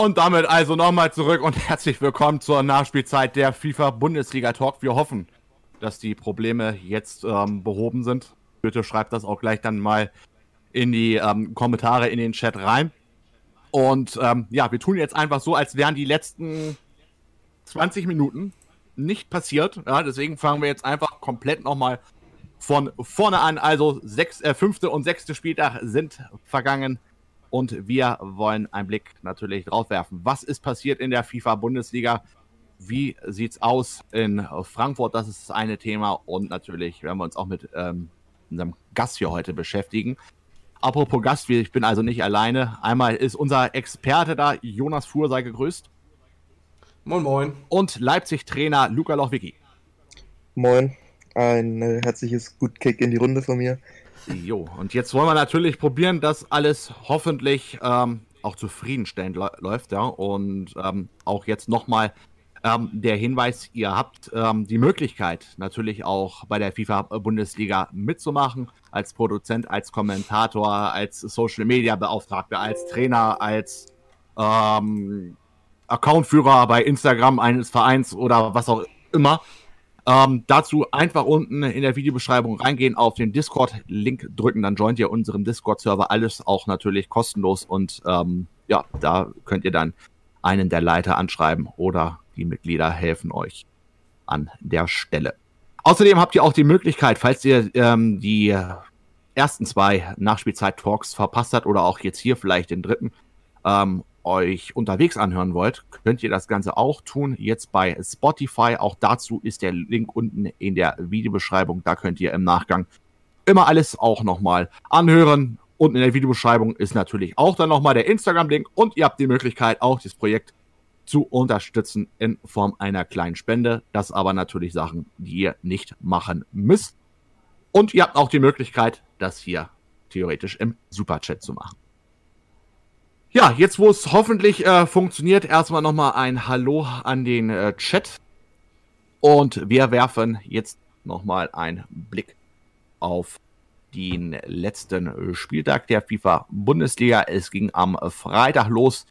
Und damit also nochmal zurück und herzlich willkommen zur Nachspielzeit der FIFA Bundesliga Talk. Wir hoffen, dass die Probleme jetzt ähm, behoben sind. Bitte schreibt das auch gleich dann mal in die ähm, Kommentare in den Chat rein. Und ähm, ja, wir tun jetzt einfach so, als wären die letzten 20 Minuten nicht passiert. Ja, deswegen fangen wir jetzt einfach komplett nochmal von vorne an. Also sechs, äh, fünfte und sechste Spieltag sind vergangen. Und wir wollen einen Blick natürlich drauf werfen. Was ist passiert in der FIFA-Bundesliga? Wie sieht's aus in Frankfurt? Das ist das eine Thema. Und natürlich werden wir uns auch mit ähm, unserem Gast hier heute beschäftigen. Apropos Gast, ich bin also nicht alleine. Einmal ist unser Experte da, Jonas Fuhr, sei gegrüßt. Moin, moin. Und Leipzig-Trainer Luca Lochwicki. Moin. Ein äh, herzliches Good Kick in die Runde von mir. Jo, und jetzt wollen wir natürlich probieren, dass alles hoffentlich ähm, auch zufriedenstellend läuft, ja. Und ähm, auch jetzt nochmal ähm, der Hinweis, ihr habt ähm, die Möglichkeit, natürlich auch bei der FIFA-Bundesliga mitzumachen, als Produzent, als Kommentator, als Social-Media-Beauftragter, als Trainer, als ähm, Accountführer bei Instagram eines Vereins oder was auch immer. Ähm, dazu einfach unten in der Videobeschreibung reingehen, auf den Discord-Link drücken, dann joint ihr unseren Discord-Server. Alles auch natürlich kostenlos und ähm, ja, da könnt ihr dann einen der Leiter anschreiben oder die Mitglieder helfen euch an der Stelle. Außerdem habt ihr auch die Möglichkeit, falls ihr ähm, die ersten zwei Nachspielzeit-Talks verpasst habt oder auch jetzt hier vielleicht den dritten, ähm, euch unterwegs anhören wollt, könnt ihr das Ganze auch tun. Jetzt bei Spotify. Auch dazu ist der Link unten in der Videobeschreibung. Da könnt ihr im Nachgang immer alles auch nochmal anhören. Unten in der Videobeschreibung ist natürlich auch dann nochmal der Instagram-Link und ihr habt die Möglichkeit, auch das Projekt zu unterstützen in Form einer kleinen Spende. Das aber natürlich Sachen, die ihr nicht machen müsst. Und ihr habt auch die Möglichkeit, das hier theoretisch im Superchat zu machen. Ja, jetzt wo es hoffentlich äh, funktioniert, erstmal nochmal ein Hallo an den äh, Chat. Und wir werfen jetzt nochmal einen Blick auf den letzten Spieltag der FIFA Bundesliga. Es ging am Freitag los.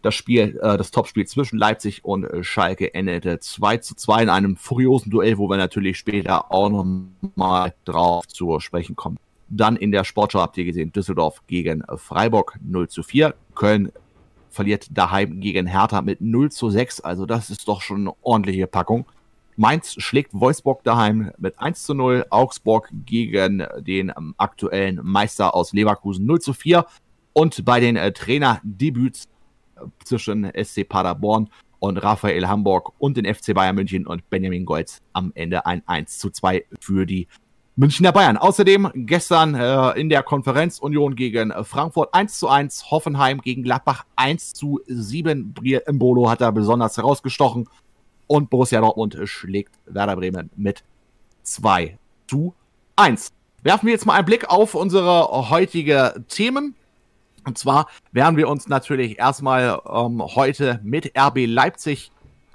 Das Spiel, äh, das Topspiel zwischen Leipzig und Schalke endete 2 zu 2 in einem furiosen Duell, wo wir natürlich später auch nochmal drauf zu sprechen kommen. Dann in der Sportschau habt ihr gesehen, Düsseldorf gegen Freiburg 0 zu 4. Köln verliert daheim gegen Hertha mit 0 zu 6. Also das ist doch schon eine ordentliche Packung. Mainz schlägt Wolfsburg daheim mit 1 zu 0. Augsburg gegen den ähm, aktuellen Meister aus Leverkusen 0 zu 4. Und bei den äh, Trainerdebüts äh, zwischen SC Paderborn und Raphael Hamburg und den FC Bayern München und Benjamin Golz am Ende ein 1 zu 2 für die Münchner Bayern. Außerdem gestern äh, in der Konferenz Union gegen äh, Frankfurt 1 zu 1, Hoffenheim gegen Gladbach 1 zu 7. Brier Imbolo hat da besonders herausgestochen und Borussia Dortmund schlägt Werder Bremen mit 2 zu 1. Werfen wir jetzt mal einen Blick auf unsere heutige Themen. Und zwar werden wir uns natürlich erstmal ähm, heute mit RB Leipzig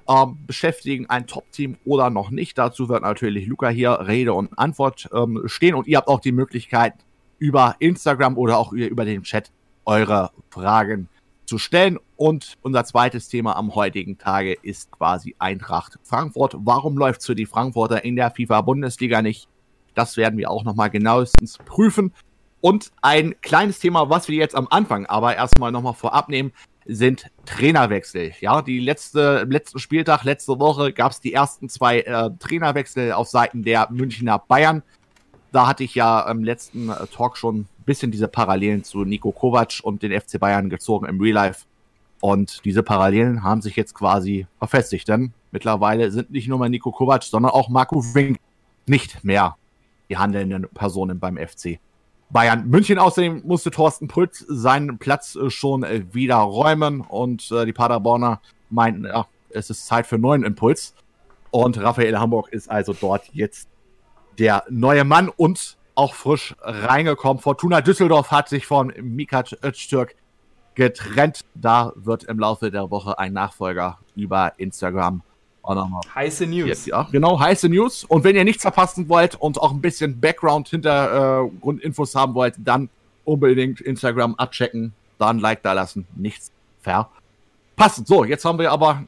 ähm, beschäftigen, ein Top-Team oder noch nicht. Dazu wird natürlich Luca hier Rede und Antwort ähm, stehen und ihr habt auch die Möglichkeit, über Instagram oder auch über den Chat eure Fragen zu stellen. Und unser zweites Thema am heutigen Tage ist quasi Eintracht Frankfurt. Warum läuft für die Frankfurter in der FIFA-Bundesliga nicht? Das werden wir auch nochmal genauestens prüfen. Und ein kleines Thema, was wir jetzt am Anfang aber erstmal nochmal vorab nehmen, sind Trainerwechsel. Ja, die letzte, letzten Spieltag, letzte Woche gab es die ersten zwei äh, Trainerwechsel auf Seiten der Münchner Bayern. Da hatte ich ja im letzten äh, Talk schon ein bisschen diese Parallelen zu Nico Kovac und den FC Bayern gezogen im Real Life. Und diese Parallelen haben sich jetzt quasi verfestigt, denn mittlerweile sind nicht nur mal Nico Kovac, sondern auch Marco Wink nicht mehr die handelnden Personen beim FC Bayern München. Außerdem musste Thorsten Pultz seinen Platz äh, schon äh, wieder räumen und äh, die Paderborner meinten, ja, es ist Zeit für einen neuen Impuls. Und Raphael Hamburg ist also dort jetzt der neue Mann und auch frisch reingekommen. Fortuna Düsseldorf hat sich von Mikac Öztürk getrennt. Da wird im Laufe der Woche ein Nachfolger über Instagram. Heiße News. Ja, genau, heiße News. Und wenn ihr nichts verpassen wollt und auch ein bisschen Background Hintergrundinfos äh, haben wollt, dann unbedingt Instagram abchecken, dann Like da lassen, nichts passend. So, jetzt haben wir aber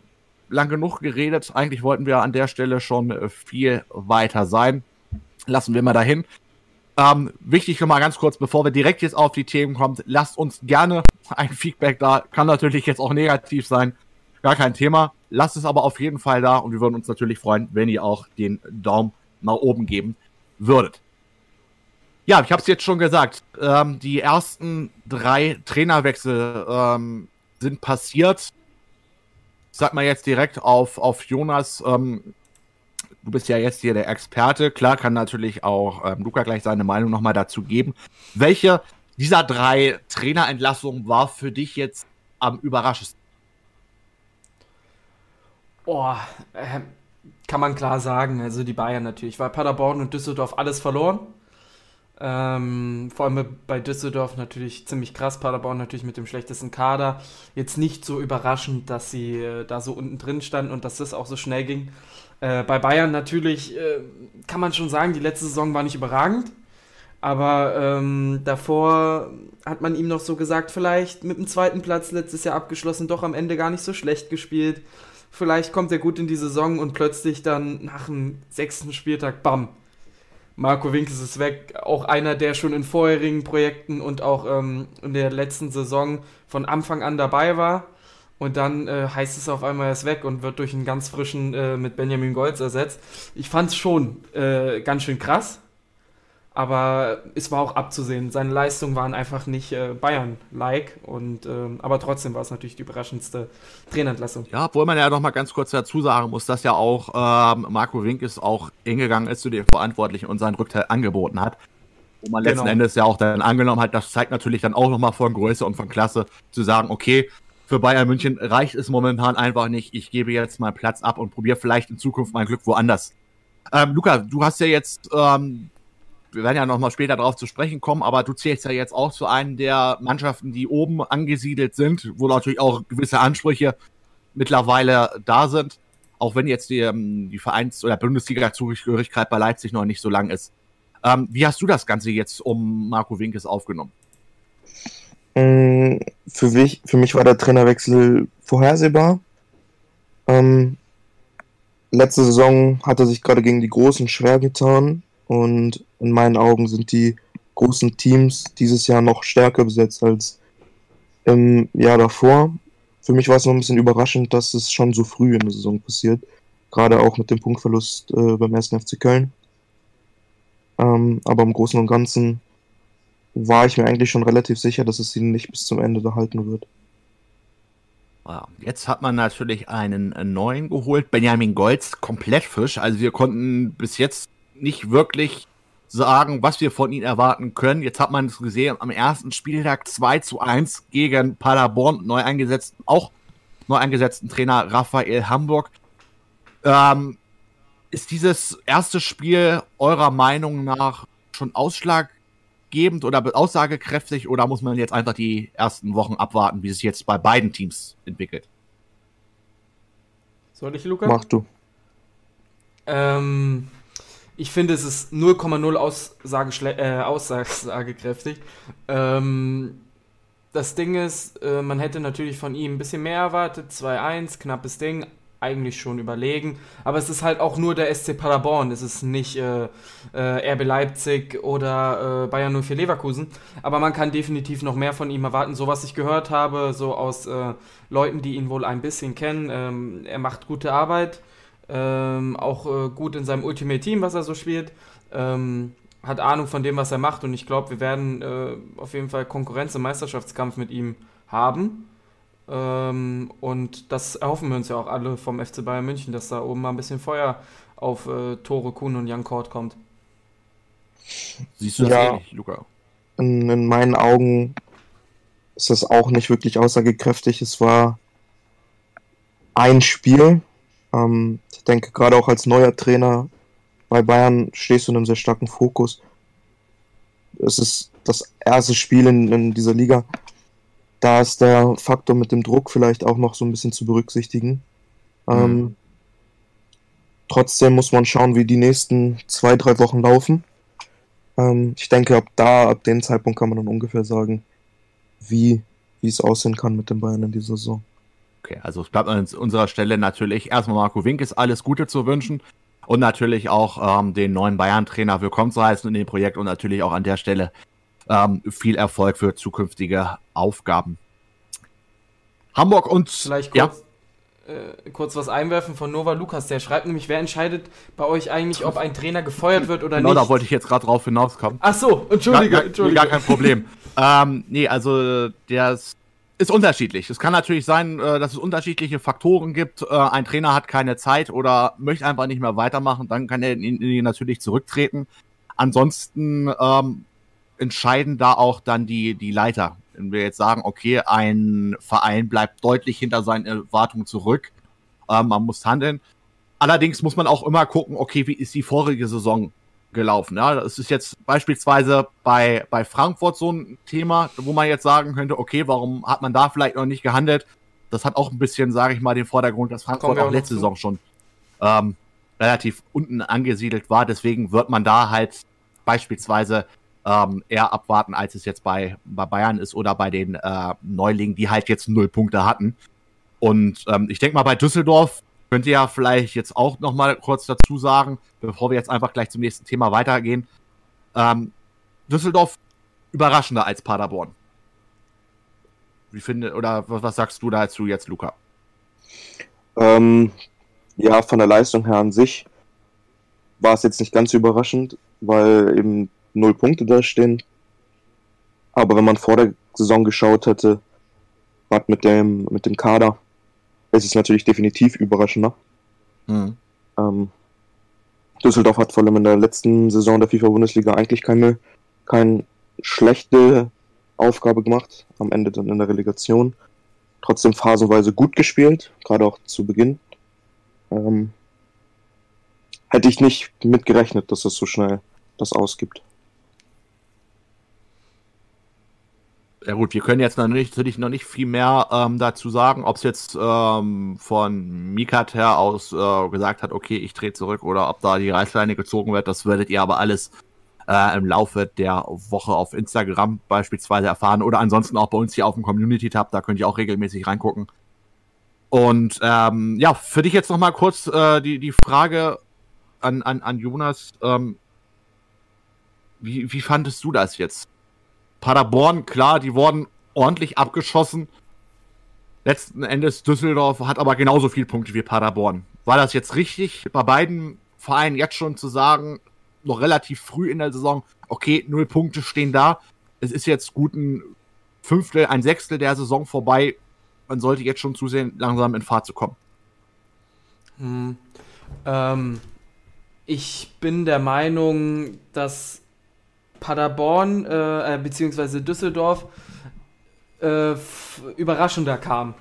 lang genug geredet. Eigentlich wollten wir an der Stelle schon äh, viel weiter sein. Lassen wir mal dahin. Ähm, wichtig schon mal ganz kurz, bevor wir direkt jetzt auf die Themen kommen, lasst uns gerne ein Feedback da. Kann natürlich jetzt auch negativ sein. Gar kein Thema. Lasst es aber auf jeden Fall da und wir würden uns natürlich freuen, wenn ihr auch den Daumen nach oben geben würdet. Ja, ich habe es jetzt schon gesagt. Ähm, die ersten drei Trainerwechsel ähm, sind passiert. Ich sag mal jetzt direkt auf, auf Jonas. Ähm, du bist ja jetzt hier der Experte. Klar kann natürlich auch ähm, Luca gleich seine Meinung nochmal dazu geben. Welche dieser drei Trainerentlassungen war für dich jetzt am überraschendsten? Boah, äh, kann man klar sagen. Also die Bayern natürlich, weil Paderborn und Düsseldorf alles verloren. Ähm, vor allem bei Düsseldorf natürlich ziemlich krass, Paderborn natürlich mit dem schlechtesten Kader. Jetzt nicht so überraschend, dass sie äh, da so unten drin standen und dass das auch so schnell ging. Äh, bei Bayern natürlich äh, kann man schon sagen, die letzte Saison war nicht überragend. Aber ähm, davor hat man ihm noch so gesagt, vielleicht mit dem zweiten Platz letztes Jahr abgeschlossen, doch am Ende gar nicht so schlecht gespielt. Vielleicht kommt er gut in die Saison und plötzlich dann nach dem sechsten Spieltag, bam, Marco Winkes ist weg. Auch einer, der schon in vorherigen Projekten und auch ähm, in der letzten Saison von Anfang an dabei war. Und dann äh, heißt es auf einmal, er ist weg und wird durch einen ganz frischen äh, mit Benjamin Golds ersetzt. Ich fand es schon äh, ganz schön krass, aber es war auch abzusehen. Seine Leistungen waren einfach nicht äh, Bayern-like. ähm, aber trotzdem war es natürlich die überraschendste Trainerentlassung. Ja, obwohl man ja noch mal ganz kurz dazu sagen muss, dass ja auch ähm, Marco Winkes auch hingegangen ist zu den Verantwortlichen und seinen Rückteil angeboten hat. Wo man letzten genau. Endes ja auch dann angenommen hat, das zeigt natürlich dann auch noch mal von Größe und von Klasse zu sagen, okay, für Bayern München reicht es momentan einfach nicht. Ich gebe jetzt mal Platz ab und probiere vielleicht in Zukunft mein Glück woanders. Ähm, Luca, du hast ja jetzt ähm, wir werden ja nochmal später darauf zu sprechen kommen, aber du zählst ja jetzt auch zu einem der Mannschaften, die oben angesiedelt sind, wo natürlich auch gewisse Ansprüche mittlerweile da sind, auch wenn jetzt die, ähm, die Vereins- oder Bundesliga-Zugehörigkeit bei Leipzig noch nicht so lang ist. Ähm, wie hast du das Ganze jetzt um Marco Winkes aufgenommen? Mm, für mich, für mich war der Trainerwechsel vorhersehbar. Ähm, letzte Saison hat er sich gerade gegen die Großen schwer getan. Und in meinen Augen sind die großen Teams dieses Jahr noch stärker besetzt als im Jahr davor. Für mich war es noch ein bisschen überraschend, dass es schon so früh in der Saison passiert. Gerade auch mit dem Punktverlust äh, beim 1. FC Köln. Ähm, aber im Großen und Ganzen war ich mir eigentlich schon relativ sicher, dass es ihn nicht bis zum Ende erhalten wird. Jetzt hat man natürlich einen neuen geholt, Benjamin Golds, komplett frisch. Also wir konnten bis jetzt nicht wirklich sagen, was wir von ihnen erwarten können. Jetzt hat man es gesehen am ersten Spieltag 2 zu 1 gegen Paderborn, neu eingesetzten, auch neu eingesetzten Trainer Raphael Hamburg. Ähm, ist dieses erste Spiel eurer Meinung nach schon ausschlaggebend oder aussagekräftig oder muss man jetzt einfach die ersten Wochen abwarten, wie es sich jetzt bei beiden Teams entwickelt? Soll ich, Luca? Mach du. Ähm, ich finde, es ist 0,0 Aussage äh, aussagekräftig. Ähm, das Ding ist, äh, man hätte natürlich von ihm ein bisschen mehr erwartet. 2-1, knappes Ding, eigentlich schon überlegen. Aber es ist halt auch nur der SC Paderborn. Es ist nicht äh, äh, RB Leipzig oder äh, Bayern 04 Leverkusen. Aber man kann definitiv noch mehr von ihm erwarten. So was ich gehört habe, so aus äh, Leuten, die ihn wohl ein bisschen kennen. Ähm, er macht gute Arbeit. Ähm, auch äh, gut in seinem Ultimate Team, was er so spielt. Ähm, hat Ahnung von dem, was er macht und ich glaube, wir werden äh, auf jeden Fall Konkurrenz im Meisterschaftskampf mit ihm haben. Ähm, und das erhoffen wir uns ja auch alle vom FC Bayern München, dass da oben mal ein bisschen Feuer auf äh, Tore Kuhn und Jan Kort kommt. Siehst du das ja, ähnlich, Luca? In, in meinen Augen ist das auch nicht wirklich aussagekräftig. Es war ein Spiel, ähm, ich denke, gerade auch als neuer Trainer bei Bayern stehst du in einem sehr starken Fokus. Es ist das erste Spiel in, in dieser Liga. Da ist der Faktor mit dem Druck vielleicht auch noch so ein bisschen zu berücksichtigen. Ähm, mhm. Ähm, trotzdem muss man schauen, wie die nächsten zwei, drei Wochen laufen. Ähm, ich denke, ab da, ab dem Zeitpunkt kann man dann ungefähr sagen, wie, wie es aussehen kann mit den Bayern in dieser Saison. Okay, also es bleibt an unserer Stelle natürlich erstmal Marco Winkes alles Gute zu wünschen und natürlich auch ähm, den neuen Bayern-Trainer willkommen zu heißen in dem Projekt und natürlich auch an der Stelle ähm, viel Erfolg für zukünftige Aufgaben. Hamburg und vielleicht kurz, ja. äh, kurz was einwerfen von Nova Lukas. Der schreibt nämlich, wer entscheidet bei euch eigentlich, ob ein Trainer gefeuert wird oder genau, nicht? Genau, da wollte ich jetzt gerade drauf hinauskommen. Ach so, entschuldige, gar, entschuldige. Gar kein Problem. ähm, nee, also der ist unterschiedlich. Es kann natürlich sein, äh, dass es unterschiedliche Faktoren gibt. Äh, ein Trainer hat keine Zeit oder möchte einfach nicht mehr weitermachen, dann kann er natürlich zurücktreten. Ansonsten ähm, entscheiden da auch dann die, die Leiter. Wenn wir jetzt sagen, okay, ein Verein bleibt deutlich hinter seinen Erwartungen zurück, äh, man muss handeln. Allerdings muss man auch immer gucken, okay, wie ist die vorige Saison gelaufen? Ja, das ist jetzt beispielsweise bei, bei Frankfurt so ein Thema, wo man jetzt sagen könnte, okay, warum hat man da vielleicht noch nicht gehandelt? Das hat auch ein bisschen, sage ich mal, den Vordergrund, dass Frankfurt auch letzte Saison schon ähm, relativ unten angesiedelt war. Deswegen wird man da halt beispielsweise ähm, eher abwarten, als es jetzt bei, bei Bayern ist oder bei den äh, Neulingen, die halt jetzt null Punkte hatten. Und ähm, ich denke mal, bei Düsseldorf könnt ihr ja vielleicht jetzt auch noch mal kurz dazu sagen, bevor wir jetzt einfach gleich zum nächsten Thema weitergehen. Ähm, Düsseldorf überraschender als Paderborn. Wie finde oder was, was sagst du dazu jetzt, Luca? Ähm, ja, von der Leistung her an sich war es jetzt nicht ganz überraschend, weil eben null Punkte da stehen. Aber wenn man vor der Saison geschaut hätte, was mit dem, mit dem Kader, ist es natürlich definitiv überraschender. Mhm. Ähm, Düsseldorf hat vor allem in der letzten Saison der FIFA-Bundesliga eigentlich keine, keine schlechte Aufgabe gemacht, am Ende dann in der Relegation. Trotzdem phasenweise gut gespielt, gerade auch zu Beginn. Ähm, hätte ich nicht mitgerechnet, dass es so schnell das ausgibt. Ja gut, wir können jetzt natürlich noch nicht viel mehr ähm, dazu sagen, ob es jetzt ähm, von Mikat her aus äh, gesagt hat, okay, ich drehe zurück oder ob da die Reißleine gezogen wird. Das werdet ihr aber alles äh, im Laufe der Woche auf Instagram beispielsweise erfahren oder ansonsten auch bei uns hier auf dem Community-Tab, da könnt ihr auch regelmäßig reingucken. Und ähm, ja, für dich jetzt nochmal kurz äh, die, die Frage an, an, an Jonas. Ähm, wie, wie fandest du das jetzt? Paderborn, klar, die wurden ordentlich abgeschossen. Letzten Endes Düsseldorf hat aber genauso viele Punkte wie Paderborn. War das jetzt richtig, bei beiden Vereinen jetzt schon zu sagen, noch relativ früh in der Saison, okay, null Punkte stehen da. Es ist jetzt gut ein Fünftel, ein Sechstel der Saison vorbei. Man sollte jetzt schon zusehen, langsam in Fahrt zu kommen. Hm. Ähm, ich bin der Meinung, dass Paderborn äh, äh beziehungsweise Düsseldorf äh, überraschender kam,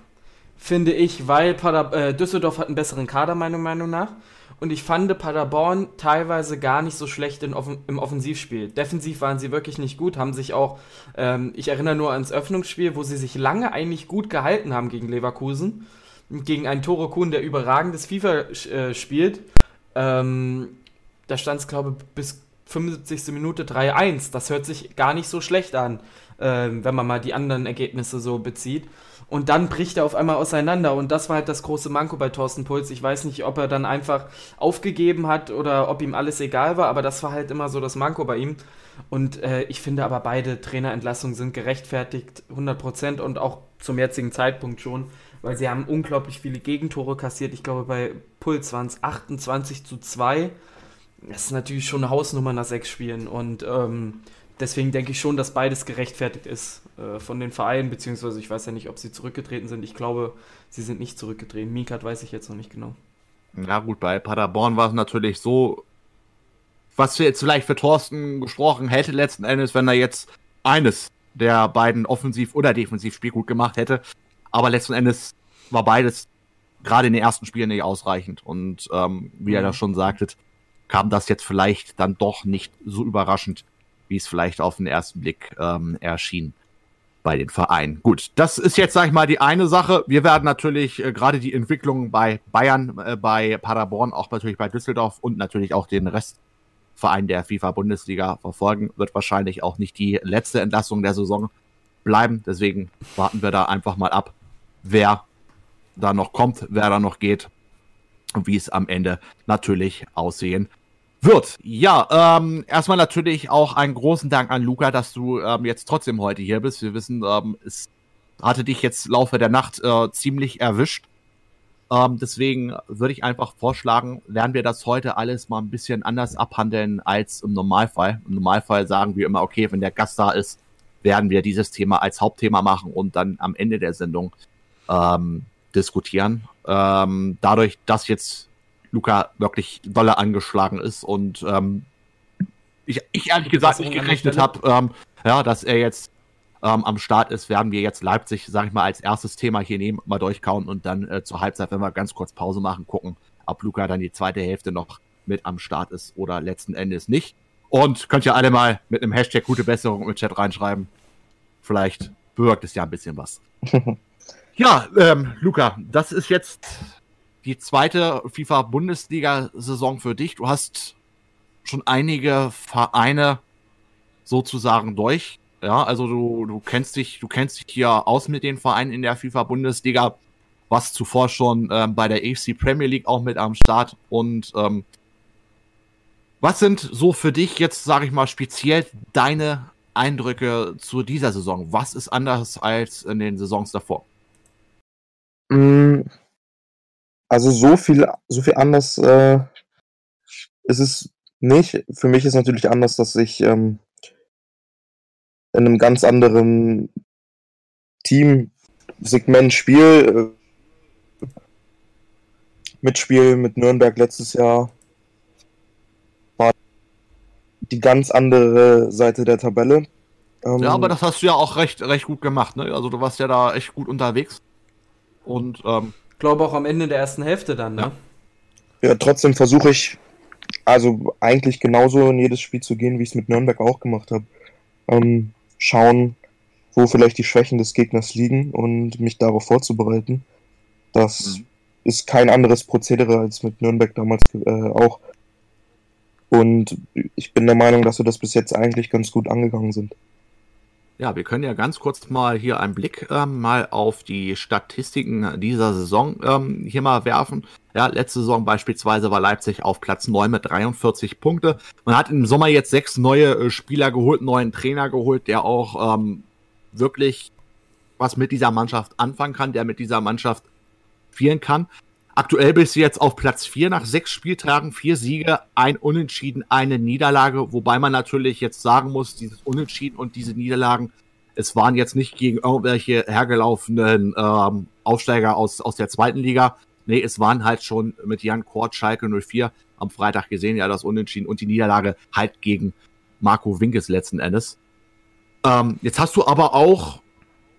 finde ich, weil Pader äh, Düsseldorf hat einen besseren Kader, meiner Meinung nach. Und ich fand Paderborn teilweise gar nicht so schlecht Offen im Offensivspiel. Defensiv waren sie wirklich nicht gut, haben sich auch, ähm, ich erinnere nur ans Öffnungsspiel, wo sie sich lange eigentlich gut gehalten haben gegen Leverkusen. Gegen einen Toro Kuhn, der überragendes FIFA äh, spielt. Ähm, da stand es, glaube ich, bis 75. Minute 3-1. Das hört sich gar nicht so schlecht an, äh, wenn man mal die anderen Ergebnisse so bezieht. Und dann bricht er auf einmal auseinander. Und das war halt das große Manko bei Thorsten Puls. Ich weiß nicht, ob er dann einfach aufgegeben hat oder ob ihm alles egal war, aber das war halt immer so das Manko bei ihm. Und äh, ich finde aber beide Trainerentlassungen sind gerechtfertigt, 100% und auch zum jetzigen Zeitpunkt schon, weil sie haben unglaublich viele Gegentore kassiert. Ich glaube, bei Puls waren es 28 zu 2 das ist natürlich schon eine Hausnummer nach sechs Spielen und ähm, deswegen denke ich schon, dass beides gerechtfertigt ist äh, von den Vereinen, beziehungsweise ich weiß ja nicht, ob sie zurückgetreten sind. Ich glaube, sie sind nicht zurückgetreten. Mikat weiß ich jetzt noch nicht genau. Ja gut, bei Paderborn war es natürlich so, was jetzt vielleicht für Thorsten gesprochen hätte letzten Endes, wenn er jetzt eines der beiden Offensiv- oder Defensivspiel gut gemacht hätte. Aber letzten Endes war beides gerade in den ersten Spielen nicht ausreichend. Und ähm, wie mhm. er das schon sagtet, kam das jetzt vielleicht dann doch nicht so überraschend, wie es vielleicht auf den ersten Blick ähm, erschien bei den Vereinen. Gut, das ist jetzt, sag ich mal, die eine Sache. Wir werden natürlich äh, gerade die Entwicklung bei Bayern, äh, bei Paderborn, auch natürlich bei Düsseldorf und natürlich auch den Restverein der FIFA-Bundesliga verfolgen. Wird wahrscheinlich auch nicht die letzte Entlassung der Saison bleiben. Deswegen warten wir da einfach mal ab, wer da noch kommt, wer da noch geht und wie es am Ende natürlich aussehen wird. Ja, ähm, erstmal natürlich auch einen großen Dank an Luca, dass du ähm, jetzt trotzdem heute hier bist. Wir wissen, ähm, es hatte dich jetzt Laufe der Nacht äh, ziemlich erwischt. Ähm, deswegen würde ich einfach vorschlagen, lernen wir das heute alles mal ein bisschen anders abhandeln als im Normalfall. Im Normalfall sagen wir immer, okay, wenn der Gast da ist, werden wir dieses Thema als Hauptthema machen und dann am Ende der Sendung ähm, diskutieren. Ähm, dadurch, dass jetzt Luca wirklich dolle angeschlagen ist und ähm, ich, ich ehrlich gesagt nicht gerechnet habe, ähm, ja, dass er jetzt ähm, am Start ist, werden wir jetzt Leipzig, sag ich mal, als erstes Thema hier nehmen, mal durchkauen und dann äh, zur Halbzeit, wenn wir ganz kurz Pause machen, gucken, ob Luca dann die zweite Hälfte noch mit am Start ist oder letzten Endes nicht. Und könnt ihr alle mal mit einem Hashtag gute Besserung im Chat reinschreiben. Vielleicht bewirkt es ja ein bisschen was. ja, ähm, Luca, das ist jetzt die zweite FIFA-Bundesliga-Saison für dich. Du hast schon einige Vereine sozusagen durch. Ja, also du, du kennst dich, du kennst dich hier aus mit den Vereinen in der FIFA-Bundesliga, was zuvor schon ähm, bei der AFC Premier League auch mit am Start. Und ähm, was sind so für dich jetzt, sage ich mal, speziell deine Eindrücke zu dieser Saison? Was ist anders als in den Saisons davor? Mm, also so viel, so viel anders äh, ist es nicht. Für mich ist natürlich anders, dass ich ähm, in einem ganz anderen Teamsegment spiele. Äh, Mitspiel mit Nürnberg letztes Jahr war die ganz andere Seite der Tabelle. Ähm, ja, aber das hast du ja auch recht, recht gut gemacht. Ne? Also du warst ja da echt gut unterwegs. Und ähm, glaube auch am Ende der ersten Hälfte dann. Ne? Ja, trotzdem versuche ich also eigentlich genauso in jedes Spiel zu gehen, wie ich es mit Nürnberg auch gemacht habe. Ähm, schauen, wo vielleicht die Schwächen des Gegners liegen und mich darauf vorzubereiten. Das mhm. ist kein anderes Prozedere als mit Nürnberg damals äh, auch. Und ich bin der Meinung, dass wir das bis jetzt eigentlich ganz gut angegangen sind. Ja, wir können ja ganz kurz mal hier einen Blick ähm, mal auf die Statistiken dieser Saison ähm, hier mal werfen. Ja, letzte Saison beispielsweise war Leipzig auf Platz 9 mit 43 Punkte. Man hat im Sommer jetzt sechs neue äh, Spieler geholt, neuen Trainer geholt, der auch ähm, wirklich was mit dieser Mannschaft anfangen kann, der mit dieser Mannschaft spielen kann. Aktuell bist du jetzt auf Platz 4 nach sechs Spieltagen, vier Siege, ein Unentschieden, eine Niederlage, wobei man natürlich jetzt sagen muss, dieses Unentschieden und diese Niederlagen, es waren jetzt nicht gegen irgendwelche hergelaufenen ähm, Aufsteiger aus, aus der zweiten Liga. Nee, es waren halt schon mit Jan Kort, Schalke 04 am Freitag gesehen, ja, das Unentschieden und die Niederlage halt gegen Marco Winkes letzten Endes. Ähm, jetzt hast du aber auch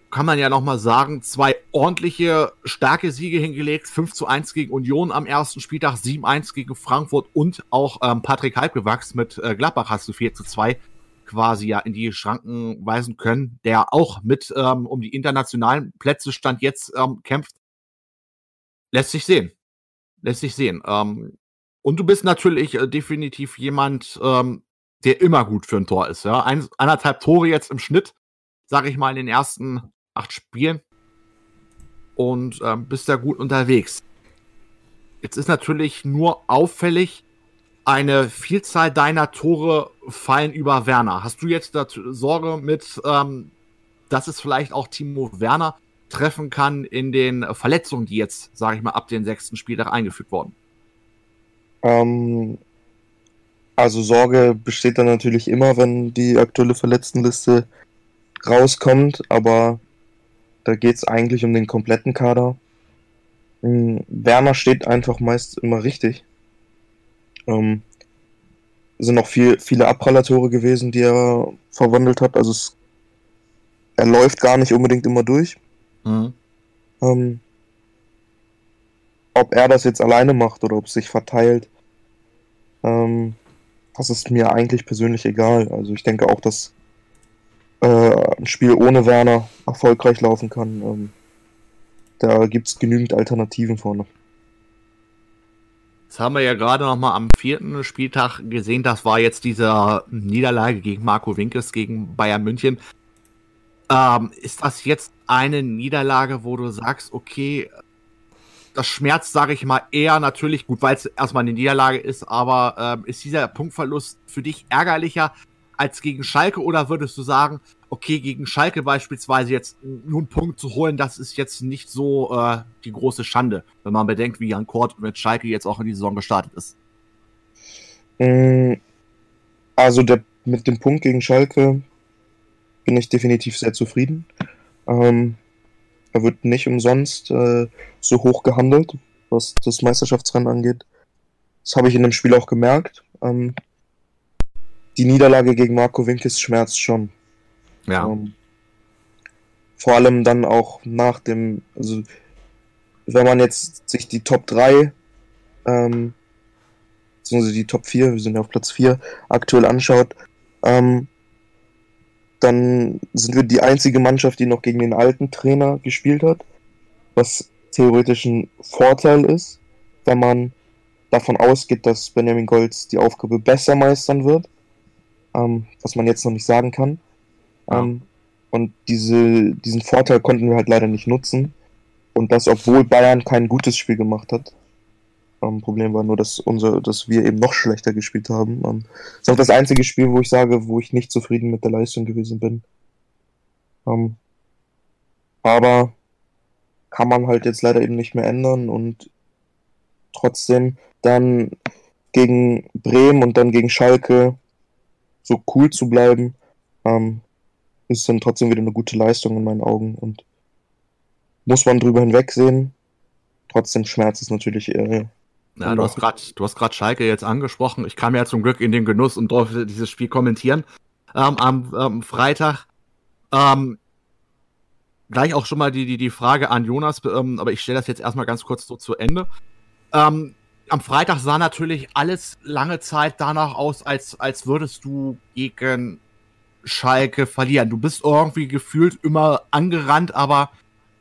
kann man ja nochmal sagen, zwei ordentliche, starke Siege hingelegt. 5 zu 1 gegen Union am ersten Spieltag, 7-1 gegen Frankfurt und auch ähm, Patrick Halbgewachs mit äh, Gladbach hast du 4 zu 2 quasi ja in die Schranken weisen können, der auch mit ähm, um die internationalen Plätze stand jetzt ähm, kämpft. Lässt sich sehen. Lässt sich sehen. Ähm, und du bist natürlich äh, definitiv jemand, ähm, der immer gut für ein Tor ist. Ja? Ein, anderthalb Tore jetzt im Schnitt, sage ich mal, in den ersten acht Spielen und ähm, bist da gut unterwegs. Jetzt ist natürlich nur auffällig, eine Vielzahl deiner Tore fallen über Werner. Hast du jetzt Sorge mit, ähm, dass es vielleicht auch Timo Werner treffen kann in den Verletzungen, die jetzt, sage ich mal, ab dem sechsten Spieltag eingefügt wurden? Ähm, also Sorge besteht dann natürlich immer, wenn die aktuelle Verletztenliste rauskommt, aber da geht es eigentlich um den kompletten Kader. Ähm, Werner steht einfach meist immer richtig. Ähm, sind auch viel, viele Abprallatore gewesen, die er verwandelt hat. Also es, er läuft gar nicht unbedingt immer durch. Mhm. Ähm, ob er das jetzt alleine macht oder ob es sich verteilt, ähm, das ist mir eigentlich persönlich egal. Also ich denke auch, dass äh, ein Spiel ohne Werner erfolgreich laufen kann. Ähm, da gibt es genügend Alternativen vorne. Das haben wir ja gerade noch mal am vierten Spieltag gesehen. Das war jetzt diese Niederlage gegen Marco Winkes gegen Bayern München. Ähm, ist das jetzt eine Niederlage, wo du sagst, okay, das schmerzt, sage ich mal, eher natürlich, gut, weil es erstmal eine Niederlage ist, aber äh, ist dieser Punktverlust für dich ärgerlicher als gegen Schalke oder würdest du sagen, okay, gegen Schalke beispielsweise jetzt nur einen Punkt zu holen, das ist jetzt nicht so äh, die große Schande, wenn man bedenkt, wie Jan Kort mit Schalke jetzt auch in die Saison gestartet ist? Mm, also der, mit dem Punkt gegen Schalke bin ich definitiv sehr zufrieden. Ähm, er wird nicht umsonst äh, so hoch gehandelt, was das Meisterschaftsrennen angeht. Das habe ich in dem Spiel auch gemerkt. Ähm, die Niederlage gegen Marco Winkes schmerzt schon. Ja. Ähm, vor allem dann auch nach dem, also wenn man jetzt sich die Top 3, ähm, beziehungsweise die Top 4, wir sind ja auf Platz 4, aktuell anschaut, ähm, dann sind wir die einzige Mannschaft, die noch gegen den alten Trainer gespielt hat, was theoretisch ein Vorteil ist, wenn man davon ausgeht, dass Benjamin Golds die Aufgabe besser meistern wird, ähm, was man jetzt noch nicht sagen kann. Ähm, und diese, diesen Vorteil konnten wir halt leider nicht nutzen. Und das, obwohl Bayern kein gutes Spiel gemacht hat. Ähm, Problem war nur, dass, unser, dass wir eben noch schlechter gespielt haben. Ähm, das ist auch das einzige Spiel, wo ich sage, wo ich nicht zufrieden mit der Leistung gewesen bin. Ähm, aber kann man halt jetzt leider eben nicht mehr ändern und trotzdem dann gegen Bremen und dann gegen Schalke so cool zu bleiben, ähm, ist dann trotzdem wieder eine gute Leistung in meinen Augen und muss man drüber hinwegsehen. Trotzdem schmerzt es natürlich äh, ja, du hast gerade, du hast gerade Schalke jetzt angesprochen. Ich kam ja zum Glück in den Genuss und durfte dieses Spiel kommentieren ähm, am ähm, Freitag. Ähm, gleich auch schon mal die, die, die Frage an Jonas, ähm, aber ich stelle das jetzt erstmal ganz kurz so zu Ende. Ähm, am Freitag sah natürlich alles lange Zeit danach aus, als, als würdest du gegen Schalke verlieren. Du bist irgendwie gefühlt immer angerannt, aber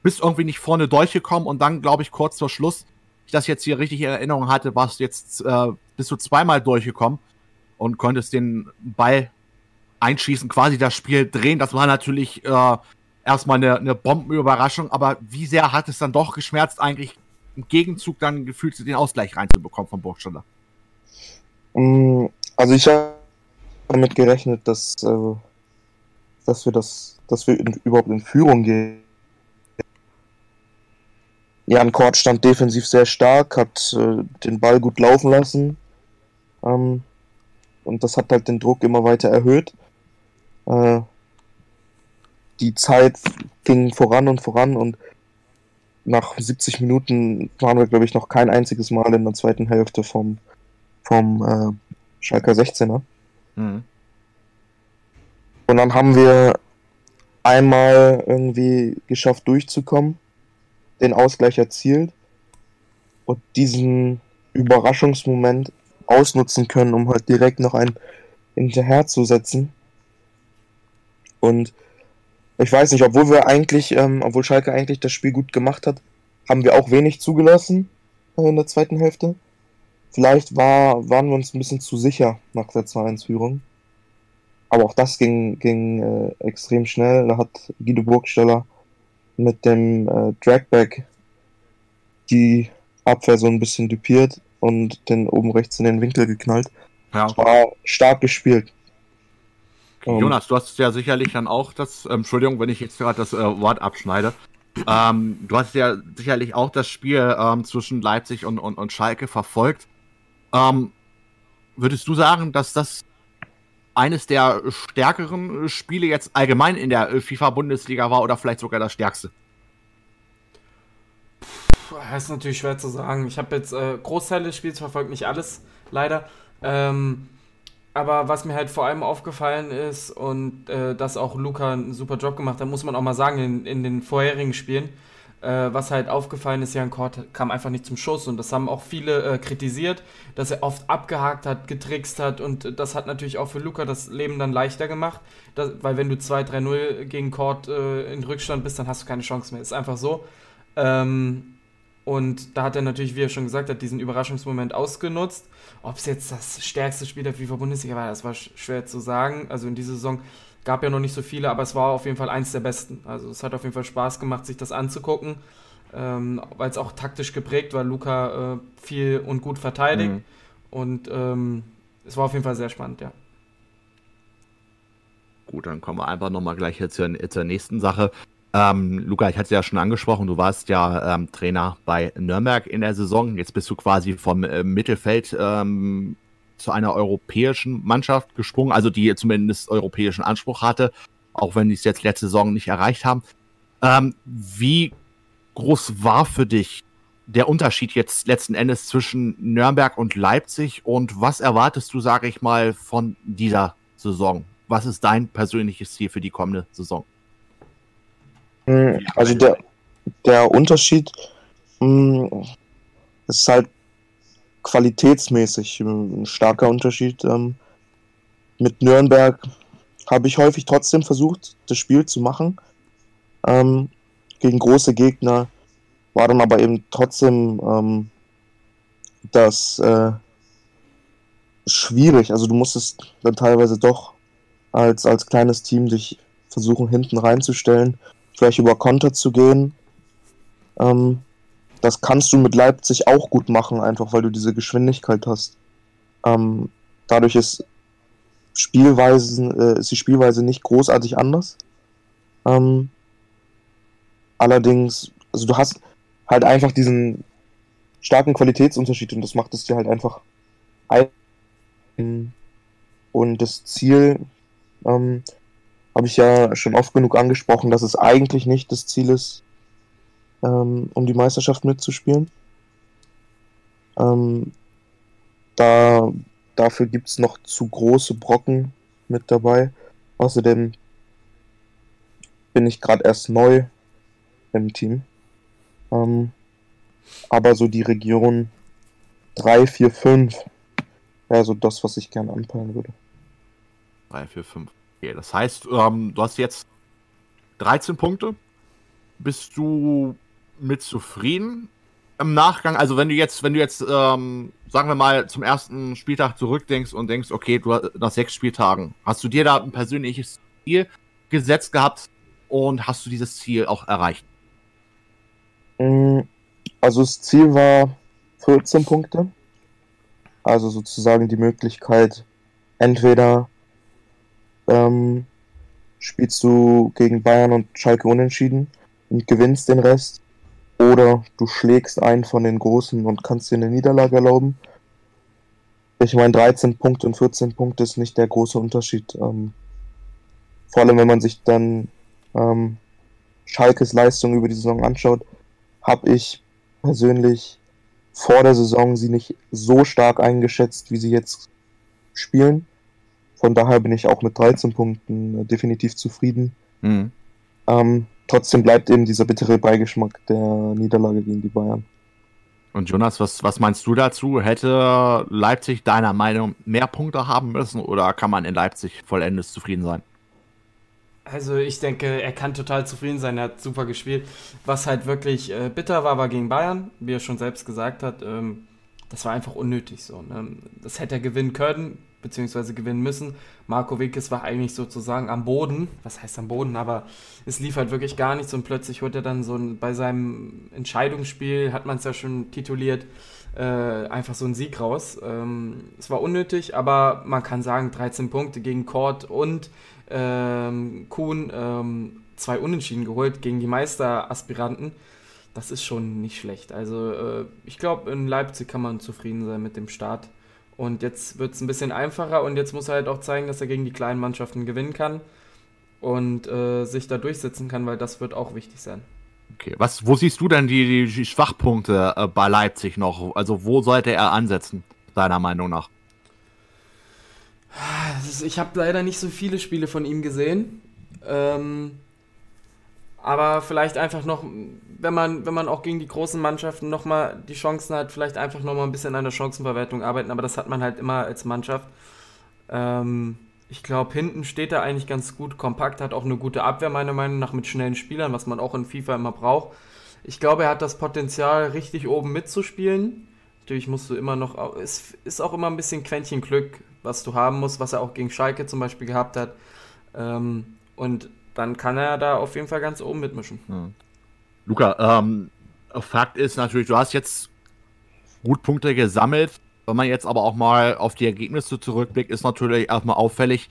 bist irgendwie nicht vorne durchgekommen und dann, glaube ich, kurz vor Schluss ich das jetzt hier richtig in Erinnerung hatte, warst jetzt äh, bist du zweimal durchgekommen und konntest den Ball einschießen, quasi das Spiel drehen. Das war natürlich äh, erstmal eine, eine Bombenüberraschung, aber wie sehr hat es dann doch geschmerzt, eigentlich im Gegenzug dann gefühlt den Ausgleich reinzubekommen von Burgstaller? Mm, also ich habe damit gerechnet, dass, äh, dass wir das, dass wir in, überhaupt in Führung gehen Jan Kort stand defensiv sehr stark, hat äh, den Ball gut laufen lassen. Ähm, und das hat halt den Druck immer weiter erhöht. Äh, die Zeit ging voran und voran und nach 70 Minuten waren wir, glaube ich, noch kein einziges Mal in der zweiten Hälfte vom, vom äh, Schalker 16er. Mhm. Und dann haben wir einmal irgendwie geschafft durchzukommen den Ausgleich erzielt und diesen Überraschungsmoment ausnutzen können, um halt direkt noch ein hinterher zu setzen. Und ich weiß nicht, obwohl wir eigentlich, ähm, obwohl Schalke eigentlich das Spiel gut gemacht hat, haben wir auch wenig zugelassen in der zweiten Hälfte. Vielleicht war, waren wir uns ein bisschen zu sicher nach der 2-1-Führung. Aber auch das ging, ging äh, extrem schnell. Da hat Guido Burgsteller mit dem äh, Dragback die Abwehr so ein bisschen dupiert und den oben rechts in den Winkel geknallt. Ja. War stark gespielt. Okay, Jonas, du hast ja sicherlich dann auch das, ähm, Entschuldigung, wenn ich jetzt gerade das äh, Wort abschneide. Ähm, du hast ja sicherlich auch das Spiel ähm, zwischen Leipzig und, und, und Schalke verfolgt. Ähm, würdest du sagen, dass das eines der stärkeren Spiele jetzt allgemein in der FIFA-Bundesliga war oder vielleicht sogar das stärkste? Puh, das ist natürlich schwer zu sagen. Ich habe jetzt äh, Großteile des Spiels verfolgt, nicht alles, leider. Ähm, aber was mir halt vor allem aufgefallen ist und äh, dass auch Luca einen super Job gemacht hat, muss man auch mal sagen, in, in den vorherigen Spielen, äh, was halt aufgefallen ist, Jan Kort kam einfach nicht zum Schuss und das haben auch viele äh, kritisiert, dass er oft abgehakt hat, getrickst hat und das hat natürlich auch für Luca das Leben dann leichter gemacht, dass, weil wenn du 2-3-0 gegen Kort äh, in Rückstand bist, dann hast du keine Chance mehr. Ist einfach so. Ähm, und da hat er natürlich, wie er schon gesagt hat, diesen Überraschungsmoment ausgenutzt. Ob es jetzt das stärkste Spiel der FIFA-Bundesliga war, das war schwer zu sagen. Also in dieser Saison Gab ja noch nicht so viele, aber es war auf jeden Fall eins der besten. Also es hat auf jeden Fall Spaß gemacht, sich das anzugucken. ähm, weil es auch taktisch geprägt war. Luca äh, viel und gut verteidigt. Mhm. Und ähm, es war auf jeden Fall sehr spannend, ja. Gut, dann kommen wir einfach nochmal gleich zur, zur nächsten Sache. Ähm, Luca, ich hatte es ja schon angesprochen, du warst ja ähm, Trainer bei Nürnberg in der Saison. Jetzt bist du quasi vom äh, Mittelfeld ähm, zu einer europäischen Mannschaft gesprungen, also die zumindest europäischen Anspruch hatte, auch wenn die es jetzt letzte Saison nicht erreicht haben. Ähm, wie groß war für dich der Unterschied jetzt letzten Endes zwischen Nürnberg und Leipzig und was erwartest du, sage ich mal, von dieser Saison? Was ist dein persönliches Ziel für die kommende Saison? Hm, also der, der Unterschied hm, ist halt qualitätsmäßig ein starker Unterschied. Ähm, mit Nürnberg habe ich häufig trotzdem versucht, das Spiel zu machen. Ähm, gegen große Gegner war dann aber eben trotzdem ähm, das äh, schwierig. Also du musstest dann teilweise doch als, als kleines Team dich versuchen, hinten reinzustellen, vielleicht über Konter zu gehen. Ähm, das kannst du mit Leipzig auch gut machen, einfach weil du diese Geschwindigkeit hast. Ähm, dadurch ist, Spielweisen, äh, ist die Spielweise nicht großartig anders. Ähm, allerdings, also du hast halt einfach diesen starken Qualitätsunterschied und das macht es dir halt einfach ein. Und das Ziel ähm, habe ich ja schon oft genug angesprochen, dass es eigentlich nicht das Ziel ist, ähm, um die Meisterschaft mitzuspielen. Ähm, da, dafür gibt es noch zu große Brocken mit dabei. Außerdem bin ich gerade erst neu im Team. Ähm, aber so die Region 3, 4, 5 wäre so das, was ich gerne anpeilen würde. 3, 4, 5. Okay, das heißt, ähm, du hast jetzt 13 Punkte. Bist du mit zufrieden im Nachgang? Also wenn du jetzt, wenn du jetzt, ähm, sagen wir mal, zum ersten Spieltag zurückdenkst und denkst, okay, du hast nach sechs Spieltagen, hast du dir da ein persönliches Ziel gesetzt gehabt und hast du dieses Ziel auch erreicht? Mm, also das Ziel war 14 Punkte. Also sozusagen die Möglichkeit, entweder ähm, spielst du gegen Bayern und Schalke unentschieden und gewinnst den Rest. Oder du schlägst einen von den Großen und kannst dir eine Niederlage erlauben. Ich meine, 13 Punkte und 14 Punkte ist nicht der große Unterschied. Ähm, vor allem, wenn man sich dann ähm, Schalkes Leistung über die Saison anschaut, habe ich persönlich vor der Saison sie nicht so stark eingeschätzt, wie sie jetzt spielen. Von daher bin ich auch mit 13 Punkten äh, definitiv zufrieden. Mhm. Ähm, trotzdem bleibt eben dieser bittere Beigeschmack der Niederlage gegen die Bayern. Und Jonas, was, was meinst du dazu? Hätte Leipzig deiner Meinung mehr Punkte haben müssen oder kann man in Leipzig vollendes zufrieden sein? Also ich denke, er kann total zufrieden sein, er hat super gespielt. Was halt wirklich äh, bitter war, war gegen Bayern, wie er schon selbst gesagt hat. Ähm, das war einfach unnötig so. Ne? Das hätte er gewinnen können, beziehungsweise gewinnen müssen. Marco Wickes war eigentlich sozusagen am Boden, was heißt am Boden, aber es lief halt wirklich gar nichts und plötzlich holt er dann so ein, bei seinem Entscheidungsspiel, hat man es ja schon tituliert, äh, einfach so einen Sieg raus. Ähm, es war unnötig, aber man kann sagen, 13 Punkte gegen Kort und ähm, Kuhn, ähm, zwei Unentschieden geholt gegen die Meisteraspiranten. Das ist schon nicht schlecht. Also äh, ich glaube, in Leipzig kann man zufrieden sein mit dem Start. Und jetzt wird es ein bisschen einfacher und jetzt muss er halt auch zeigen, dass er gegen die kleinen Mannschaften gewinnen kann und äh, sich da durchsetzen kann, weil das wird auch wichtig sein. Okay, was, wo siehst du denn die, die Schwachpunkte äh, bei Leipzig noch? Also wo sollte er ansetzen, deiner Meinung nach? Ist, ich habe leider nicht so viele Spiele von ihm gesehen. Ähm, aber vielleicht einfach noch, wenn man, wenn man auch gegen die großen Mannschaften nochmal die Chancen hat, vielleicht einfach nochmal ein bisschen an der Chancenverwertung arbeiten, aber das hat man halt immer als Mannschaft. Ähm, ich glaube, hinten steht er eigentlich ganz gut kompakt, hat auch eine gute Abwehr, meiner Meinung nach, mit schnellen Spielern, was man auch in FIFA immer braucht. Ich glaube, er hat das Potenzial, richtig oben mitzuspielen. Natürlich musst du immer noch, es ist auch immer ein bisschen Quäntchen Glück, was du haben musst, was er auch gegen Schalke zum Beispiel gehabt hat. Ähm, und dann kann er da auf jeden Fall ganz oben mitmischen. Hm. Luca, ähm, Fakt ist natürlich, du hast jetzt gut Punkte gesammelt. Wenn man jetzt aber auch mal auf die Ergebnisse zurückblickt, ist natürlich erstmal auffällig,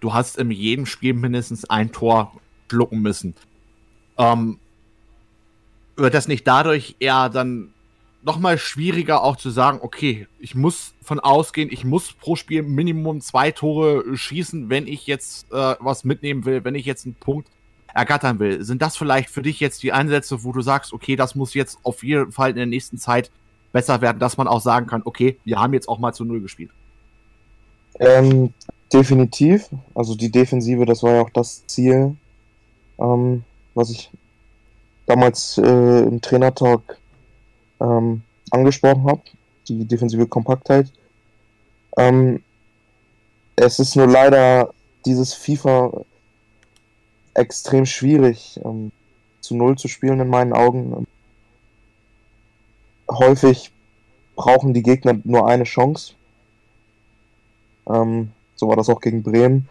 du hast in jedem Spiel mindestens ein Tor schlucken müssen. Ähm, wird das nicht dadurch eher dann nochmal schwieriger auch zu sagen, okay, ich muss von ausgehen, ich muss pro Spiel Minimum zwei Tore schießen, wenn ich jetzt äh, was mitnehmen will, wenn ich jetzt einen Punkt ergattern will. Sind das vielleicht für dich jetzt die Einsätze, wo du sagst, okay, das muss jetzt auf jeden Fall in der nächsten Zeit besser werden, dass man auch sagen kann, okay, wir haben jetzt auch mal zu Null gespielt? Ähm, definitiv. Also die Defensive, das war ja auch das Ziel, ähm, was ich damals äh, im Trainertalk ähm, angesprochen habe, die defensive Kompaktheit. Ähm, es ist nur leider dieses FIFA extrem schwierig ähm, zu Null zu spielen in meinen Augen. Häufig brauchen die Gegner nur eine Chance. Ähm, so war das auch gegen Bremen.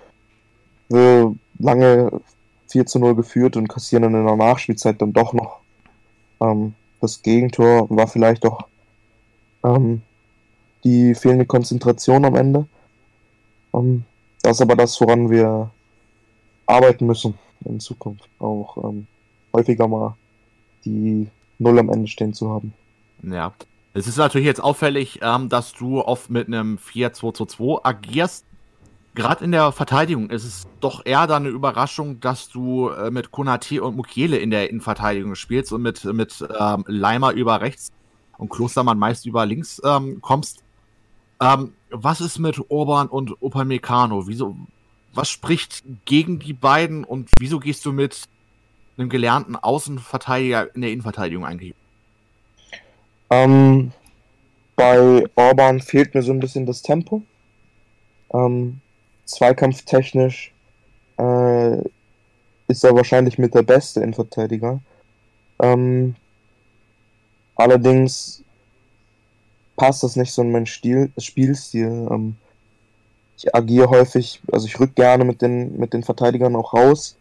Wir lange 4 zu 0 geführt und kassieren dann in der Nachspielzeit dann doch noch ähm, das Gegentor. War vielleicht doch ähm, die fehlende Konzentration am Ende. Ähm, das ist aber das, woran wir arbeiten müssen in Zukunft. Auch ähm, häufiger mal die Null am Ende stehen zu haben. Ja. Es ist natürlich jetzt auffällig, ähm, dass du oft mit einem 4-2-2-2 agierst gerade in der Verteidigung ist es doch eher dann eine Überraschung, dass du äh, mit Konate und Mukiele in der Innenverteidigung spielst und mit, mit ähm, Leimer über rechts und Klostermann meist über links ähm, kommst. Ähm, was ist mit Orban und Upamecano? Wieso, was spricht gegen die beiden und wieso gehst du mit einem gelernten Außenverteidiger in der Innenverteidigung eigentlich? Ähm, bei Orban fehlt mir so ein bisschen das Tempo. Ähm, zweikampftechnisch äh, ist er wahrscheinlich mit der beste Innenverteidiger. Ähm, allerdings passt das nicht so in meinen Stil, Spielstil. Ähm, ich agiere häufig, also ich rück gerne mit den, mit den Verteidigern auch raus.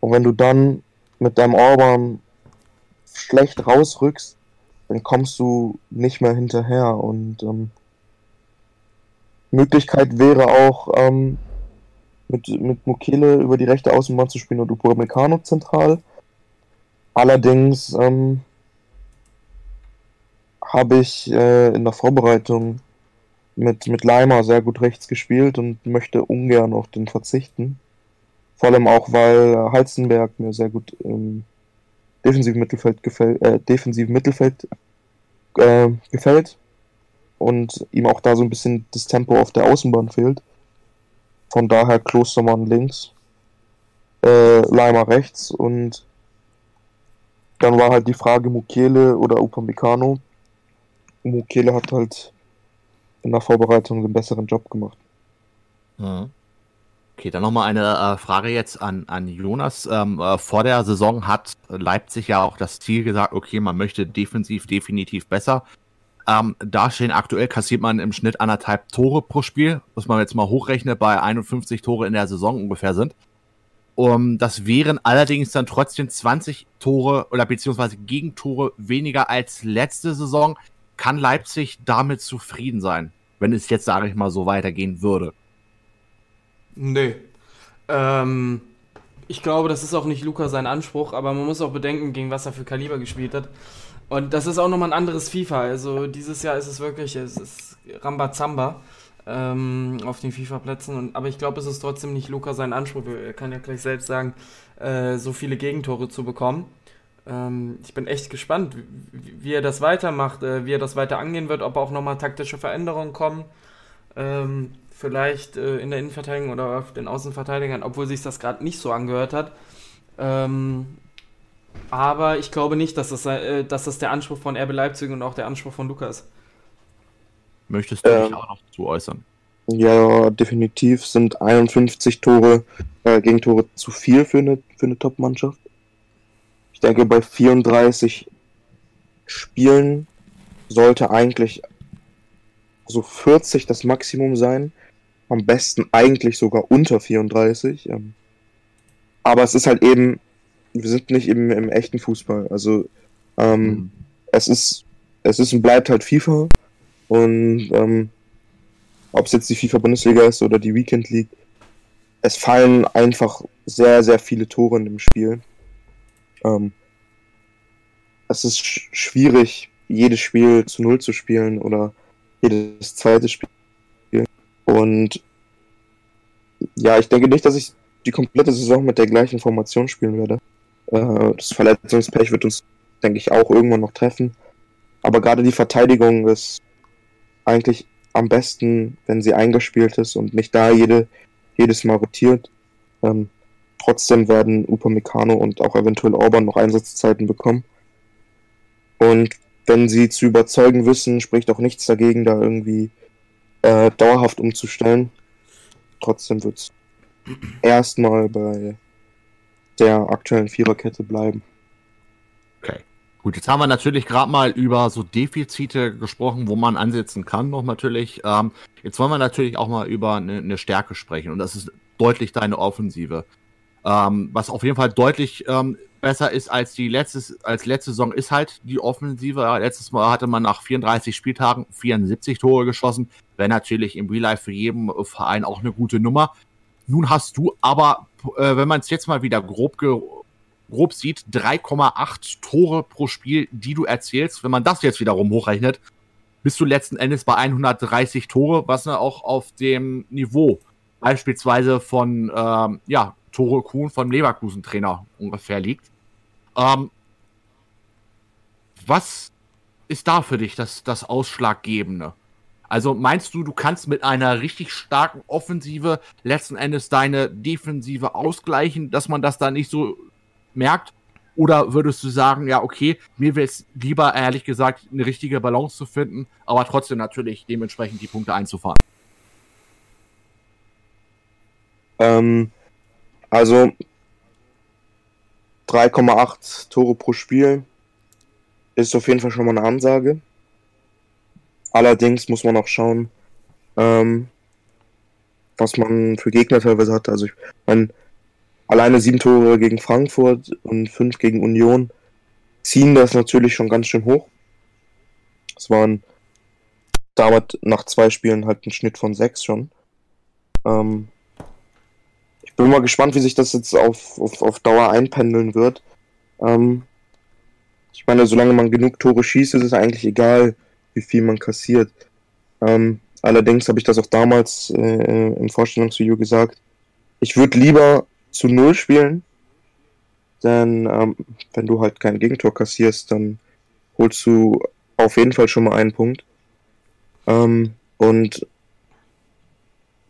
Und wenn du dann mit deinem Orban schlecht rausrückst, dann kommst du nicht mehr hinterher. Und ähm, Möglichkeit wäre auch, ähm, mit, mit Mukele über die rechte Außenbahn zu spielen und Upamecano zentral. Allerdings ähm, habe ich äh, in der Vorbereitung mit, mit Leimer sehr gut rechts gespielt und möchte ungern auf den verzichten. Vor allem auch, weil Halzenberg mir sehr gut im defensiven Mittelfeld gefällt, äh, defensiven Mittelfeld äh, gefällt und ihm auch da so ein bisschen das Tempo auf der Außenbahn fehlt. Von daher Klostermann links, äh, Leimer rechts und dann war halt die Frage Mukele oder Upamecano. Mukele hat halt in der Vorbereitung einen besseren Job gemacht. Mhm. Okay, dann nochmal eine äh, Frage jetzt an, an Jonas. Ähm, äh, vor der Saison hat Leipzig ja auch das Ziel gesagt, okay, man möchte defensiv definitiv besser ähm, dastehen. Aktuell kassiert man im Schnitt anderthalb Tore pro Spiel, was man jetzt mal hochrechnet, bei 51 Tore in der Saison ungefähr sind. Um, das wären allerdings dann trotzdem 20 Tore oder beziehungsweise Gegentore weniger als letzte Saison. Kann Leipzig damit zufrieden sein, wenn es jetzt, sage ich mal, so weitergehen würde? Nee. Ähm, ich glaube, das ist auch nicht Luca sein Anspruch, aber man muss auch bedenken, gegen was er für Kaliber gespielt hat. Und das ist auch nochmal ein anderes FIFA. Also dieses Jahr ist es wirklich, es ist Rambazamba ähm, auf den FIFA-Plätzen. Aber ich glaube, es ist trotzdem nicht Luca sein Anspruch. Er kann ja gleich selbst sagen, äh, so viele Gegentore zu bekommen. Ähm, ich bin echt gespannt, wie, wie er das weitermacht, äh, wie er das weiter angehen wird, ob auch nochmal taktische Veränderungen kommen. Ähm, vielleicht äh, in der Innenverteidigung oder auf den Außenverteidigern, obwohl sich das gerade nicht so angehört hat. Ähm, aber ich glaube nicht, dass das, äh, dass das der Anspruch von RB Leipzig und auch der Anspruch von Lukas. Möchtest du ähm, dich auch noch zu äußern? Ja, definitiv sind 51 Tore, äh, Gegentore zu viel für eine, für eine Top-Mannschaft. Ich denke, bei 34 Spielen sollte eigentlich so 40 das Maximum sein. Am besten eigentlich sogar unter 34. Ähm. Aber es ist halt eben wir sind nicht im, im echten Fußball. Also Ähm, mhm. Es ist, es ist und bleibt halt FIFA. Und ähm, ob es jetzt die FIFA-Bundesliga ist oder die Weekend League, es fallen einfach sehr, sehr viele Tore in dem Spiel. Ähm, es ist sch schwierig, jedes Spiel zu Null zu spielen oder jedes zweite Spiel. Und ja, ich denke nicht, dass ich die komplette Saison mit der gleichen Formation spielen werde. Äh, das Verletzungspech wird uns, denke ich, auch irgendwann noch treffen. Aber gerade die Verteidigung ist eigentlich am besten, wenn sie eingespielt ist und nicht da jede, jedes Mal rotiert. Ähm, trotzdem werden Upamecano und auch eventuell Orban noch Einsatzzeiten bekommen. Und wenn sie zu überzeugen wissen, spricht auch nichts dagegen, da irgendwie äh, dauerhaft umzustellen. Trotzdem wird es erstmal bei der aktuellen Viererkette bleiben. Okay. Gut, jetzt haben wir natürlich gerade mal über so Defizite gesprochen, wo man ansetzen kann, noch natürlich. Ähm, jetzt wollen wir natürlich auch mal über eine, eine Stärke sprechen und das ist deutlich deine Offensive. Ähm, was auf jeden Fall deutlich ähm, besser ist als die letzte, als letzte Saison, ist halt die Offensive. Letztes Mal hatte man nach 34 Spieltagen 74 Tore geschossen. Wäre natürlich im Real Life für jeden Verein auch eine gute Nummer. Nun hast du aber, äh, wenn man es jetzt mal wieder grob, grob sieht, 3,8 Tore pro Spiel, die du erzählst. Wenn man das jetzt wiederum hochrechnet, bist du letzten Endes bei 130 Tore, was ne auch auf dem Niveau beispielsweise von ähm, ja, Tore Kuhn vom Leverkusen-Trainer ungefähr liegt. Ähm, was ist da für dich das, das Ausschlaggebende? Also meinst du, du kannst mit einer richtig starken Offensive letzten Endes deine Defensive ausgleichen, dass man das da nicht so merkt? Oder würdest du sagen, ja, okay, mir wäre es lieber, ehrlich gesagt, eine richtige Balance zu finden, aber trotzdem natürlich dementsprechend die Punkte einzufahren? Ähm, also 3,8 Tore pro Spiel ist auf jeden Fall schon mal eine Ansage. Allerdings muss man auch schauen, ähm, was man für Gegner teilweise hat. Also ich meine, alleine sieben Tore gegen Frankfurt und fünf gegen Union ziehen das natürlich schon ganz schön hoch. Es waren damit nach zwei Spielen halt ein Schnitt von sechs schon. Ähm, bin mal gespannt, wie sich das jetzt auf, auf, auf Dauer einpendeln wird. Ähm, ich meine, solange man genug Tore schießt, ist es eigentlich egal, wie viel man kassiert. Ähm, allerdings habe ich das auch damals äh, im Vorstellungsvideo gesagt. Ich würde lieber zu Null spielen, denn ähm, wenn du halt kein Gegentor kassierst, dann holst du auf jeden Fall schon mal einen Punkt. Ähm, und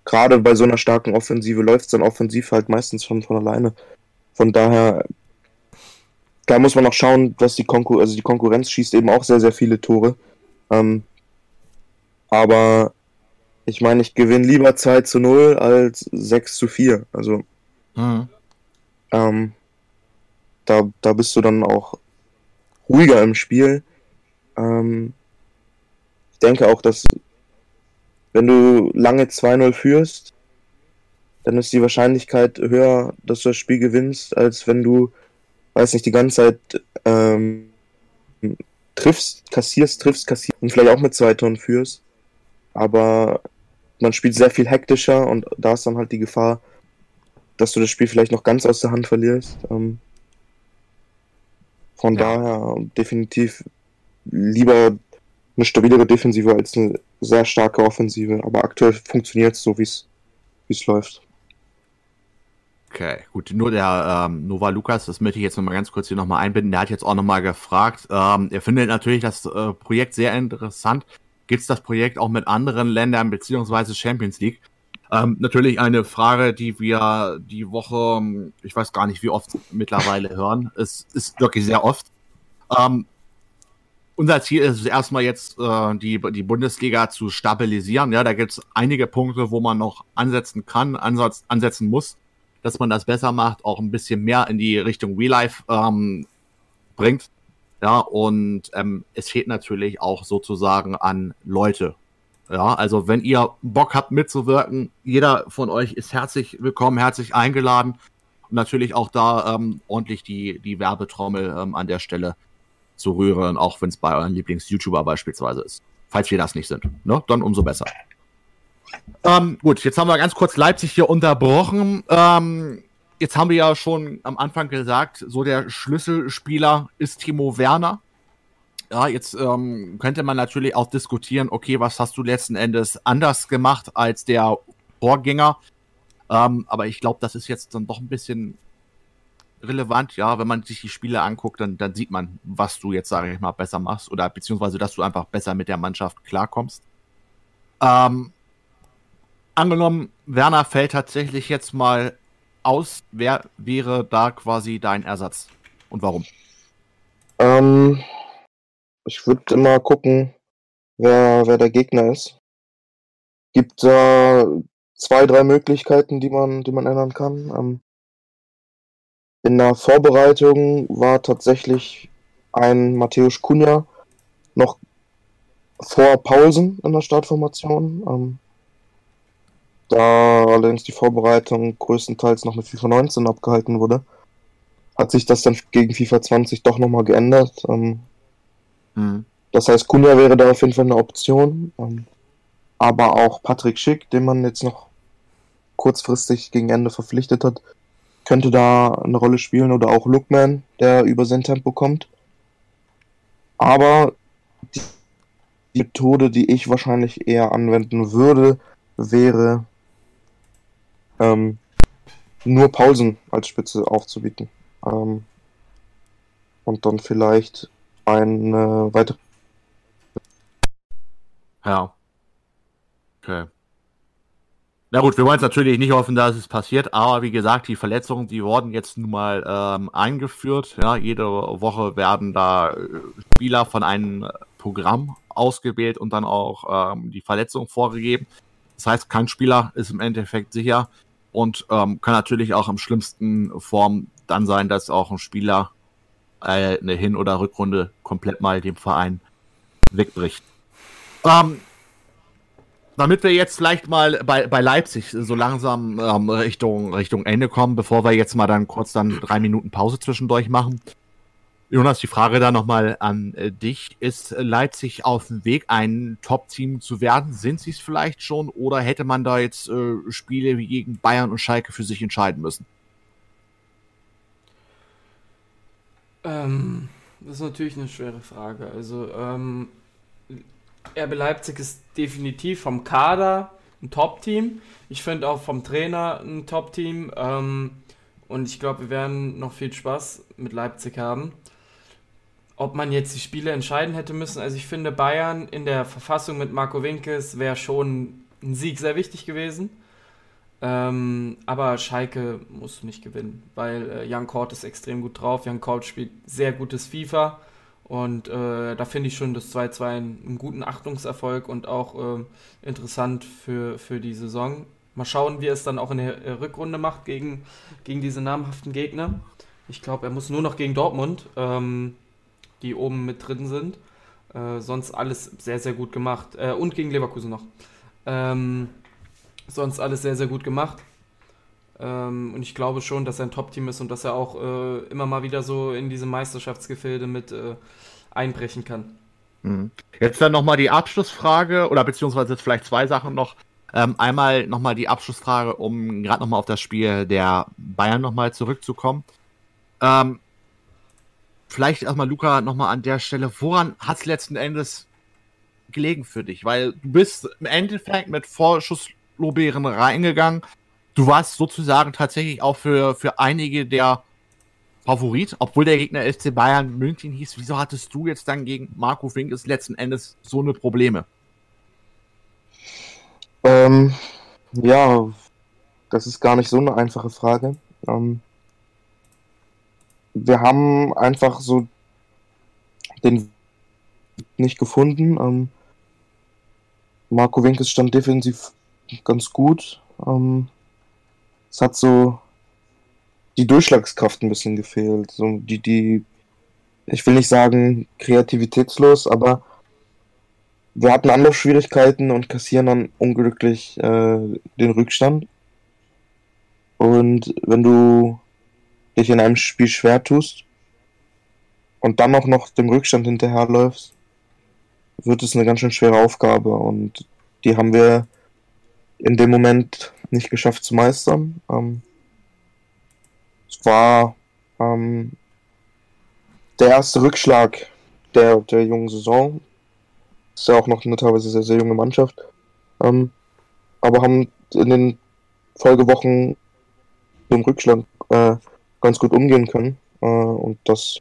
gerade bei so einer starken Offensive läuft es dann offensiv halt meistens schon von alleine. Von daher, da muss man noch schauen, dass die Konkurrenz, also die Konkurrenz schießt eben auch sehr, sehr viele Tore. Ähm, aber ich meine, ich gewinne lieber 2 zu 0 als 6 zu 4. Also mhm. ähm, da, da bist du dann auch ruhiger im Spiel. Ähm, ich denke auch, dass wenn du lange 2-0 führst, dann ist die Wahrscheinlichkeit höher, dass du das Spiel gewinnst, als wenn du, weiß nicht, die ganze Zeit ähm, triffst, kassierst, triffst, kassierst und vielleicht auch mit zwei Toren führst. Aber man spielt sehr viel hektischer und da ist dann halt die Gefahr, dass du das Spiel vielleicht noch ganz aus der Hand verlierst. Ähm, von ja. daher definitiv lieber eine stabilere Defensive als eine sehr starke Offensive. Aber aktuell funktioniert es so, wie es läuft. Okay, gut. Nur der ähm, Nova Lukas, das möchte ich jetzt nochmal ganz kurz hier nochmal einbinden. Der hat jetzt auch nochmal gefragt. Ähm, er findet natürlich das äh, Projekt sehr interessant. Gibt es das Projekt auch mit anderen Ländern beziehungsweise Champions League? Ähm, natürlich eine Frage, die wir die Woche, ich weiß gar nicht, wie oft mittlerweile hören. Es ist wirklich sehr oft. Ähm, unser Ziel ist es erstmal jetzt, äh, die, die Bundesliga zu stabilisieren. Ja, da gibt es einige Punkte, wo man noch ansetzen kann, ansatz, ansetzen muss, dass man das besser macht, auch ein bisschen mehr in die Richtung Real Life ähm, bringt. Ja, und ähm, es fehlt natürlich auch sozusagen an Leute. Ja, also wenn ihr Bock habt mitzuwirken, jeder von euch ist herzlich willkommen, herzlich eingeladen. Und natürlich auch da ähm, ordentlich die, die Werbetrommel ähm, an der Stelle zu rühren, auch wenn es bei euren Lieblings-YouTuber beispielsweise ist. Falls wir das nicht sind, ne? dann umso besser. Ähm, gut, jetzt haben wir ganz kurz Leipzig hier unterbrochen. Ähm, jetzt haben wir ja schon am Anfang gesagt, so der Schlüsselspieler ist Timo Werner. Ja, jetzt ähm, könnte man natürlich auch diskutieren, okay, was hast du letzten Endes anders gemacht als der Vorgänger? Ähm, aber ich glaube, das ist jetzt dann doch ein bisschen relevant, ja, wenn man sich die Spiele anguckt, dann, dann sieht man, was du jetzt, sage ich mal, besser machst oder beziehungsweise, dass du einfach besser mit der Mannschaft klarkommst. Ähm, angenommen, Werner fällt tatsächlich jetzt mal aus, wer wäre da quasi dein Ersatz und warum? Ähm, ich würde immer gucken, wer, wer der Gegner ist. Gibt da äh, zwei, drei Möglichkeiten, die man, die man ändern kann. Ähm, in der Vorbereitung war tatsächlich ein Matthäus Kunja noch vor Paulsen in der Startformation. Ähm, da allerdings die Vorbereitung größtenteils noch mit FIFA 19 abgehalten wurde, hat sich das dann gegen FIFA 20 doch nochmal geändert. Ähm, mhm. Das heißt, Kunja wäre da auf jeden Fall eine Option. Ähm, aber auch Patrick Schick, den man jetzt noch kurzfristig gegen Ende verpflichtet hat, könnte da eine Rolle spielen oder auch Lookman, der über sein Tempo kommt. Aber die Methode, die ich wahrscheinlich eher anwenden würde, wäre ähm, nur Pausen als Spitze aufzubieten. Ähm, und dann vielleicht eine weitere. Ja. Okay. Na gut, wir wollen es natürlich nicht hoffen, dass es passiert, aber wie gesagt, die Verletzungen, die wurden jetzt nun mal ähm, eingeführt. Ja, jede Woche werden da äh, Spieler von einem Programm ausgewählt und dann auch ähm, die Verletzung vorgegeben. Das heißt, kein Spieler ist im Endeffekt sicher und ähm, kann natürlich auch im schlimmsten Form dann sein, dass auch ein Spieler äh, eine Hin- oder Rückrunde komplett mal dem Verein wegbricht. Ähm, damit wir jetzt vielleicht mal bei, bei Leipzig so langsam ähm, Richtung, Richtung Ende kommen, bevor wir jetzt mal dann kurz dann drei Minuten Pause zwischendurch machen. Jonas, die Frage da nochmal an äh, dich. Ist Leipzig auf dem Weg, ein Top-Team zu werden? Sind sie es vielleicht schon? Oder hätte man da jetzt äh, Spiele wie gegen Bayern und Schalke für sich entscheiden müssen? Ähm, das ist natürlich eine schwere Frage. Also, ähm, RB Leipzig ist definitiv vom Kader ein Top-Team. Ich finde auch vom Trainer ein Top-Team. Ähm, und ich glaube, wir werden noch viel Spaß mit Leipzig haben. Ob man jetzt die Spiele entscheiden hätte müssen, also ich finde, Bayern in der Verfassung mit Marco Winkes wäre schon ein Sieg sehr wichtig gewesen. Ähm, aber Schalke musst du nicht gewinnen, weil äh, Jan Kort ist extrem gut drauf. Jan Kort spielt sehr gutes FIFA. Und äh, da finde ich schon das 2-2 einen, einen, guten Achtungserfolg und auch äh, interessant für, für die Saison. Mal schauen, wie er es dann auch in der äh, Rückrunde macht gegen, gegen diese namhaften Gegner. Ich glaube, er muss nur noch gegen Dortmund, ähm, die oben mit drin sind. Äh, sonst alles sehr, sehr gut gemacht. Äh, und gegen Leverkusen noch. Ähm, sonst alles sehr, sehr gut gemacht. Ähm, und ich glaube schon, dass er ein Top-Team ist und dass er auch äh, immer mal wieder so in diese Meisterschaftsgefilde mit äh, einbrechen kann. Mhm. Jetzt dann nochmal die Abschlussfrage oder beziehungsweise jetzt vielleicht zwei Sachen noch. Ähm, einmal nochmal die Abschlussfrage, um gerade nochmal auf das Spiel der Bayern nochmal zurückzukommen. Ähm, vielleicht erstmal, Luca, nochmal an der Stelle, woran hat es letzten Endes gelegen für dich? Weil du bist im Endeffekt mit Vorschusslobären reingegangen, du warst sozusagen tatsächlich auch für, für einige der Favorit, obwohl der Gegner FC Bayern München hieß. Wieso hattest du jetzt dann gegen Marco Finkes letzten Endes so eine Probleme? Ähm, ja, das ist gar nicht so eine einfache Frage. Ähm, wir haben einfach so den nicht gefunden. Ähm, Marco Winkes stand defensiv ganz gut. Ähm, es hat so die Durchschlagskraft ein bisschen gefehlt. So die, die, ich will nicht sagen kreativitätslos, aber wir hatten Anlaufschwierigkeiten und kassieren dann unglücklich äh, den Rückstand. Und wenn du dich in einem Spiel schwer tust, und dann auch noch dem Rückstand hinterherläufst, wird es eine ganz schön schwere Aufgabe. Und die haben wir in dem Moment nicht geschafft zu meistern. Ähm, es war ähm, der erste Rückschlag der, der jungen Saison. Ist ja auch noch eine teilweise sehr, sehr junge Mannschaft. Ähm, aber haben in den Folgewochen dem Rückschlag äh, ganz gut umgehen können. Äh, und das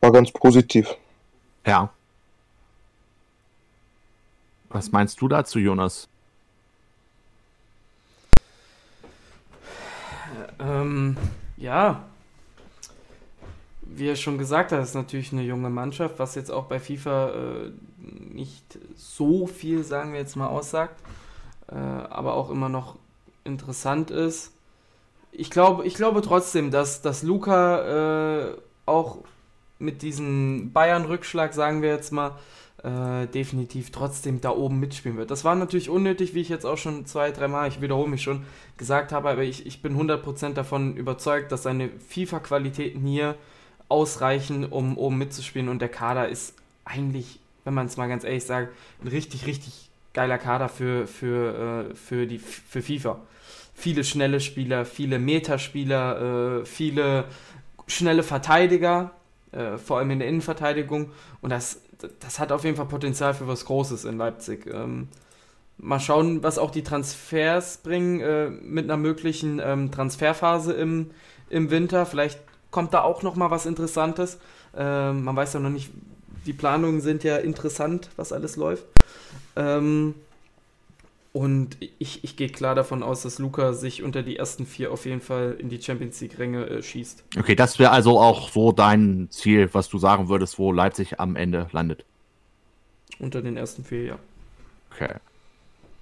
war ganz positiv. Ja. Was meinst du dazu, Jonas? Ähm, ja, wie er schon gesagt hat, ist natürlich eine junge Mannschaft, was jetzt auch bei FIFA äh, nicht so viel, sagen wir jetzt mal, aussagt, äh, aber auch immer noch interessant ist. Ich glaube, ich glaube trotzdem, dass, dass Luca äh, auch mit diesem Bayern-Rückschlag, sagen wir jetzt mal, äh, definitiv trotzdem da oben mitspielen wird. Das war natürlich unnötig, wie ich jetzt auch schon zwei, dreimal, ich wiederhole mich schon, gesagt habe, aber ich, ich bin 100% davon überzeugt, dass seine FIFA-Qualitäten hier ausreichen, um oben mitzuspielen und der Kader ist eigentlich, wenn man es mal ganz ehrlich sagt, ein richtig, richtig geiler Kader für, für, äh, für, die, für FIFA. Viele schnelle Spieler, viele Metaspieler, äh, viele schnelle Verteidiger, äh, vor allem in der Innenverteidigung. Und das, das hat auf jeden Fall Potenzial für was Großes in Leipzig. Ähm, mal schauen, was auch die Transfers bringen äh, mit einer möglichen ähm, Transferphase im, im Winter. Vielleicht kommt da auch noch mal was Interessantes. Ähm, man weiß ja noch nicht, die Planungen sind ja interessant, was alles läuft. Ähm, und ich, ich gehe klar davon aus, dass Luca sich unter die ersten vier auf jeden Fall in die Champions League-Ränge äh, schießt. Okay, das wäre also auch so dein Ziel, was du sagen würdest, wo Leipzig am Ende landet. Unter den ersten vier, ja. Okay.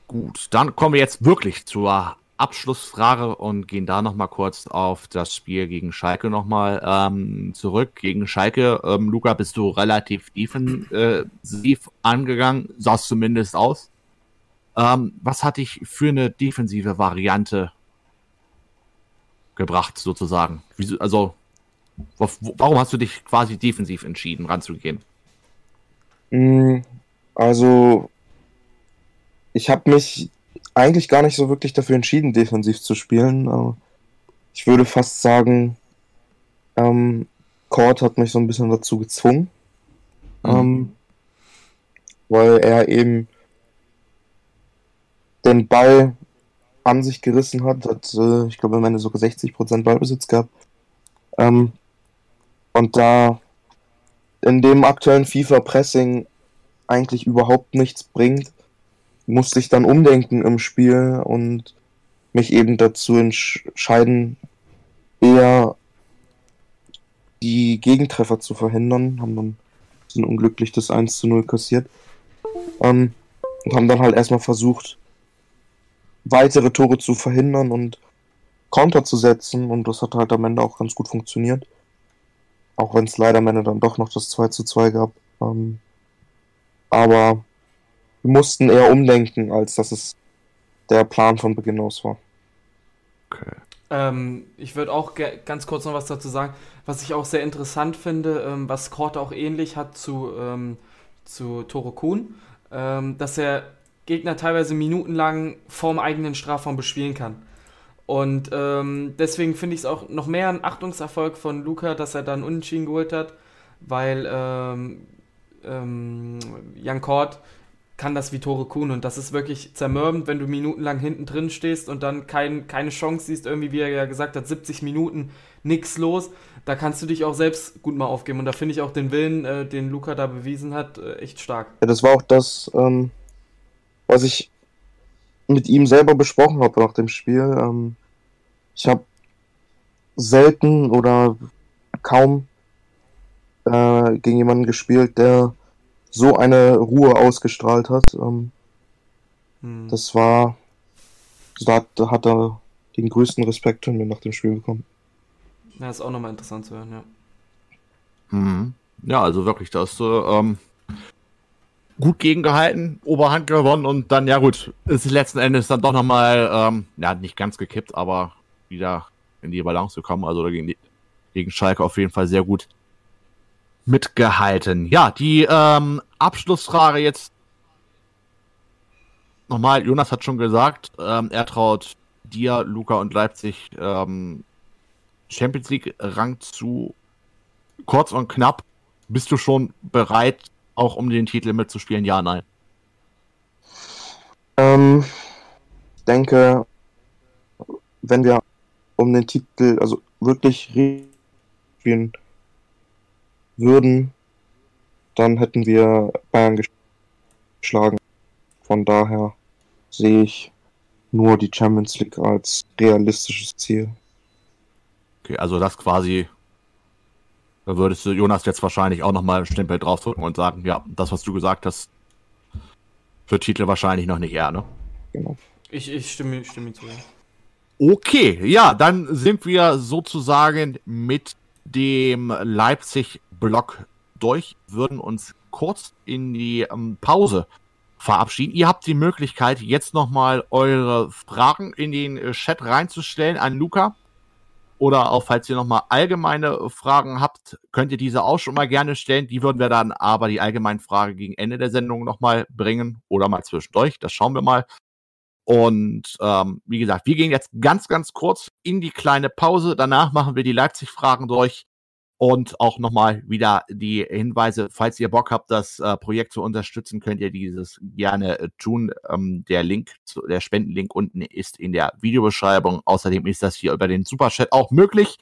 Gut, dann kommen wir jetzt wirklich zur Abschlussfrage und gehen da nochmal kurz auf das Spiel gegen Schalke nochmal ähm, zurück. Gegen Schalke, ähm, Luca, bist du relativ defensiv angegangen, sahst zumindest aus. Ähm, was hat dich für eine defensive Variante gebracht, sozusagen? Wieso, also, warum hast du dich quasi defensiv entschieden, ranzugehen? Mm, also, ich habe mich eigentlich gar nicht so wirklich dafür entschieden, defensiv zu spielen. Ich würde fast sagen, ähm, Cord hat mich so ein bisschen dazu gezwungen. Mhm. Ähm, weil er eben den Ball an sich gerissen hat, hat, äh, ich glaube, am Ende sogar 60% Ballbesitz gehabt. Ähm, und da in dem aktuellen FIFA-Pressing eigentlich überhaupt nichts bringt, musste ich dann umdenken im Spiel und mich eben dazu entscheiden, eher die Gegentreffer zu verhindern. Haben dann ein unglücklich das 1 zu 0 kassiert. Ähm, und haben dann halt erstmal versucht, weitere Tore zu verhindern und Konter zu setzen und das hat halt am Ende auch ganz gut funktioniert. Auch wenn es leider am Ende dann doch noch das 2 zu 2 gab. Ähm, aber wir mussten eher umdenken, als dass es der Plan von Beginn aus war. Okay. Ähm, ich würde auch ganz kurz noch was dazu sagen, was ich auch sehr interessant finde, ähm, was Korte auch ähnlich hat zu, ähm, zu Toro Kuhn, ähm, dass er Gegner teilweise minutenlang vorm eigenen Strafraum bespielen kann. Und ähm, deswegen finde ich es auch noch mehr ein Achtungserfolg von Luca, dass er dann Unentschieden geholt hat, weil ähm, ähm, Jan Kort kann das wie Tore Kuhn und das ist wirklich zermürbend, wenn du minutenlang hinten drin stehst und dann kein, keine Chance siehst, irgendwie, wie er ja gesagt hat, 70 Minuten nichts los. Da kannst du dich auch selbst gut mal aufgeben und da finde ich auch den Willen, äh, den Luca da bewiesen hat, äh, echt stark. Ja, das war auch das, ähm, was ich mit ihm selber besprochen habe nach dem Spiel. Ähm, ich habe selten oder kaum äh, gegen jemanden gespielt, der so eine Ruhe ausgestrahlt hat. Ähm, hm. Das war, da, da hat er den größten Respekt von mir nach dem Spiel bekommen. Ja, ist auch nochmal interessant zu hören, ja. Mhm. Ja, also wirklich, das ähm, gut gegengehalten, Oberhand gewonnen und dann, ja gut, ist letzten Endes dann doch nochmal, ähm, ja, nicht ganz gekippt, aber wieder in die Balance gekommen. Also gegen, die, gegen Schalke auf jeden Fall sehr gut mitgehalten. Ja, die ähm, Abschlussfrage jetzt nochmal. Jonas hat schon gesagt, ähm, er traut dir, Luca und Leipzig ähm, Champions League Rang zu. Kurz und knapp, bist du schon bereit, auch um den Titel mitzuspielen? Ja, nein. Ähm, denke, wenn wir um den Titel, also wirklich spielen würden, dann hätten wir Bayern geschlagen. Von daher sehe ich nur die Champions League als realistisches Ziel. Okay, also das quasi, da würdest du Jonas jetzt wahrscheinlich auch nochmal ein Stempel draufdrücken und sagen, ja, das, was du gesagt hast, für Titel wahrscheinlich noch nicht eher, ne? Genau. Ich, ich stimme, stimme zu. Okay, ja, dann sind wir sozusagen mit dem Leipzig-Block durch, würden uns kurz in die ähm, Pause verabschieden. Ihr habt die Möglichkeit, jetzt nochmal eure Fragen in den äh, Chat reinzustellen an Luca. Oder auch, falls ihr nochmal allgemeine Fragen habt, könnt ihr diese auch schon mal gerne stellen. Die würden wir dann aber die allgemeinen Fragen gegen Ende der Sendung nochmal bringen oder mal zwischendurch. Das schauen wir mal. Und ähm, wie gesagt, wir gehen jetzt ganz, ganz kurz in die kleine Pause. Danach machen wir die Leipzig-Fragen durch. Und auch nochmal wieder die Hinweise, falls ihr Bock habt, das äh, Projekt zu unterstützen, könnt ihr dieses gerne äh, tun. Ähm, der Link, zu, der Spendenlink unten ist in der Videobeschreibung. Außerdem ist das hier über den Superchat auch möglich.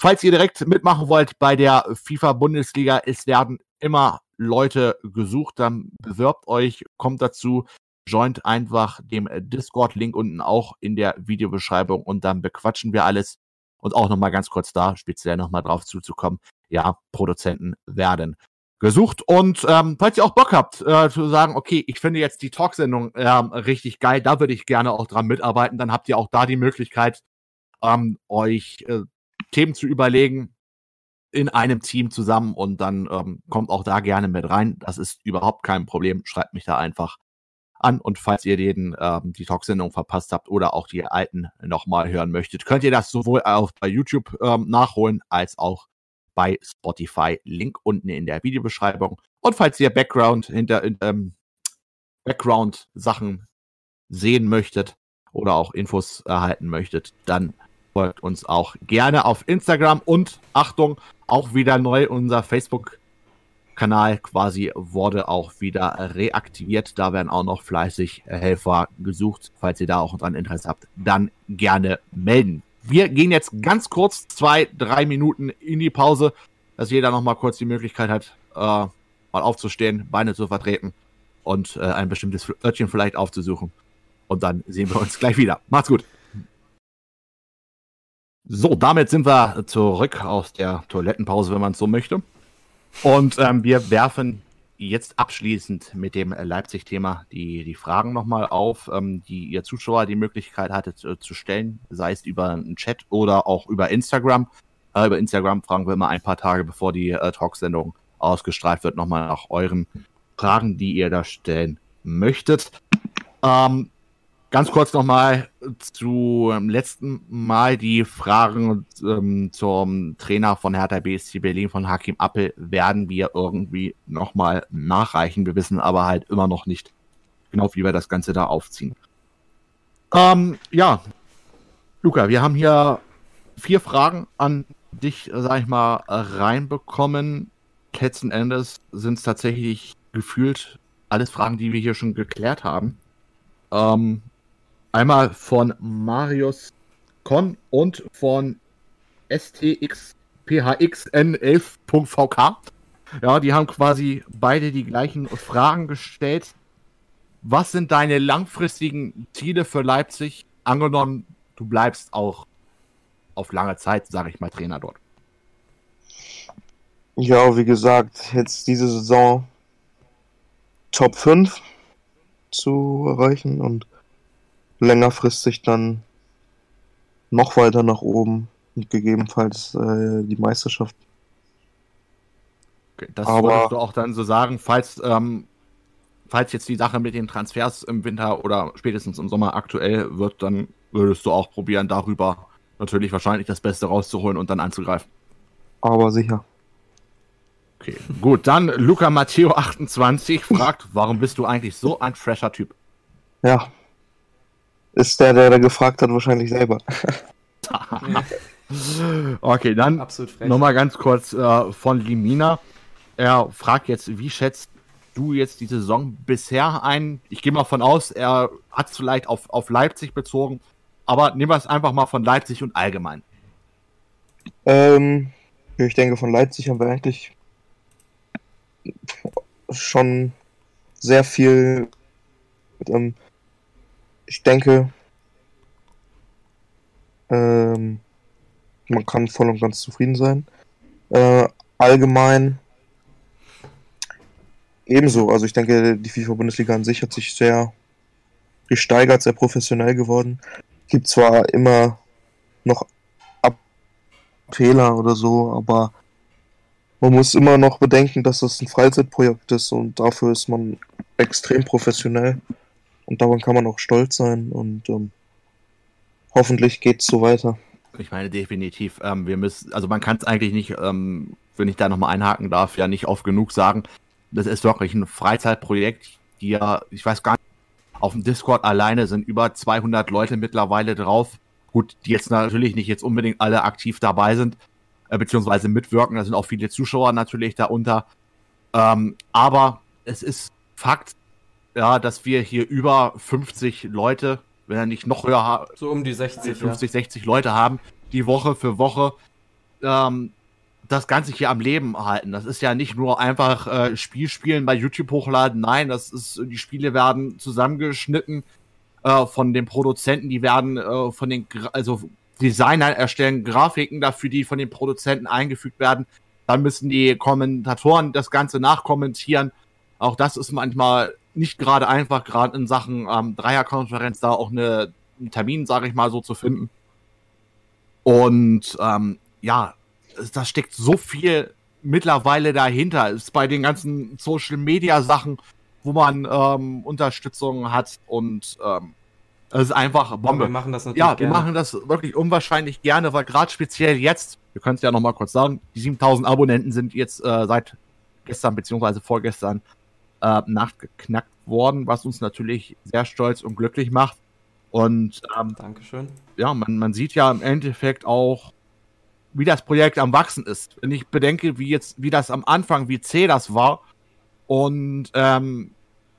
Falls ihr direkt mitmachen wollt bei der FIFA-Bundesliga, es werden immer Leute gesucht, dann bewirbt euch, kommt dazu, joint einfach dem Discord-Link unten auch in der Videobeschreibung und dann bequatschen wir alles. Und auch nochmal ganz kurz da, speziell nochmal drauf zuzukommen, ja, Produzenten werden gesucht. Und ähm, falls ihr auch Bock habt, äh, zu sagen, okay, ich finde jetzt die Talksendung äh, richtig geil, da würde ich gerne auch dran mitarbeiten, dann habt ihr auch da die Möglichkeit, ähm, euch äh, Themen zu überlegen in einem Team zusammen und dann ähm, kommt auch da gerne mit rein. Das ist überhaupt kein Problem. Schreibt mich da einfach an. Und falls ihr den ähm, die Talksendung verpasst habt oder auch die alten nochmal hören möchtet, könnt ihr das sowohl auch bei YouTube ähm, nachholen als auch bei Spotify. Link unten in der Videobeschreibung. Und falls ihr Background hinter ähm, Background Sachen sehen möchtet oder auch Infos erhalten möchtet, dann folgt uns auch gerne auf Instagram und Achtung, auch wieder neu unser Facebook Kanal quasi wurde auch wieder reaktiviert. Da werden auch noch fleißig Helfer gesucht. Falls ihr da auch dran Interesse habt, dann gerne melden. Wir gehen jetzt ganz kurz zwei, drei Minuten in die Pause, dass jeder noch mal kurz die Möglichkeit hat, äh, mal aufzustehen, Beine zu vertreten und äh, ein bestimmtes Örtchen vielleicht aufzusuchen. Und dann sehen wir uns gleich wieder. Macht's gut. So, damit sind wir zurück aus der Toilettenpause, wenn man es so möchte. Und ähm, wir werfen jetzt abschließend mit dem Leipzig-Thema die, die Fragen nochmal auf, ähm, die ihr Zuschauer die Möglichkeit hattet äh, zu stellen, sei es über einen Chat oder auch über Instagram. Äh, über Instagram fragen wir immer ein paar Tage, bevor die äh, Talksendung ausgestrahlt wird, nochmal nach euren Fragen, die ihr da stellen möchtet. Ähm, Ganz kurz nochmal zu ähm, letzten Mal die Fragen ähm, zum Trainer von Hertha BSC Berlin von Hakim Appel werden wir irgendwie nochmal nachreichen. Wir wissen aber halt immer noch nicht genau, wie wir das Ganze da aufziehen. Ähm, ja, Luca, wir haben hier vier Fragen an dich, sag ich mal, reinbekommen. Letzten Endes sind es tatsächlich gefühlt alles Fragen, die wir hier schon geklärt haben. Ähm, Einmal von Marius Con und von STXPHXN11.VK. Ja, die haben quasi beide die gleichen Fragen gestellt. Was sind deine langfristigen Ziele für Leipzig? Angenommen, du bleibst auch auf lange Zeit, sage ich mal, Trainer dort. Ja, wie gesagt, jetzt diese Saison Top 5 zu erreichen und längerfristig dann noch weiter nach oben und gegebenenfalls äh, die Meisterschaft. Okay, das Aber, wolltest du auch dann so sagen, falls, ähm, falls jetzt die Sache mit den Transfers im Winter oder spätestens im Sommer aktuell wird, dann würdest du auch probieren, darüber natürlich wahrscheinlich das Beste rauszuholen und dann anzugreifen. Aber sicher. Okay, gut. Dann Luca Matteo 28 fragt, warum bist du eigentlich so ein fresher Typ? Ja. Ist der, der da gefragt hat, wahrscheinlich selber. okay, dann nochmal ganz kurz äh, von Limina. Er fragt jetzt, wie schätzt du jetzt die Saison bisher ein? Ich gehe mal von aus, er hat es vielleicht auf, auf Leipzig bezogen, aber nehmen wir es einfach mal von Leipzig und allgemein. Ähm, ich denke, von Leipzig haben wir eigentlich schon sehr viel. Ähm, ich denke, ähm, man kann voll und ganz zufrieden sein. Äh, allgemein ebenso. Also ich denke, die FIFA-Bundesliga an sich hat sich sehr gesteigert, sehr professionell geworden. Gibt zwar immer noch Ab Fehler oder so, aber man muss immer noch bedenken, dass das ein Freizeitprojekt ist und dafür ist man extrem professionell und daran kann man auch stolz sein und ähm, hoffentlich geht's so weiter. Ich meine, definitiv. Ähm, wir müssen, also man kann es eigentlich nicht, ähm, wenn ich da nochmal einhaken darf, ja nicht oft genug sagen. Das ist wirklich ein Freizeitprojekt. Die ja, ich weiß gar nicht, auf dem Discord alleine sind über 200 Leute mittlerweile drauf. Gut, die jetzt natürlich nicht jetzt unbedingt alle aktiv dabei sind, äh, beziehungsweise mitwirken. Da sind auch viele Zuschauer natürlich darunter. Ähm, aber es ist Fakt, ja, dass wir hier über 50 Leute, wenn er nicht noch höher ha- So um die 60, 50, 60 Leute haben, die Woche für Woche ähm, das Ganze hier am Leben halten. Das ist ja nicht nur einfach äh, Spiel spielen bei YouTube hochladen. Nein, das ist, die Spiele werden zusammengeschnitten äh, von den Produzenten, die werden äh, von den, Gra- also Designer erstellen Grafiken dafür, die von den Produzenten eingefügt werden. Dann müssen die Kommentatoren das Ganze nachkommentieren. Auch das ist manchmal nicht gerade einfach, gerade in Sachen ähm, Dreierkonferenz da auch eine, einen Termin, sage ich mal, so zu finden. Und ähm, ja, da steckt so viel mittlerweile dahinter. Ist bei den ganzen Social Media Sachen, wo man ähm, Unterstützung hat und ähm, es ist einfach ja. Bombe. Wir machen das natürlich Ja, wir gerne. machen das wirklich unwahrscheinlich gerne, weil gerade speziell jetzt, wir können es ja noch mal kurz sagen, die 7000 Abonnenten sind jetzt äh, seit gestern beziehungsweise vorgestern äh, Nacht geknackt worden, was uns natürlich sehr stolz und glücklich macht. Und ähm, Dankeschön. ja, man, man sieht ja im Endeffekt auch, wie das Projekt am Wachsen ist. Wenn ich bedenke, wie jetzt, wie das am Anfang, wie zäh das war und ähm,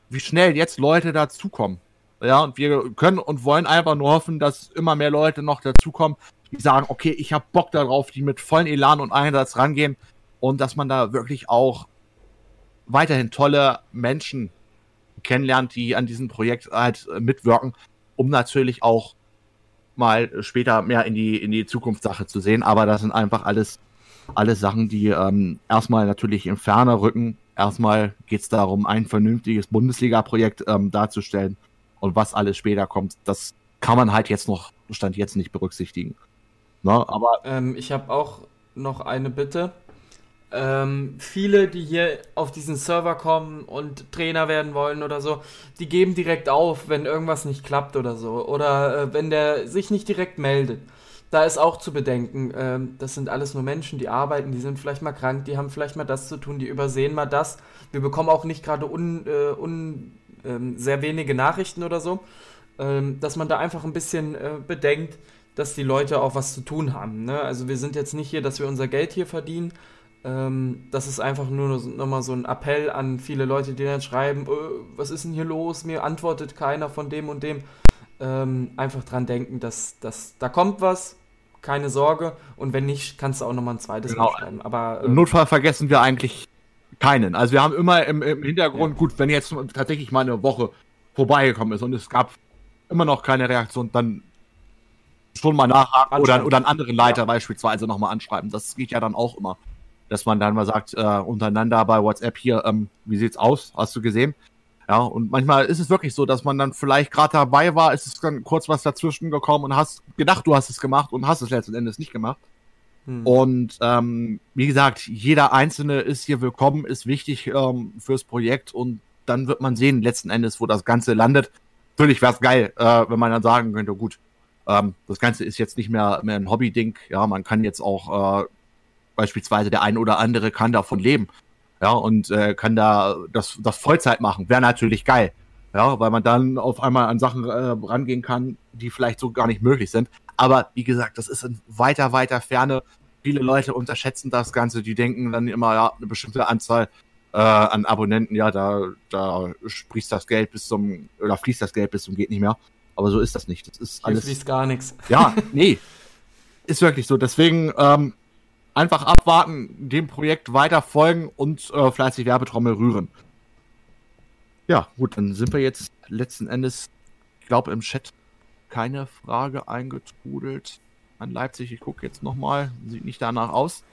wie schnell jetzt Leute dazukommen. Ja, und wir können und wollen einfach nur hoffen, dass immer mehr Leute noch dazukommen, die sagen, okay, ich habe Bock darauf, die mit vollen Elan und Einsatz rangehen und dass man da wirklich auch weiterhin tolle Menschen kennenlernt, die an diesem Projekt halt äh, mitwirken, um natürlich auch mal später mehr in die, in die Zukunftssache zu sehen. Aber das sind einfach alles, alles Sachen, die ähm, erstmal natürlich in Ferne rücken. Erstmal geht es darum, ein vernünftiges Bundesliga-Projekt ähm, darzustellen. Und was alles später kommt, das kann man halt jetzt noch, Stand jetzt nicht berücksichtigen. Ne? Aber Ähm, ich habe auch noch eine Bitte. Ähm, viele, die hier auf diesen Server kommen und Trainer werden wollen oder so, die geben direkt auf, wenn irgendwas nicht klappt oder so. Oder äh, wenn der sich nicht direkt meldet. Da ist auch zu bedenken, ähm, das sind alles nur Menschen, die arbeiten, die sind vielleicht mal krank, die haben vielleicht mal das zu tun, die übersehen mal das. Wir bekommen auch nicht gerade un, äh, un, ähm, sehr wenige Nachrichten oder so. Ähm, dass man da einfach ein bisschen äh, bedenkt, dass die Leute auch was zu tun haben. Ne? Also wir sind jetzt nicht hier, dass wir unser Geld hier verdienen. Ähm, das ist einfach nur nochmal so ein Appell an viele Leute, die dann schreiben, äh, was ist denn hier los? Mir antwortet keiner von dem und dem. Ähm, einfach dran denken, dass, dass da kommt was, keine Sorge. Und wenn nicht, kannst du auch nochmal ein zweites Genau. Mal schreiben. Aber Im ähm, Notfall vergessen wir eigentlich keinen. Also wir haben immer im, im Hintergrund, gut, wenn jetzt tatsächlich mal eine Woche vorbeigekommen ist und es gab immer noch keine Reaktion, dann schon mal nachhaken oder, oder einen anderen Leiter beispielsweise nochmal anschreiben. Das geht ja dann auch immer. Dass man dann mal sagt, äh, untereinander bei WhatsApp hier, ähm, wie sieht's aus? Hast du gesehen? Ja, und manchmal ist es wirklich so, dass man dann vielleicht gerade dabei war, ist es dann kurz was dazwischen gekommen und hast gedacht, du hast es gemacht und hast es letzten Endes nicht gemacht. hm. Und ähm, wie gesagt, jeder Einzelne ist hier willkommen, ist wichtig ähm, fürs Projekt und dann wird man sehen, letzten Endes, wo das Ganze landet. Natürlich wäre es geil, äh, wenn man dann sagen könnte, gut, ähm, das Ganze ist jetzt nicht mehr, mehr ein Hobby-Ding. Ja, man kann jetzt auch äh, beispielsweise der ein oder andere kann davon leben. Ja, und äh, kann da das, das Vollzeit machen. Wäre natürlich geil. Ja, weil man dann auf einmal an Sachen äh, rangehen kann, die vielleicht so gar nicht möglich sind. Aber wie gesagt, das ist in weiter, weiter Ferne. Viele Leute unterschätzen das Ganze, die denken dann immer, ja, eine bestimmte Anzahl äh, an Abonnenten, ja, da, da sprießt das Geld bis zum, oder fließt das Geld bis zum geht nicht mehr. Aber so ist das nicht. Das ist alles. Hier fließt gar nichts. Ja, nee. Ist wirklich so. Deswegen ähm, einfach abwarten, dem Projekt weiter folgen und äh, fleißig Werbetrommel rühren. Ja, gut, dann sind wir jetzt letzten Endes, ich glaube, im Chat keine Frage eingetrudelt an Leipzig. Ich gucke jetzt nochmal. Sieht nicht danach aus.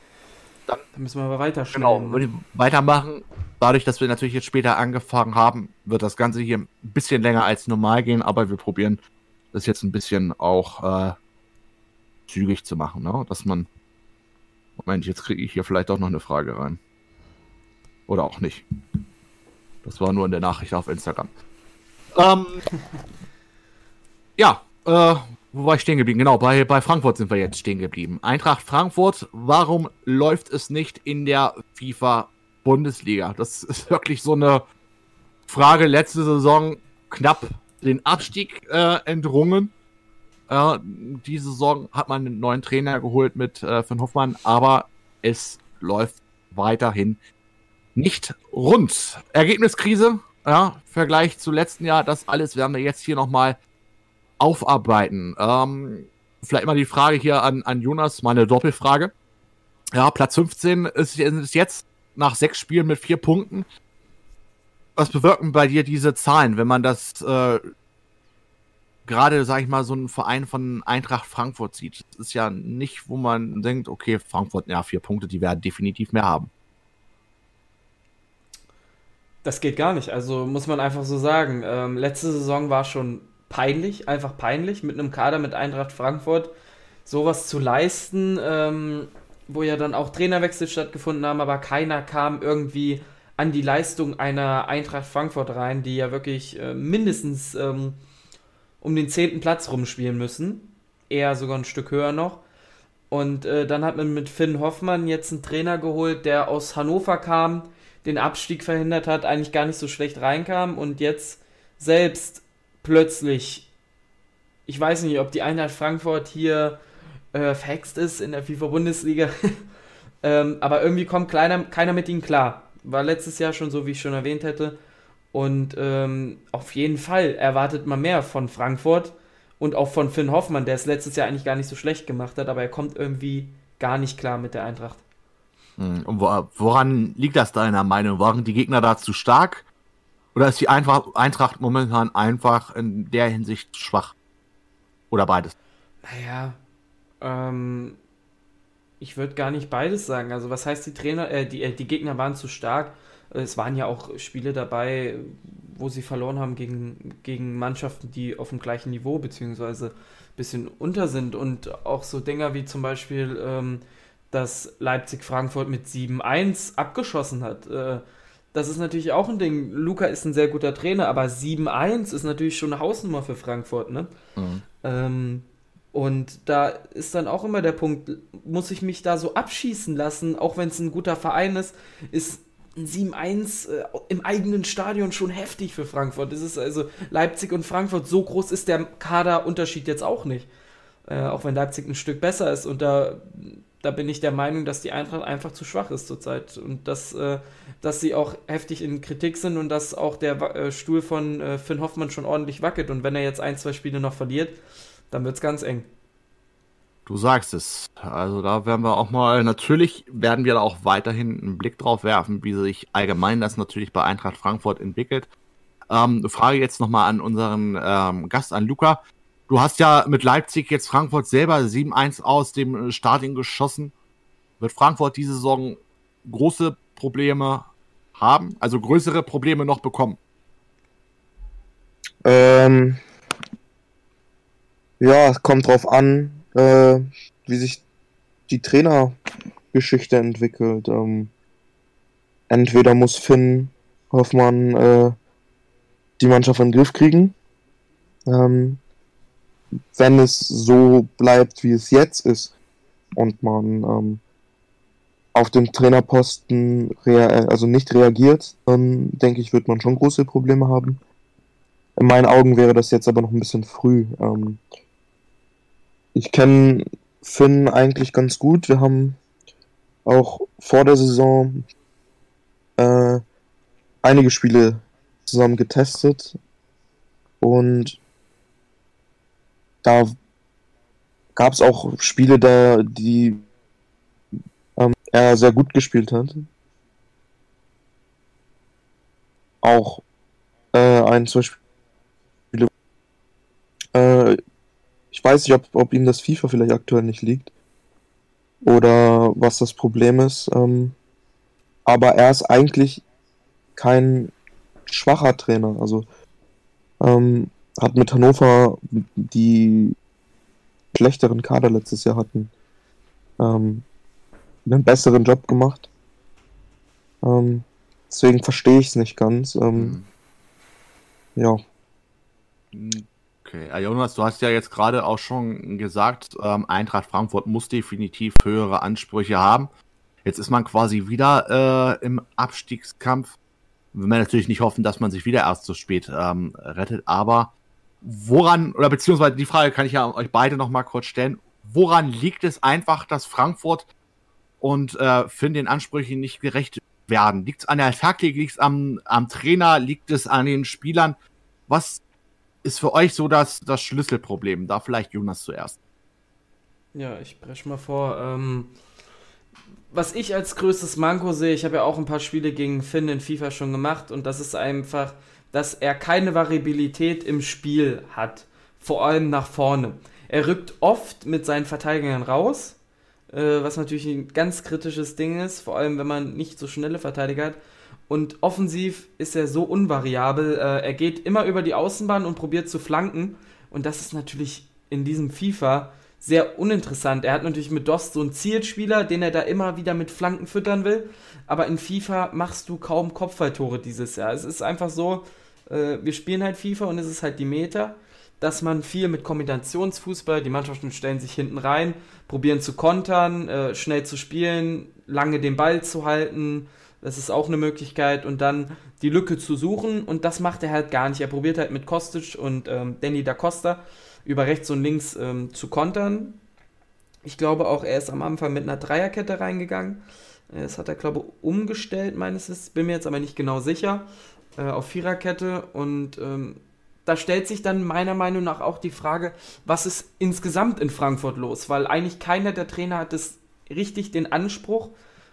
Dann, dann müssen wir aber weiter Genau, ich weitermachen. Dadurch, dass wir natürlich jetzt später angefangen haben, wird das Ganze hier ein bisschen länger als normal gehen, aber wir probieren das jetzt ein bisschen auch äh, zügig zu machen, ne? dass man. Moment, jetzt kriege ich hier vielleicht auch noch eine Frage rein. Oder auch nicht. Das war nur in der Nachricht auf Instagram. Ähm, ja, äh, wo war ich stehen geblieben? Genau, bei, bei Frankfurt sind wir jetzt stehen geblieben. Eintracht Frankfurt, warum läuft es nicht in der FIFA-Bundesliga? Das ist wirklich so eine Frage. Letzte Saison knapp den Abstieg äh, entrungen. Äh, diese Saison hat man einen neuen Trainer geholt mit äh, Finn Hoffmann, aber es läuft weiterhin nicht rund. Ergebniskrise, ja, Vergleich zu letzten Jahr, das alles werden wir jetzt hier nochmal aufarbeiten. Ähm, vielleicht mal die Frage hier an, an Jonas, meine Doppelfrage. Ja, Platz 15 ist, ist jetzt nach sechs Spielen mit vier Punkten. Was bewirken bei dir diese Zahlen, wenn man das äh, gerade, sag ich mal, so ein Verein von Eintracht Frankfurt sieht? Das ist ja nicht, wo man denkt, okay, Frankfurt, ja, vier Punkte, die werden definitiv mehr haben. Das geht gar nicht. Also muss man einfach so sagen. Ähm, letzte Saison war schon peinlich, einfach peinlich, mit einem Kader mit Eintracht Frankfurt sowas zu leisten, ähm, wo ja dann auch Trainerwechsel stattgefunden haben, aber keiner kam irgendwie an die Leistung einer Eintracht Frankfurt rein, die ja wirklich äh, mindestens ähm, um den zehnten Platz rumspielen müssen. Eher sogar ein Stück höher noch. Und äh, dann hat man mit Finn Hoffmann jetzt einen Trainer geholt, der aus Hannover kam, den Abstieg verhindert hat, eigentlich gar nicht so schlecht reinkam und jetzt selbst plötzlich, ich weiß nicht, ob die Einheit Frankfurt hier äh, verhext ist in der FIFA-Bundesliga, ähm, aber irgendwie kommt kleiner, keiner mit ihnen klar. War letztes Jahr schon so, wie ich schon erwähnt hätte. Und ähm, auf jeden Fall erwartet man mehr von Frankfurt und auch von Finn Hoffmann, der es letztes Jahr eigentlich gar nicht so schlecht gemacht hat, aber er kommt irgendwie gar nicht klar mit der Eintracht. Hm, und woran liegt das deiner Meinung? Waren die Gegner da zu stark? Oder ist die Eintracht momentan einfach in der Hinsicht schwach? Oder beides? Naja, ähm, ich würde gar nicht beides sagen. Also was heißt die Trainer, äh, die, äh, die Gegner waren zu stark. Es waren ja auch Spiele dabei, wo sie verloren haben gegen, gegen Mannschaften, die auf dem gleichen Niveau beziehungsweise ein bisschen unter sind. Und auch so Dinger wie zum Beispiel, ähm, dass Leipzig Frankfurt mit 7-1 abgeschossen hat. Äh, das ist natürlich auch ein Ding. Luca ist ein sehr guter Trainer, aber 7-1 ist natürlich schon eine Hausnummer für Frankfurt, ne? Mhm. Ähm, und da ist dann auch immer der Punkt, muss ich mich da so abschießen lassen, auch wenn es ein guter Verein ist, ist ein 7-1 äh, im eigenen Stadion schon heftig für Frankfurt. Das ist also Leipzig und Frankfurt, so groß ist der Kaderunterschied jetzt auch nicht. Äh, auch wenn Leipzig ein Stück besser ist. Und da da bin ich der Meinung, dass die Eintracht einfach zu schwach ist zurzeit und dass, äh, dass sie auch heftig in Kritik sind und dass auch der äh, Stuhl von äh, Finn Hoffmann schon ordentlich wackelt und wenn er jetzt ein, zwei Spiele noch verliert, dann wird es ganz eng. Du sagst es. Also da werden wir auch mal, natürlich werden wir da auch weiterhin einen Blick drauf werfen, wie sich allgemein das natürlich bei Eintracht Frankfurt entwickelt. Ähm, Frage jetzt nochmal an unseren ähm, Gast, an Luca. Du hast ja mit Leipzig jetzt Frankfurt selber 7-1 aus dem Stadion geschossen. Wird Frankfurt diese Saison große Probleme haben, also größere Probleme noch bekommen? Ähm, ja, es kommt drauf an, äh, wie sich die Trainergeschichte entwickelt. Ähm, entweder muss Finn Hoffmann äh, die Mannschaft in den Griff kriegen. Ähm, wenn es so bleibt, wie es jetzt ist und man ähm, auf den Trainerposten also nicht reagiert, dann denke ich, wird man schon große Probleme haben. In meinen Augen wäre das jetzt aber noch ein bisschen früh. Ähm, ich kenne Finn eigentlich ganz gut. Wir haben auch vor der Saison äh, einige Spiele zusammen getestet und da gab es auch Spiele, da die ähm, er sehr gut gespielt hat. Auch äh, ein zum Beispiel äh, ich weiß nicht, ob, ob ihm das FIFA vielleicht aktuell nicht liegt oder was das Problem ist. Ähm, aber er ist eigentlich kein schwacher Trainer. Also ähm, hat mit Hannover die schlechteren Kader letztes Jahr hatten, ähm, einen besseren Job gemacht. Ähm, deswegen verstehe ich es nicht ganz. Ähm, mhm. Ja. Okay, Jonas, du hast ja jetzt gerade auch schon gesagt, ähm, Eintracht Frankfurt muss definitiv höhere Ansprüche haben. Jetzt ist man quasi wieder äh, im Abstiegskampf. Wir werden natürlich nicht hoffen, dass man sich wieder erst so spät ähm, rettet, aber woran, oder beziehungsweise die Frage kann ich ja euch beide nochmal kurz stellen, woran liegt es einfach, dass Frankfurt und äh, Finn den Ansprüchen nicht gerecht werden? Liegt es an der Taktik, liegt es am, am Trainer, liegt es an den Spielern? Was ist für euch so das, das Schlüsselproblem? Da vielleicht Jonas zuerst. Ja, ich breche mal vor. Ähm, was ich als größtes Manko sehe, ich habe ja auch ein paar Spiele gegen Finn in FIFA schon gemacht und das ist einfach, dass er keine Variabilität im Spiel hat. Vor allem nach vorne. Er rückt oft mit seinen Verteidigern raus, äh, was natürlich ein ganz kritisches Ding ist, vor allem wenn man nicht so schnelle Verteidiger hat. Und offensiv ist er so unvariabel. Äh, er geht immer über die Außenbahn und probiert zu flanken. Und das ist natürlich in diesem FIFA sehr uninteressant. Er hat natürlich mit Dost so einen Zielspieler, den er da immer wieder mit Flanken füttern will. Aber in FIFA machst du kaum Kopfballtore dieses Jahr. Es ist einfach so, äh, wir spielen halt FIFA und es ist halt die Meta, dass man viel mit Kombinationsfußball, die Mannschaften stellen sich hinten rein, probieren zu kontern, äh, schnell zu spielen, lange den Ball zu halten. Das ist auch eine Möglichkeit und dann die Lücke zu suchen und das macht er halt gar nicht. Er probiert halt mit Kostic und ähm, Danny da Costa über rechts und links ähm, zu kontern. Ich glaube auch, er ist am Anfang mit einer Dreierkette reingegangen. Das hat er, glaube ich, umgestellt, meines Wissens. Bin mir jetzt aber nicht genau sicher. Äh, auf Viererkette. Und ähm, da stellt sich dann meiner Meinung nach auch die Frage, was ist insgesamt in Frankfurt los? Weil eigentlich keiner der Trainer hat es richtig den Anspruch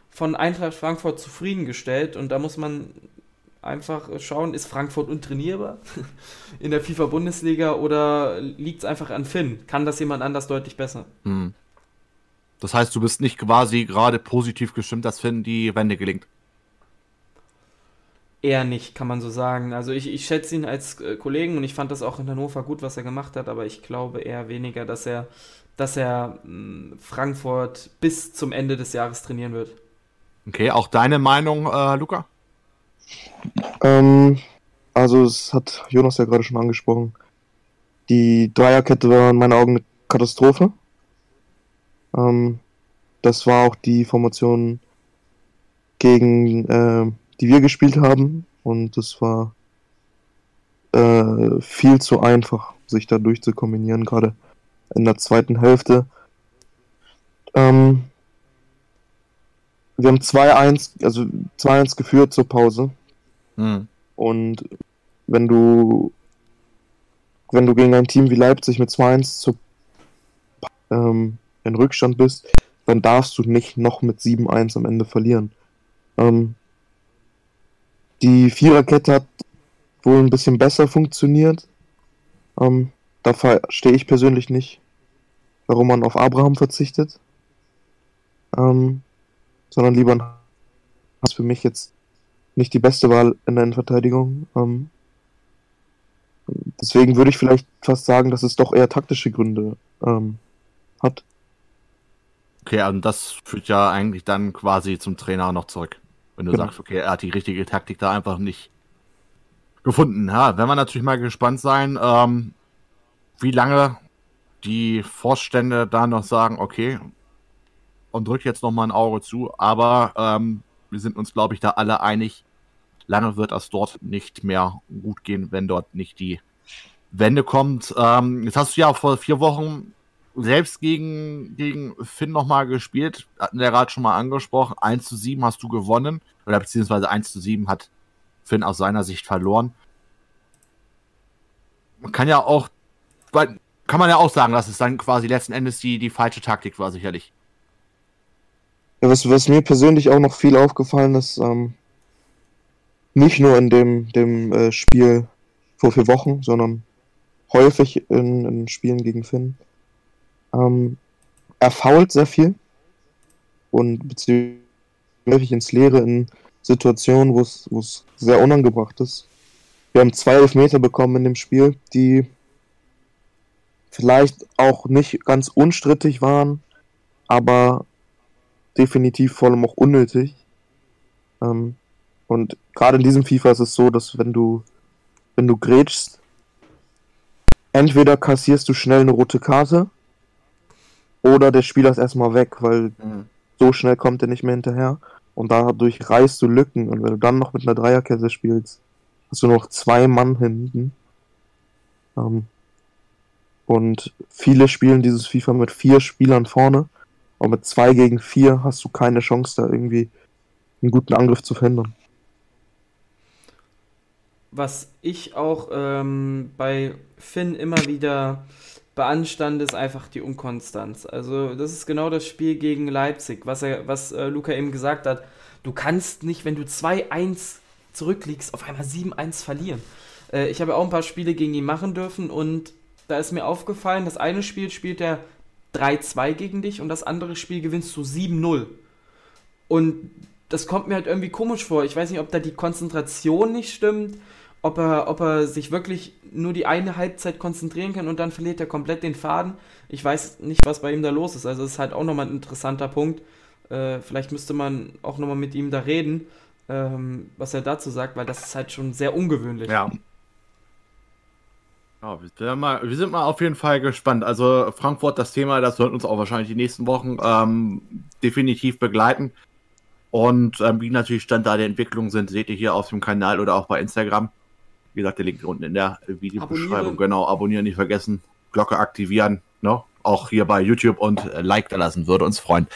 von Eintracht Frankfurt zufriedengestellt. Und da muss man einfach schauen, ist Frankfurt untrainierbar in der FIFA-Bundesliga oder liegt es einfach an Finn? Kann das jemand anders deutlich besser? Hm. Das heißt, du bist nicht quasi gerade positiv gestimmt, dass Finn die Wende gelingt. Eher nicht, kann man so sagen. Also ich, ich schätze ihn als äh, Kollegen und ich fand das auch in Hannover gut, was er gemacht hat, aber ich glaube eher weniger, dass er, dass er hm, Frankfurt bis zum Ende des Jahres trainieren wird. Okay, auch deine Meinung, äh, Luca? Ähm, also, es hat Jonas ja gerade schon angesprochen. Die Dreierkette war in meinen Augen eine Katastrophe. Ähm, das war auch die Formation, gegen äh, die wir gespielt haben. Und es war äh, viel zu einfach, sich da durchzukombinieren, gerade in der zweiten Hälfte. Ähm, wir haben 2-1, also 2-1 geführt zur Pause. Mhm. Und wenn du wenn du gegen ein Team wie Leipzig mit 2-1 zu, ähm, in Rückstand bist, dann darfst du nicht noch mit 7-1 am Ende verlieren. Ähm, die Viererkette hat wohl ein bisschen besser funktioniert. Ähm, da verstehe ich persönlich nicht, warum man auf Abraham verzichtet. Ähm, sondern lieber ein Hass für mich jetzt nicht die beste Wahl in der Innenverteidigung. Ähm, deswegen würde ich vielleicht fast sagen, dass es doch eher taktische Gründe ähm, hat. Okay, und das führt ja eigentlich dann quasi zum Trainer noch zurück. Wenn du genau. sagst, okay, er hat die richtige Taktik da einfach nicht gefunden. Ja, werden wir natürlich mal gespannt sein, ähm, wie lange die Vorstände da noch sagen, okay, und drückt jetzt nochmal ein Auge zu. Aber ähm, wir sind uns, glaube ich, da alle einig, lange wird das dort nicht mehr gut gehen, wenn dort nicht die Wende kommt. Ähm, jetzt hast du ja vor vier Wochen selbst gegen, gegen Finn nochmal gespielt. Hatten wir gerade schon mal angesprochen. 1 zu 7 hast du gewonnen. Oder beziehungsweise 1 zu 7 hat Finn aus seiner Sicht verloren. Man kann ja auch, kann man ja auch sagen, dass es dann quasi letzten Endes die, die falsche Taktik war, sicherlich. Ja, was, was mir persönlich auch noch viel aufgefallen ist, ähm, nicht nur in dem, dem äh, Spiel vor vier Wochen, sondern häufig in, in Spielen gegen Finn. Ähm, er fault sehr viel und beziehungsweise ins Leere in Situationen, wo es sehr unangebracht ist. Wir haben zwei Elfmeter bekommen in dem Spiel, die vielleicht auch nicht ganz unstrittig waren, aber definitiv vor allem auch unnötig. Ähm, und gerade in diesem FIFA ist es so, dass wenn du, wenn du grätschst, entweder kassierst du schnell eine rote Karte oder der Spieler ist erstmal weg, weil mhm. so schnell kommt er nicht mehr hinterher. Und dadurch reißt du Lücken. Und wenn du dann noch mit einer Dreierkette spielst, hast du noch zwei Mann hinten. Ähm, und viele spielen dieses FIFA mit vier Spielern vorne. Aber mit zwei gegen vier hast du keine Chance, da irgendwie einen guten Angriff zu verhindern. Was ich auch ähm, bei Finn immer wieder beanstande, ist einfach die Unkonstanz. Also das ist genau das Spiel gegen Leipzig, was, er, was äh, Luca eben gesagt hat. Du kannst nicht, wenn du 2-1 zurückliegst, auf einmal 7-1 verlieren. Äh, ich habe auch ein paar Spiele gegen ihn machen dürfen und da ist mir aufgefallen, das eine Spiel spielt er 3-2 gegen dich und das andere Spiel gewinnst du 7-0. Und das kommt mir halt irgendwie komisch vor. Ich weiß nicht, ob da die Konzentration nicht stimmt ob er, ob er sich wirklich nur die eine Halbzeit konzentrieren kann und dann verliert er komplett den Faden. Ich weiß nicht, was bei ihm da los ist. Also es ist halt auch nochmal ein interessanter Punkt. Äh, vielleicht müsste man auch nochmal mit ihm da reden, ähm, was er dazu sagt, weil das ist halt schon sehr ungewöhnlich. Ja. Ja, wir, sind mal, wir sind mal auf jeden Fall gespannt. Also Frankfurt, das Thema, das wird uns auch wahrscheinlich die nächsten Wochen ähm, definitiv begleiten. Und ähm, wie natürlich Stand da der Entwicklung sind, seht ihr hier auf dem Kanal oder auch bei Instagram. Wie gesagt, der Link unten in der Videobeschreibung. Genau, abonnieren nicht vergessen, Glocke aktivieren, ne? Auch hier bei YouTube und äh, Like da lassen, würde uns freuen.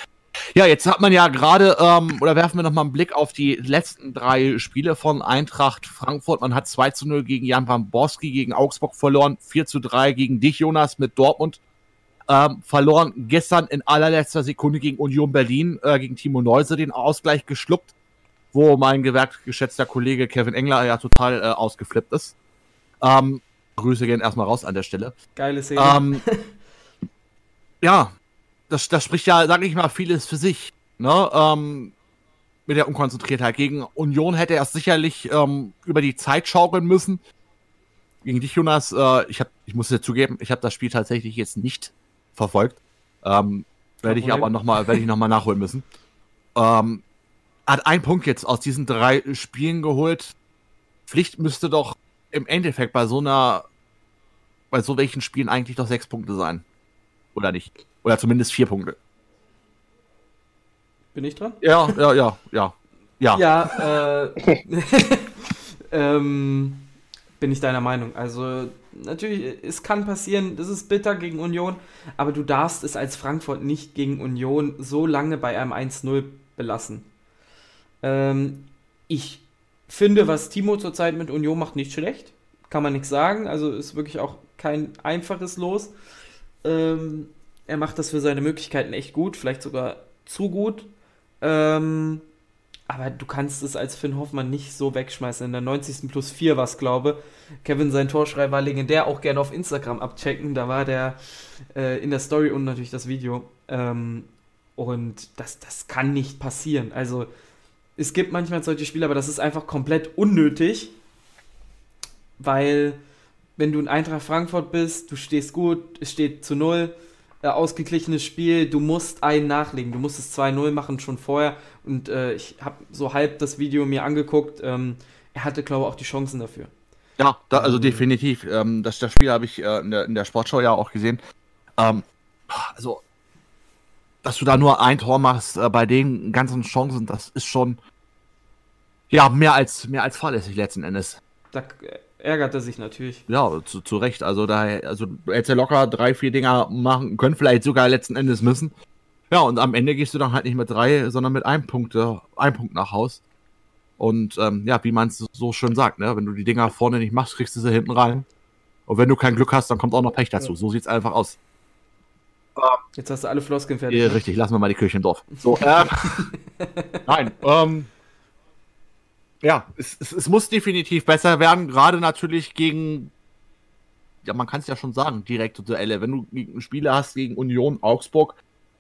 Ja, jetzt hat man ja gerade, ähm, oder werfen wir nochmal einen Blick auf die letzten drei Spiele von Eintracht Frankfurt. Man hat 2 zu 0 gegen Jan van Borski gegen Augsburg verloren, 4 zu 3 gegen dich, Jonas, mit Dortmund ähm, verloren. Gestern in allerletzter Sekunde gegen Union Berlin, äh, gegen Timo Neuse den Ausgleich geschluckt wo mein gewertgeschätzter Kollege Kevin Engler ja total äh, ausgeflippt ist. Ähm, Grüße gehen erstmal raus an der Stelle. Geile Szene. Ähm, ja, das, das spricht ja, sag ich mal, vieles für sich. Ne? Ähm, mit der Unkonzentriertheit. Gegen Union hätte er sicherlich ähm, über die Zeit schaukeln müssen. Gegen dich, Jonas, äh, ich, hab, ich muss dir zugeben, ich habe das Spiel tatsächlich jetzt nicht verfolgt. Ähm, werde ich aber nochmal noch nachholen müssen. Ähm, hat einen Punkt jetzt aus diesen drei Spielen geholt. Pflicht müsste doch im Endeffekt bei so einer, bei so welchen Spielen eigentlich doch sechs Punkte sein. Oder nicht? Oder zumindest vier Punkte. Bin ich dran? Ja, ja, ja, ja. Ja, ja äh, ähm, bin ich deiner Meinung. Also, natürlich, es kann passieren, das ist bitter gegen Union, aber du darfst es als Frankfurt nicht gegen Union so lange bei einem 1-0 belassen. Ähm, ich finde, was Timo zurzeit mit Union macht, nicht schlecht. Kann man nichts sagen. Also ist wirklich auch kein einfaches Los. Ähm, er macht das für seine Möglichkeiten echt gut, vielleicht sogar zu gut. Ähm, aber du kannst es als Finn Hoffmann nicht so wegschmeißen. In der 90. plus 4 war es, glaube Kevin, sein Torschrei war legendär. Auch gerne auf Instagram abchecken. Da war der äh, in der Story und natürlich das Video. Ähm, und das, das kann nicht passieren. Also es gibt manchmal solche Spiele, aber das ist einfach komplett unnötig, weil wenn du in Eintracht Frankfurt bist, du stehst gut, es steht zu null, äh, ausgeglichenes Spiel, du musst einen nachlegen, du musst es 2-0 machen schon vorher und äh, ich habe so halb das Video mir angeguckt, ähm, er hatte glaube ich auch die Chancen dafür. Ja, da, also definitiv. Ähm, das, das Spiel habe ich äh, in, der, in, der, Sportschau ja auch gesehen. Ähm, also dass du da nur ein Tor machst äh, bei den ganzen Chancen, das ist schon ja mehr als mehr als fahrlässig letzten Endes. Da ärgert er sich natürlich. Ja, zu, zu Recht. Also da also hättest ja locker drei, vier Dinger machen können, vielleicht sogar letzten Endes müssen. Ja, und am Ende gehst du dann halt nicht mit drei, sondern mit einem Punkt, äh, einem Punkt nach Haus. Und ähm, ja, wie man es so schön sagt, ne? wenn du die Dinger vorne nicht machst, kriegst du sie hinten rein. Und wenn du kein Glück hast, dann kommt auch noch Pech dazu. So sieht's einfach aus. Jetzt hast du alle Floskeln fertig. Ja, richtig, lassen wir mal die Kirche im Dorf. So, ähm, nein, ähm, ja, es, es, es, muss definitiv besser werden, gerade natürlich gegen, ja, man kann es ja schon sagen, direkte Duelle. Wenn du Spiele hast gegen Union Augsburg,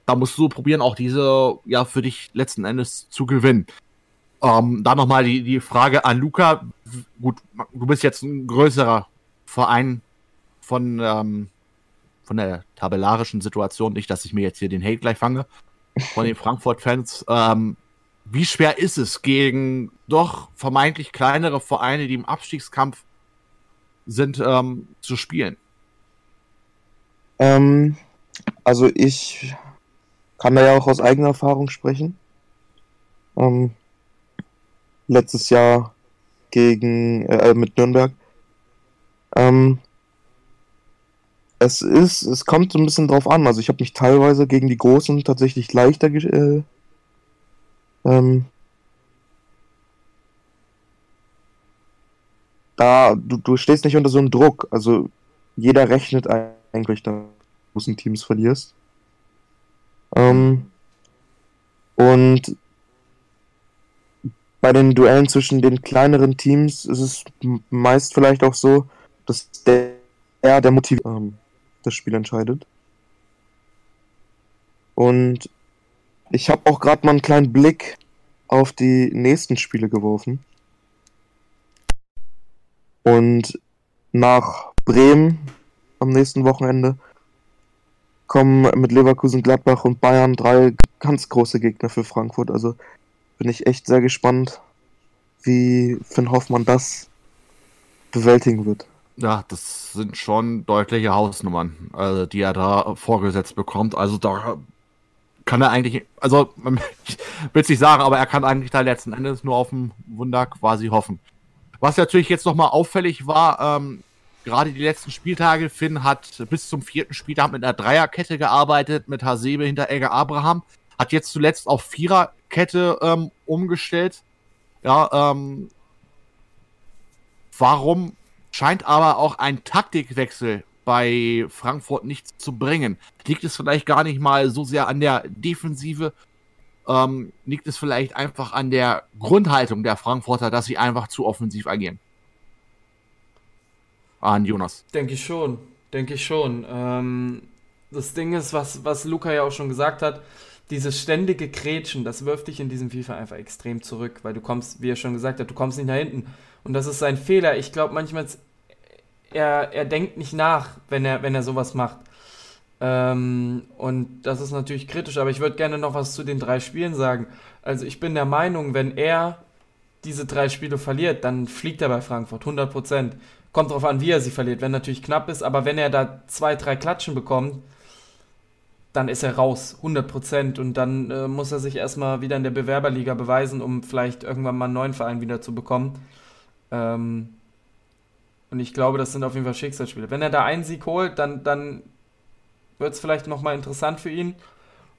da musst du probieren, auch diese, ja, für dich letzten Endes zu gewinnen. Ähm, da nochmal die, die Frage an Luca. Gut, du bist jetzt ein größerer Verein von, ähm, von der tabellarischen Situation, nicht, dass ich mir jetzt hier den Hate gleich fange, von den Frankfurt-Fans. Ähm, wie schwer ist es gegen doch vermeintlich kleinere Vereine, die im Abstiegskampf sind, ähm, zu spielen? Ähm, also ich kann da ja auch aus eigener Erfahrung sprechen. Ähm, letztes Jahr gegen äh, mit Nürnberg. Ähm, es ist, es kommt so ein bisschen drauf an. Also ich habe mich teilweise gegen die Großen tatsächlich leichter äh, ähm, da, du, du stehst nicht unter so einem Druck. Also jeder rechnet eigentlich, dass du großen Teams verlierst. Ähm, und bei den Duellen zwischen den kleineren Teams ist es meist vielleicht auch so, dass der, der Motiv ähm, das Spiel entscheidet. Und ich habe auch gerade mal einen kleinen Blick auf die nächsten Spiele geworfen. Und nach Bremen am nächsten Wochenende kommen mit Leverkusen, Gladbach und Bayern drei ganz große Gegner für Frankfurt. Also bin ich echt sehr gespannt, wie Finn Hoffmann das bewältigen wird. Ja, das sind schon deutliche Hausnummern, also die er da vorgesetzt bekommt. Also da kann er eigentlich, also ich will es nicht sagen, aber er kann eigentlich da letzten Endes nur auf ein Wunder quasi hoffen. Was natürlich jetzt nochmal auffällig war, ähm, gerade die letzten Spieltage, Finn hat bis zum vierten Spieltag mit einer Dreierkette gearbeitet, mit Hasebe hinter Elge Abraham, hat jetzt zuletzt auf Viererkette ähm, umgestellt. Ja, ähm, warum scheint aber auch ein Taktikwechsel bei Frankfurt nichts zu bringen. Liegt es vielleicht gar nicht mal so sehr an der Defensive, ähm, liegt es vielleicht einfach an der Grundhaltung der Frankfurter, dass sie einfach zu offensiv agieren? An Jonas. Denke ich schon, denke ich schon. Ähm, das Ding ist, was, was Luca ja auch schon gesagt hat, dieses ständige Kretschen, das wirft dich in diesem FIFA einfach extrem zurück, weil du kommst, wie er schon gesagt hat, du kommst nicht nach hinten. Und das ist sein Fehler. Ich glaube manchmal er, er denkt nicht nach, wenn er, wenn er sowas macht. Ähm, und das ist natürlich kritisch, aber ich würde gerne noch was zu den drei Spielen sagen. Also ich bin der Meinung, wenn er diese drei Spiele verliert, dann fliegt er bei Frankfurt, 100 Prozent. Kommt darauf an, wie er sie verliert, wenn natürlich knapp ist, aber wenn er da zwei, drei Klatschen bekommt, dann ist er raus, 100 Prozent. Und dann äh, muss er sich erstmal wieder in der Bewerberliga beweisen, um vielleicht irgendwann mal einen neuen Verein wieder zu bekommen. Ähm, und ich glaube, das sind auf jeden Fall Schicksalsspiele. Wenn er da einen Sieg holt, dann, dann wird es vielleicht nochmal interessant für ihn.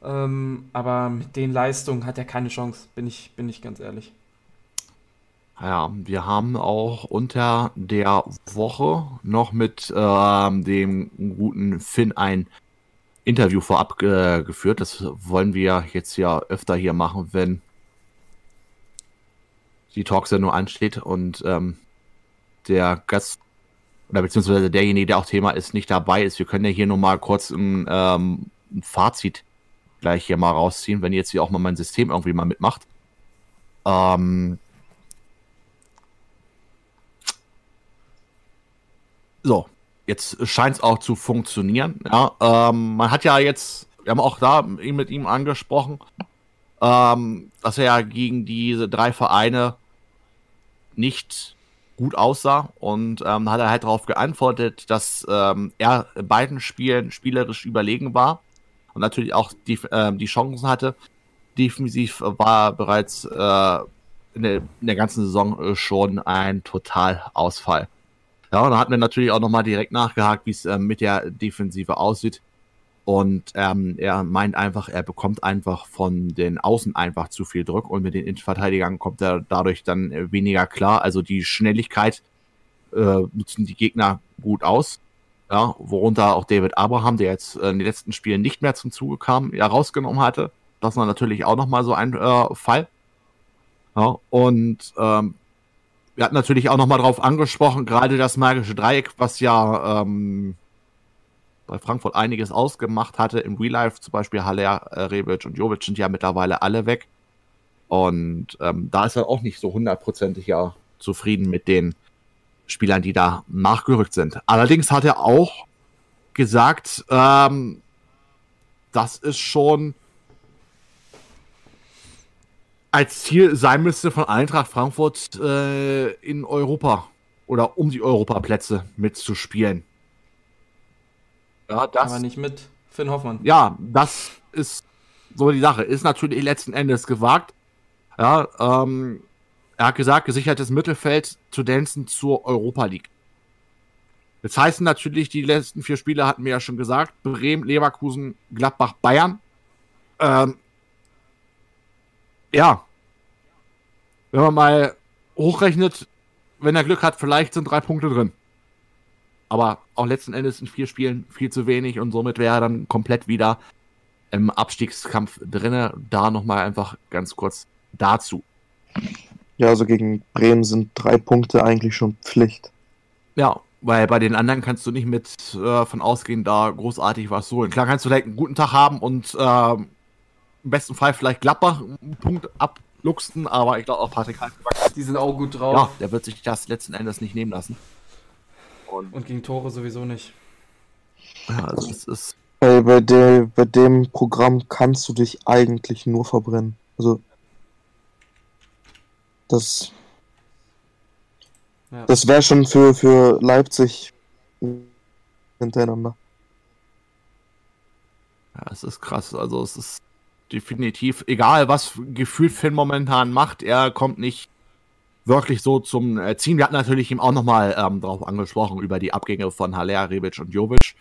Ähm, aber mit den Leistungen hat er keine Chance, bin ich, bin ich ganz ehrlich. Ja, wir haben auch unter der Woche noch mit ähm, dem guten Finn ein Interview vorab äh, geführt. Das wollen wir jetzt ja öfter hier machen, wenn die Talksendung ansteht und ähm, der Gast oder beziehungsweise derjenige, der auch Thema ist, nicht dabei ist. Wir können ja hier nur mal kurz ein, ähm, ein Fazit gleich hier mal rausziehen, wenn jetzt hier auch mal mein System irgendwie mal mitmacht. Ähm so, jetzt scheint es auch zu funktionieren. Ja, ähm, man hat ja jetzt, wir haben auch da mit ihm angesprochen, ähm, dass er ja gegen diese drei Vereine nicht gut aussah und ähm, hat er halt darauf geantwortet, dass ähm, er in beiden Spielen spielerisch überlegen war, und natürlich auch die, äh, die Chancen hatte. Defensiv war bereits äh, in, der, in der ganzen Saison äh, schon ein Totalausfall. Ja, und da hatten wir natürlich auch nochmal direkt nachgehakt, wie es äh, mit der Defensive aussieht. Und ähm, er meint einfach, er bekommt einfach von den Außen einfach zu viel Druck und mit den Innenverteidigern kommt er dadurch dann äh, weniger klar. Also die Schnelligkeit äh, nutzen die Gegner gut aus. Ja, worunter auch David Abraham, der jetzt äh, in den letzten Spielen nicht mehr zum Zuge kam, ja rausgenommen hatte. Das war natürlich auch nochmal so ein äh, Fall. Ja, und ähm, wir hatten natürlich auch nochmal drauf angesprochen, gerade das magische Dreieck, was ja ähm, bei Frankfurt einiges ausgemacht hatte. Im Real Life zum Beispiel Haller, äh, Rebic und Jovic sind ja mittlerweile alle weg. Und ähm, da ist er auch nicht so hundertprozentig ja zufrieden mit den Spielern, die da nachgerückt sind. Allerdings hat er auch gesagt, ähm, dass es schon als Ziel sein müsste von Eintracht Frankfurt äh, in Europa oder um die Europaplätze mitzuspielen. Ja, das. Aber nicht mit Finn Hoffmann. Ja, das ist so die Sache. Ist natürlich letzten Endes gewagt. Ja, ähm, er hat gesagt, gesichertes Mittelfeld zu Tendenzen zur Europa League. Das heißt natürlich, die letzten vier Spiele hatten wir ja schon gesagt: Bremen, Leverkusen, Gladbach, Bayern. Ähm, ja. Wenn man mal hochrechnet, wenn er Glück hat, vielleicht sind drei Punkte drin. Aber auch letzten Endes in vier Spielen viel zu wenig und somit wäre er dann komplett wieder im Abstiegskampf drinne. Da nochmal einfach ganz kurz dazu. Ja, also gegen Bremen sind drei Punkte eigentlich schon Pflicht. Ja, weil bei den anderen kannst du nicht mit äh, von ausgehen, da großartig was holen. Klar kannst du vielleicht einen guten Tag haben und äh, im besten Fall vielleicht Gladbach einen Punkt abluchsen, aber ich glaube auch Patrick Halkenberg. Die sind auch gut drauf. Ja, der wird sich das letzten Endes nicht nehmen lassen. Und, und gegen Tore sowieso nicht. Ja, also es ist. Ey, bei, der, bei dem Programm kannst du dich eigentlich nur verbrennen. Also das, ja. das wäre schon für, für Leipzig hintereinander. Ja, es ist krass. Also es ist definitiv, egal was gefühlt Finn momentan macht, er kommt nicht wirklich so zum äh, Ziehen. Wir hatten natürlich ihm auch nochmal ähm, darauf angesprochen, über die Abgänge von Haller, Rebic und Jovic.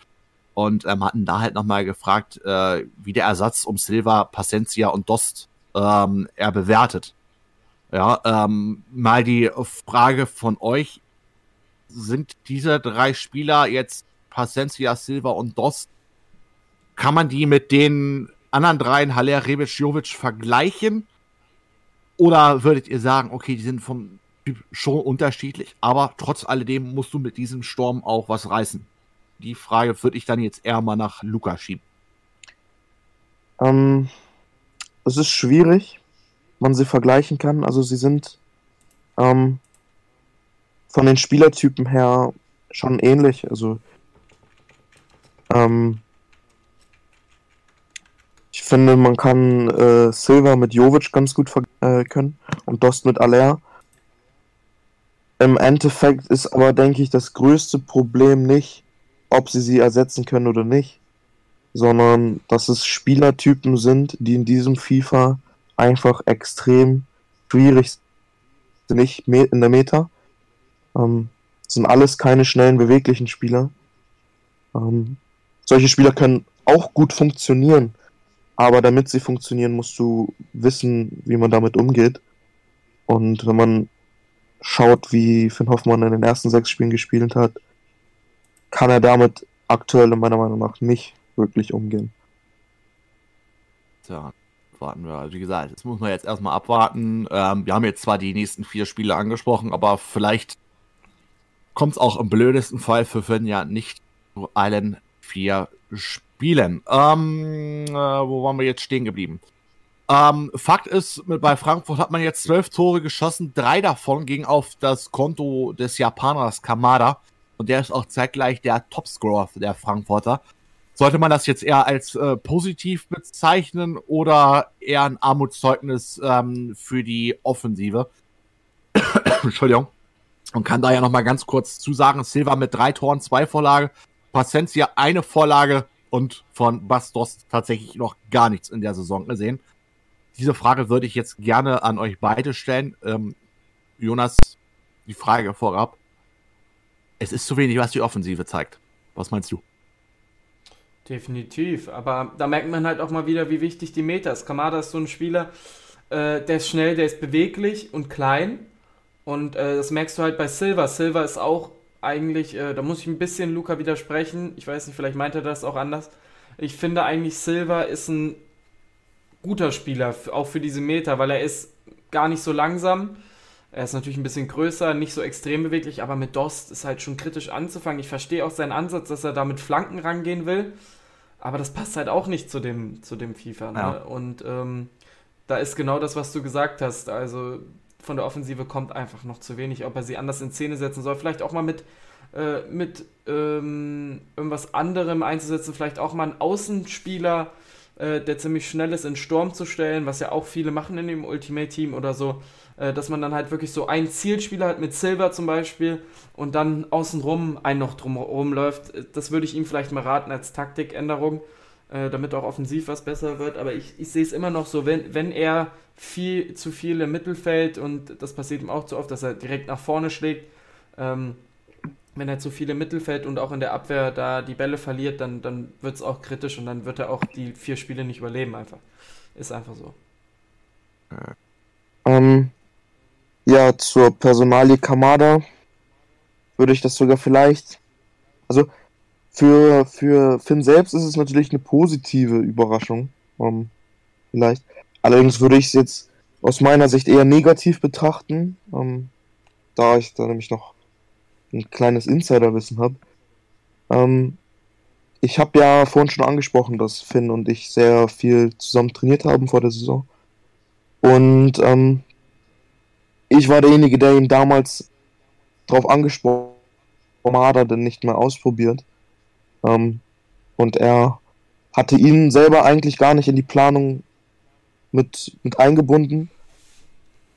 Und ähm, hatten da halt nochmal gefragt, äh, wie der Ersatz um Silva, Pacencia und Dost ähm, er bewertet. Ja, ähm, mal die Frage von euch. Sind diese drei Spieler jetzt Pacencia, Silva und Dost, kann man die mit den anderen dreien, Haller, Rebic, Jovic, vergleichen? Oder würdet ihr sagen, okay, die sind vom Typ schon unterschiedlich, aber trotz alledem musst du mit diesem Sturm auch was reißen? Die Frage würde ich dann jetzt eher mal nach Luca schieben. Ähm, es ist schwierig, man sie vergleichen kann. Also sie sind ähm, von den Spielertypen her schon ähnlich. Also ähm, ich finde, man kann äh, Silva mit Jovic ganz gut äh, können und Dost mit Aller. Im Endeffekt ist aber, denke ich, das größte Problem nicht, ob sie sie ersetzen können oder nicht, sondern dass es Spielertypen sind, die in diesem FIFA einfach extrem schwierig sind, nicht in der Meta. Ähm, sind alles keine schnellen, beweglichen Spieler. Ähm, solche Spieler können auch gut funktionieren, aber damit sie funktionieren, musst du wissen, wie man damit umgeht. Und wenn man schaut, wie Finn Hoffmann in den ersten sechs Spielen gespielt hat, kann er damit aktuell meiner Meinung nach nicht wirklich umgehen. Tja, warten wir. Also wie gesagt, das muss man jetzt erstmal abwarten. Ähm, wir haben jetzt zwar die nächsten vier Spiele angesprochen, aber vielleicht kommt es auch im blödesten Fall für Finn ja nicht zu allen vier Spielen. Ähm, äh, wo waren wir jetzt stehen geblieben? Ähm, Fakt ist, bei Frankfurt hat man jetzt zwölf Tore geschossen, drei davon gingen auf das Konto des Japaners Kamada und der ist auch zeitgleich der Topscorer der Frankfurter. Sollte man das jetzt eher als äh, positiv bezeichnen oder eher ein Armutszeugnis ähm, für die Offensive? Entschuldigung. Und kann da ja nochmal ganz kurz zusagen, Silva mit drei Toren, zwei Vorlage, Pacencia eine Vorlage, und von Bastos tatsächlich noch gar nichts in der Saison gesehen. Diese Frage würde ich jetzt gerne an euch beide stellen. Ähm, Jonas, die Frage vorab. Es ist zu wenig, was die Offensive zeigt. Was meinst du? Definitiv, aber da merkt man halt auch mal wieder, wie wichtig die Meter ist. Kamada ist so ein Spieler, äh, der ist schnell, der ist beweglich und klein. Und äh, das merkst du halt bei Silver. Silver ist auch eigentlich, äh, da muss ich ein bisschen Luca widersprechen. Ich weiß nicht, vielleicht meint er das auch anders. Ich finde eigentlich, Silver ist ein guter Spieler, auch für diese Meter, weil er ist gar nicht so langsam. Er ist natürlich ein bisschen größer, nicht so extrem beweglich, aber mit Dost ist halt schon kritisch anzufangen. Ich verstehe auch seinen Ansatz, dass er da mit Flanken rangehen will, aber das passt halt auch nicht zu dem, zu dem FIFA. Ne? Ja. Und ähm, da ist genau das, was du gesagt hast. Also von der Offensive kommt einfach noch zu wenig. Ob er sie anders in Szene setzen soll, vielleicht auch mal mit, äh, mit ähm, irgendwas anderem einzusetzen, vielleicht auch mal einen Außenspieler äh, der ziemlich schnell ist, in Sturm zu stellen, was ja auch viele machen in dem Ultimate-Team oder so, äh, dass man dann halt wirklich so einen Zielspieler hat mit Silver zum Beispiel und dann außenrum ein noch drumherum läuft. Das würde ich ihm vielleicht mal raten als Taktikänderung, äh, damit auch offensiv was besser wird. Aber ich, ich sehe es immer noch so, wenn, wenn er viel zu viel im Mittelfeld und das passiert ihm auch zu oft, dass er direkt nach vorne schlägt, ähm, wenn er zu viel im Mittelfeld und auch in der Abwehr da die Bälle verliert, dann, dann wird es auch kritisch und dann wird er auch die vier Spiele nicht überleben einfach. Ist einfach so. Ähm, ja, zur Personalie Kamada würde ich das sogar vielleicht. Also für, für Finn selbst ist es natürlich eine positive Überraschung. Ähm, vielleicht. Allerdings würde ich es jetzt aus meiner Sicht eher negativ betrachten, ähm, da ich da nämlich noch ein kleines Insiderwissen habe. Ähm, ich habe ja vorhin schon angesprochen, dass Finn und ich sehr viel zusammen trainiert haben vor der Saison. Und ähm, ich war derjenige, der ihn damals darauf angesprochen hat, denn nicht mehr ausprobiert. Ähm, und er hatte ihn selber eigentlich gar nicht in die Planung mit, mit eingebunden.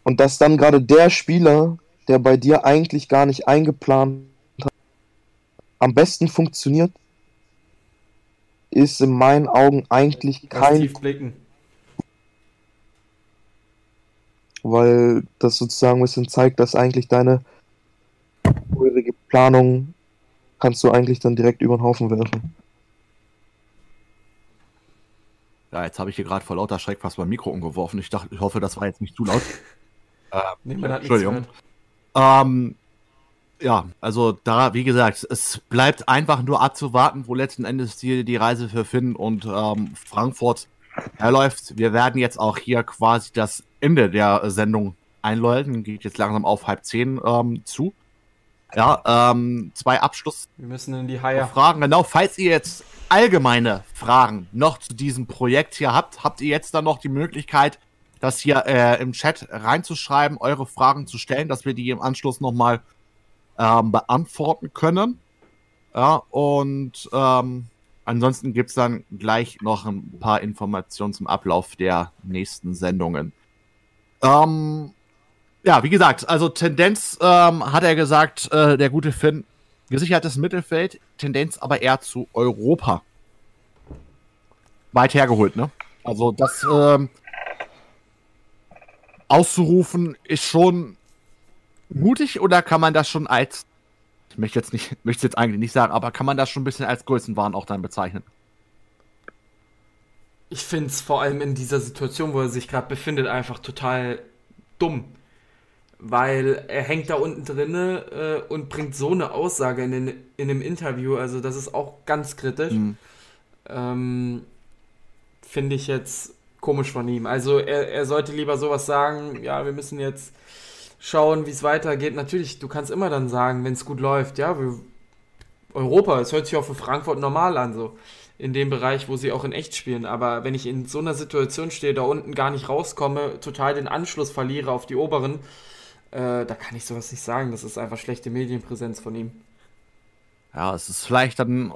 Und dass dann gerade der Spieler, der bei dir eigentlich gar nicht eingeplant hat, am besten funktioniert, ist in meinen Augen eigentlich kein. blicken. Weil das sozusagen ein bisschen zeigt, dass eigentlich deine vorherige Planung kannst du eigentlich dann direkt über den Haufen werfen. Ja, jetzt habe ich hier gerade vor lauter Schreck fast mein Mikro umgeworfen. Ich dachte, ich hoffe, das war jetzt nicht zu laut. äh, nee, Entschuldigung. Ähm, ja, also da, wie gesagt, es bleibt einfach nur abzuwarten, wo letzten Endes die, die Reise für Finn und ähm, Frankfurt erläuft. Wir werden jetzt auch hier quasi das Ende der Sendung einläuten. Geht jetzt langsam auf halb zehn ähm, zu. Ja, ähm, zwei Abschluss. Wir müssen in die Haie. Fragen, genau. Falls ihr jetzt allgemeine Fragen noch zu diesem Projekt hier habt, habt ihr jetzt dann noch die Möglichkeit, das hier äh, im Chat reinzuschreiben, eure Fragen zu stellen, dass wir die im Anschluss nochmal ähm, beantworten können. Ja, und ähm, ansonsten gibt es dann gleich noch ein paar Informationen zum Ablauf der nächsten Sendungen. Ähm, ja, wie gesagt, also Tendenz ähm, hat er gesagt, äh, der gute Finn, gesichertes Mittelfeld, Tendenz aber eher zu Europa. Weit hergeholt, ne? Also das ähm, auszurufen, ist schon mutig oder kann man das schon als, ich möchte jetzt nicht, möchte jetzt eigentlich nicht sagen, aber kann man das schon ein bisschen als Größenwahn auch dann bezeichnen? Ich finde es vor allem in dieser Situation, wo er sich gerade befindet, einfach total dumm. Weil er hängt da unten drinne äh, und bringt so eine Aussage in, den, in einem Interview. Also das ist auch ganz kritisch. Mhm. Ähm, finde ich jetzt komisch von ihm. Also er, er sollte lieber sowas sagen, ja, wir müssen jetzt schauen, wie es weitergeht. Natürlich, du kannst immer dann sagen, wenn es gut läuft, ja, wir, Europa, es hört sich auch für Frankfurt normal an, so in dem Bereich, wo sie auch in echt spielen. Aber wenn ich in so einer Situation stehe, da unten gar nicht rauskomme, total den Anschluss verliere auf die oberen, äh, da kann ich sowas nicht sagen. Das ist einfach schlechte Medienpräsenz von ihm. Ja, es ist vielleicht dann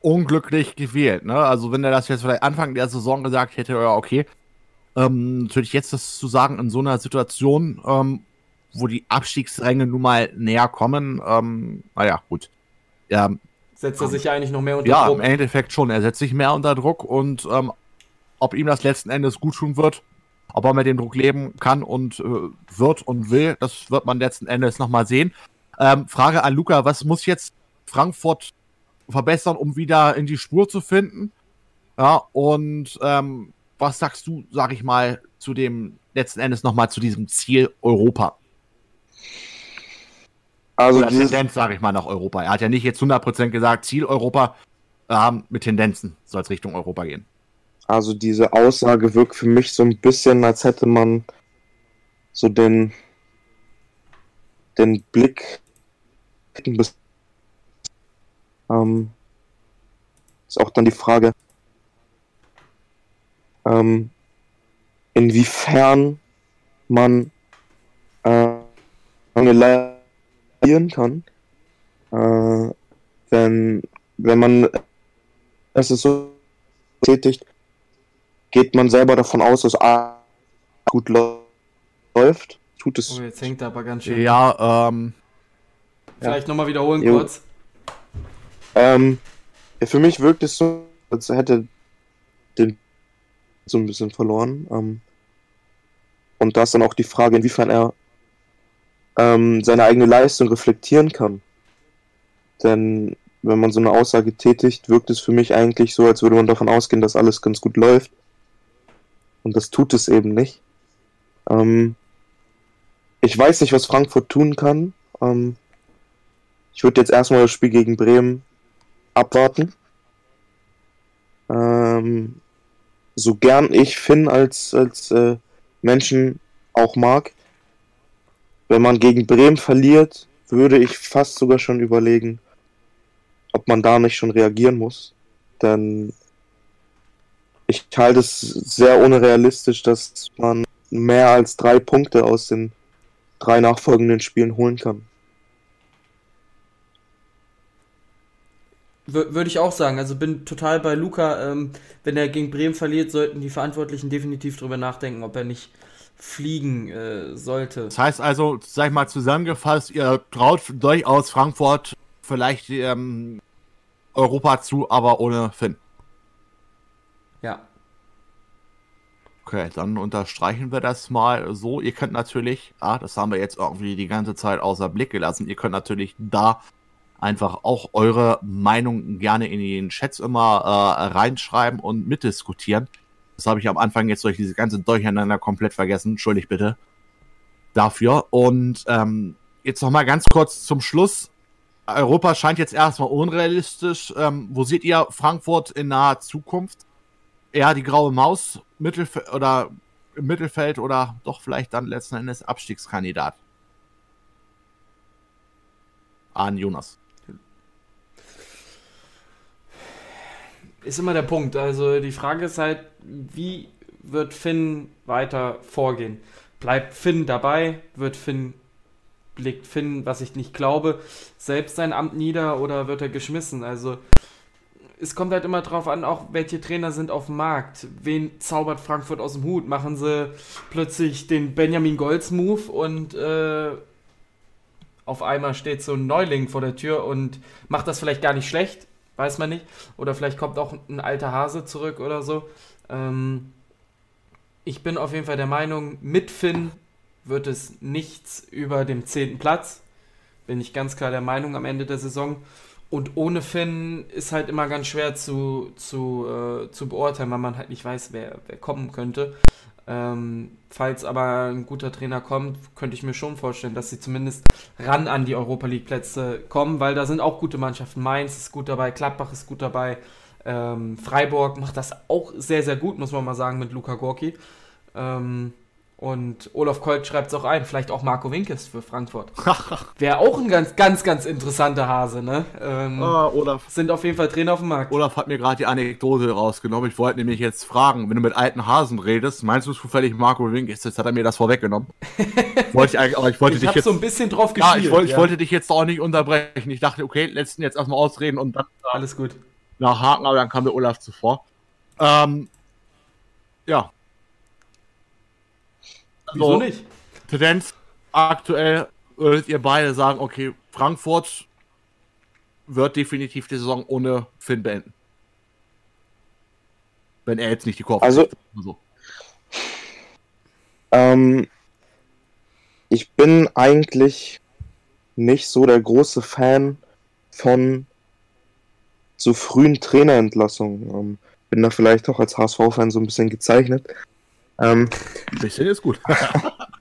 unglücklich gewählt. Ne? Also wenn er das jetzt vielleicht Anfang der Saison gesagt hätte, ja okay, ähm, natürlich jetzt das zu sagen in so einer Situation, ähm, wo die Abstiegsränge nun mal näher kommen, ähm, naja, gut. Ja, setzt er sich ja eigentlich noch mehr unter ja, Druck. im Endeffekt schon. Er setzt sich mehr unter Druck und ähm, ob ihm das letzten Endes gut tun wird, ob er mit dem Druck leben kann und äh, wird und will, das wird man letzten Endes nochmal sehen. Ähm, Frage an Luca, was muss jetzt Frankfurt verbessern, um wieder in die Spur zu finden? Ja, und ähm, was sagst du, sag ich mal, zu dem letzten Endes nochmal zu diesem Ziel Europa? Also Oder Tendenz, sage ich mal, nach Europa. Er hat ja nicht jetzt 100% gesagt, Ziel Europa, ähm, mit Tendenzen soll es Richtung Europa gehen. Also diese Aussage wirkt für mich so ein bisschen, als hätte man so den, den Blick bis ähm, ist auch dann die Frage, ähm, inwiefern man äh, leiden kann, äh, wenn, wenn man es so tätigt, geht man selber davon aus, dass A gut läu- läuft, tut es Oh, jetzt hängt er aber ganz schön. Ja, ähm, Vielleicht nochmal wiederholen Jo. kurz. Ähm, ja, für mich wirkt es so, als hätte den so ein bisschen verloren. Ähm, und da ist dann auch die Frage, inwiefern er ähm, seine eigene Leistung reflektieren kann. Denn wenn man so eine Aussage tätigt, wirkt es für mich eigentlich so, als würde man davon ausgehen, dass alles ganz gut läuft. Und das tut es eben nicht. Ähm, ich weiß nicht, was Frankfurt tun kann. Ähm, ich würde jetzt erstmal das Spiel gegen Bremen abwarten. Ähm, so gern ich Finn als, als äh, Menschen auch mag, wenn man gegen Bremen verliert, würde ich fast sogar schon überlegen, ob man da nicht schon reagieren muss. Denn ich halte es sehr unrealistisch, dass man mehr als drei Punkte aus den drei nachfolgenden Spielen holen kann. Wür- Würde ich auch sagen. Also bin total bei Luca. Ähm, wenn er gegen Bremen verliert, sollten die Verantwortlichen definitiv drüber nachdenken, ob er nicht fliegen äh, sollte. das heißt also, sag ich mal zusammengefasst, ihr traut durchaus Frankfurt vielleicht ähm, Europa zu, aber ohne Finn. Okay, dann unterstreichen wir das mal so. Ihr könnt natürlich, ah, das haben wir jetzt irgendwie die ganze Zeit außer Blick gelassen, ihr könnt natürlich da einfach auch eure Meinung gerne in den Chats immer äh, reinschreiben und mitdiskutieren. Das habe ich am Anfang jetzt durch diese ganze Durcheinander komplett vergessen. Entschuldigt bitte dafür. Und ähm, jetzt noch mal ganz kurz zum Schluss. Europa scheint jetzt erstmal unrealistisch. Ähm, wo seht ihr Frankfurt in naher Zukunft? Eher die graue Maus Mittelf oder im Mittelfeld oder doch vielleicht dann letzten Endes Abstiegskandidat? An Jonas. Ist immer der Punkt. Also die Frage ist halt, wie wird Finn weiter vorgehen? Bleibt Finn dabei? Wird Finn, legt Finn, was ich nicht glaube, selbst sein Amt nieder oder wird er geschmissen? Also es kommt halt immer drauf an, auch welche Trainer sind auf dem Markt. Wen zaubert Frankfurt aus dem Hut? Machen sie plötzlich den Benjamin Golds Move und äh, auf einmal steht so ein Neuling vor der Tür und macht das vielleicht gar nicht schlecht, weiß man nicht. Oder vielleicht kommt auch ein alter Hase zurück oder so. Ähm, ich bin auf jeden Fall der Meinung, mit Finn wird es nichts über dem zehnten Platz. Bin ich ganz klar der Meinung am Ende der Saison. Und ohne Finn ist halt immer ganz schwer zu, zu, äh, zu beurteilen, weil man halt nicht weiß, wer, wer kommen könnte. Ähm, falls aber ein guter Trainer kommt, könnte ich mir schon vorstellen, dass sie zumindest ran an die Europa League Plätze kommen, weil da sind auch gute Mannschaften. Mainz ist gut dabei, Gladbach ist gut dabei, ähm, Freiburg macht das auch sehr, sehr gut, muss man mal sagen, mit Luka Gorki. Ähm, und Olaf Kolt schreibt es auch ein, vielleicht auch Marco Winkes für Frankfurt. Wäre auch ein ganz, ganz, ganz interessanter Hase, ne? Ähm, Ah, Olaf. Sind auf jeden Fall Trainer auf dem Markt. Olaf hat mir gerade die Anekdote rausgenommen. Ich wollte nämlich jetzt fragen, wenn du mit alten Hasen redest, meinst du zufällig Marco Wink? Jetzt hat er mir das vorweggenommen. wollte ich aber ich wollte Ich dich jetzt. so ein bisschen drauf ja, gespielt. ich, wollte, ich wollte dich jetzt auch nicht unterbrechen. Ich dachte, okay, letzten jetzt erstmal ausreden und dann Alles gut. nachhaken, aber dann kam der Olaf zuvor. Ähm, ja. Wieso Also, nicht? Tendenz aktuell würdet ihr beide sagen, okay, Frankfurt wird definitiv die Saison ohne Finn beenden. Wenn er jetzt nicht die Kurve Also- kriegt. So. Ähm, ich bin eigentlich nicht so der große Fan von zu frühen Trainerentlassungen. Ähm, bin da vielleicht auch als HSV-Fan so ein bisschen gezeichnet. Ähm, Ein bisschen ist gut.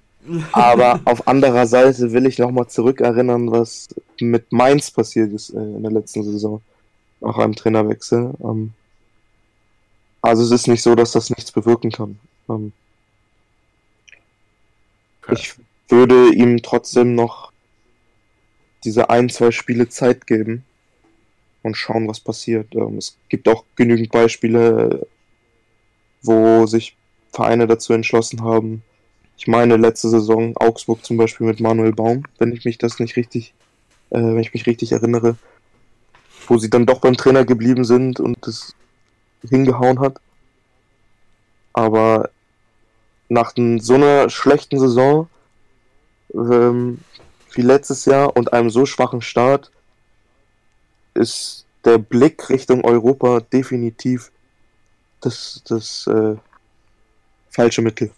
aber auf anderer Seite will ich nochmal zurückerinnern, was mit Mainz passiert ist äh, in der letzten Saison. Nach einem Trainerwechsel. Ähm, also es ist nicht so, dass das nichts bewirken kann. Ähm, Okay. Ich würde ihm trotzdem noch diese ein, zwei Spiele Zeit geben und schauen, was passiert. Ähm, es gibt auch genügend Beispiele, wo sich Vereine dazu entschlossen haben. Ich meine, letzte Saison Augsburg zum Beispiel mit Manuel Baum, wenn ich mich das nicht richtig, äh, wenn ich mich richtig erinnere, wo sie dann doch beim Trainer geblieben sind und es hingehauen hat. Aber nach so einer schlechten Saison ähm, wie letztes Jahr und einem so schwachen Start ist der Blick Richtung Europa definitiv das, das äh, falsche Mittel.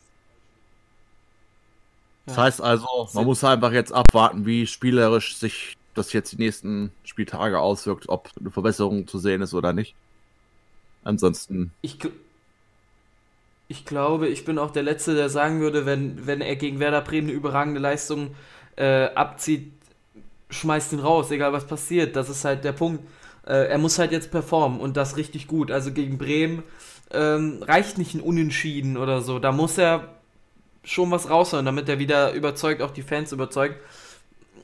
Das heißt also, man muss einfach jetzt abwarten, wie spielerisch sich das jetzt die nächsten Spieltage auswirkt, ob eine Verbesserung zu sehen ist oder nicht. Ansonsten, Ich, ich glaube, ich bin auch der Letzte, der sagen würde, wenn, wenn er gegen Werder Bremen eine überragende Leistung äh, abzieht, schmeißt ihn raus, egal was passiert. Das ist halt der Punkt. Äh, er muss halt jetzt performen und das richtig gut. Also gegen Bremen ähm, reicht nicht ein Unentschieden oder so. Da muss er schon was rausholen, damit er wieder überzeugt, auch die Fans überzeugt.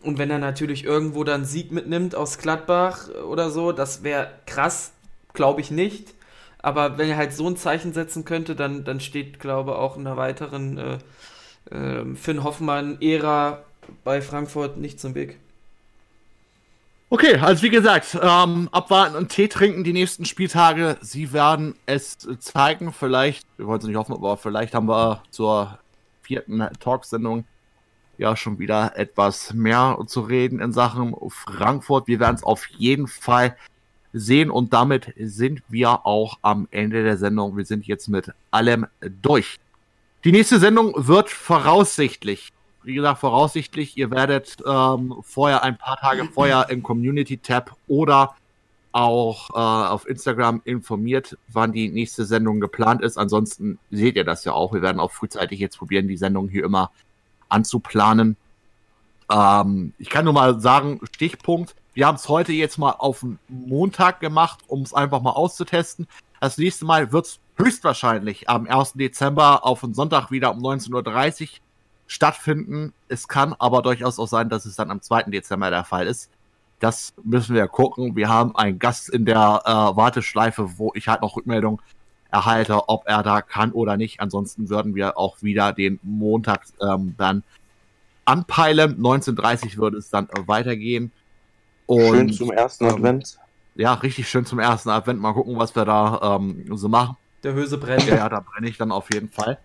Und wenn er natürlich irgendwo dann Sieg mitnimmt aus Gladbach oder so, das wäre krass, glaube ich nicht. Aber wenn er halt so ein Zeichen setzen könnte, dann, dann steht, glaube ich, auch in einer weiteren äh, äh, Finn Hoffmann-Ära bei Frankfurt nichts im Weg. Okay, also wie gesagt, ähm, abwarten und Tee trinken die nächsten Spieltage. Sie werden es zeigen. Vielleicht, wir wollen es nicht hoffen, aber vielleicht haben wir zur vierten Talksendung ja schon wieder etwas mehr zu reden in Sachen Frankfurt. Wir werden es auf jeden Fall sehen und damit sind wir auch am Ende der Sendung. Wir sind jetzt mit allem durch. Die nächste Sendung wird voraussichtlich wie gesagt, voraussichtlich, ihr werdet ähm, vorher ein paar Tage vorher im Community-Tab oder auch äh, auf Instagram informiert, wann die nächste Sendung geplant ist. Ansonsten seht ihr das ja auch. Wir werden auch frühzeitig jetzt probieren, die Sendung hier immer anzuplanen. Ähm, ich kann nur mal sagen, Stichpunkt. Wir haben es heute jetzt mal auf Montag gemacht, um es einfach mal auszutesten. Das nächste Mal wird es höchstwahrscheinlich am 1. Dezember auf den Sonntag wieder um 19.30 Uhr stattfinden. Es kann aber durchaus auch sein, dass es dann am 2. Dezember der Fall ist. Das müssen wir gucken. Wir haben einen Gast in der äh, Warteschleife, wo ich halt noch Rückmeldung erhalte, ob er da kann oder nicht. Ansonsten würden wir auch wieder den Montag ähm, dann anpeilen. 19.30 würde es dann weitergehen. Und Schön zum ersten ähm, Advent. ja, richtig schön zum ersten Advent. Mal gucken, was wir da ähm, so machen. Der Höse brennt. Ja, da brenne ich dann auf jeden Fall.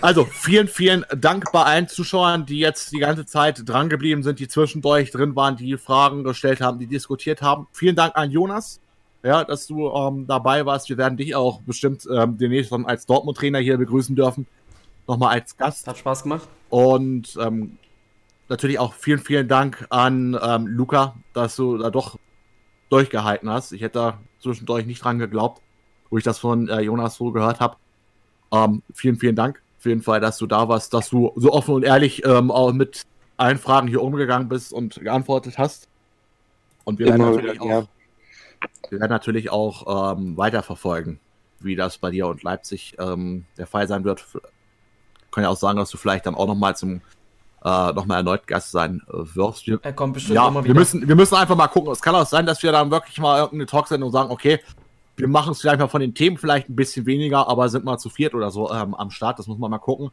Also, vielen, vielen Dank bei allen Zuschauern, die jetzt die ganze Zeit dran geblieben sind, die zwischendurch drin waren, die Fragen gestellt haben, die diskutiert haben. Vielen Dank an Jonas, ja, dass du ähm, dabei warst. Wir werden dich auch bestimmt ähm, demnächst dann als Dortmund-Trainer hier begrüßen dürfen. Nochmal als Gast. Hat Spaß gemacht. Und ähm, natürlich auch vielen, vielen Dank an ähm, Luca, dass du da doch durchgehalten hast. Ich hätte da zwischendurch nicht dran geglaubt, wo ich das von äh, Jonas so gehört habe. Ähm, vielen, vielen Dank auf jeden Fall, dass du da warst, dass du so offen und ehrlich ähm, auch mit allen Fragen hier umgegangen bist und geantwortet hast. Und wir werden Immer natürlich ja. auch, wir werden natürlich auch ähm, weiterverfolgen, wie das bei dir und Leipzig ähm, der Fall sein wird. Kann ja auch sagen, dass du vielleicht dann auch nochmal zum äh, nochmal erneut Gast sein äh, wirst. Wir, Er kommt bestimmt ja, immer wir wieder. müssen, wir müssen einfach mal gucken. Es kann auch sein, dass wir dann wirklich mal irgendeine Talksendung sagen, okay, wir machen es vielleicht mal von den Themen vielleicht ein bisschen weniger, aber sind mal zu viert oder so ähm, am Start. Das muss man mal gucken.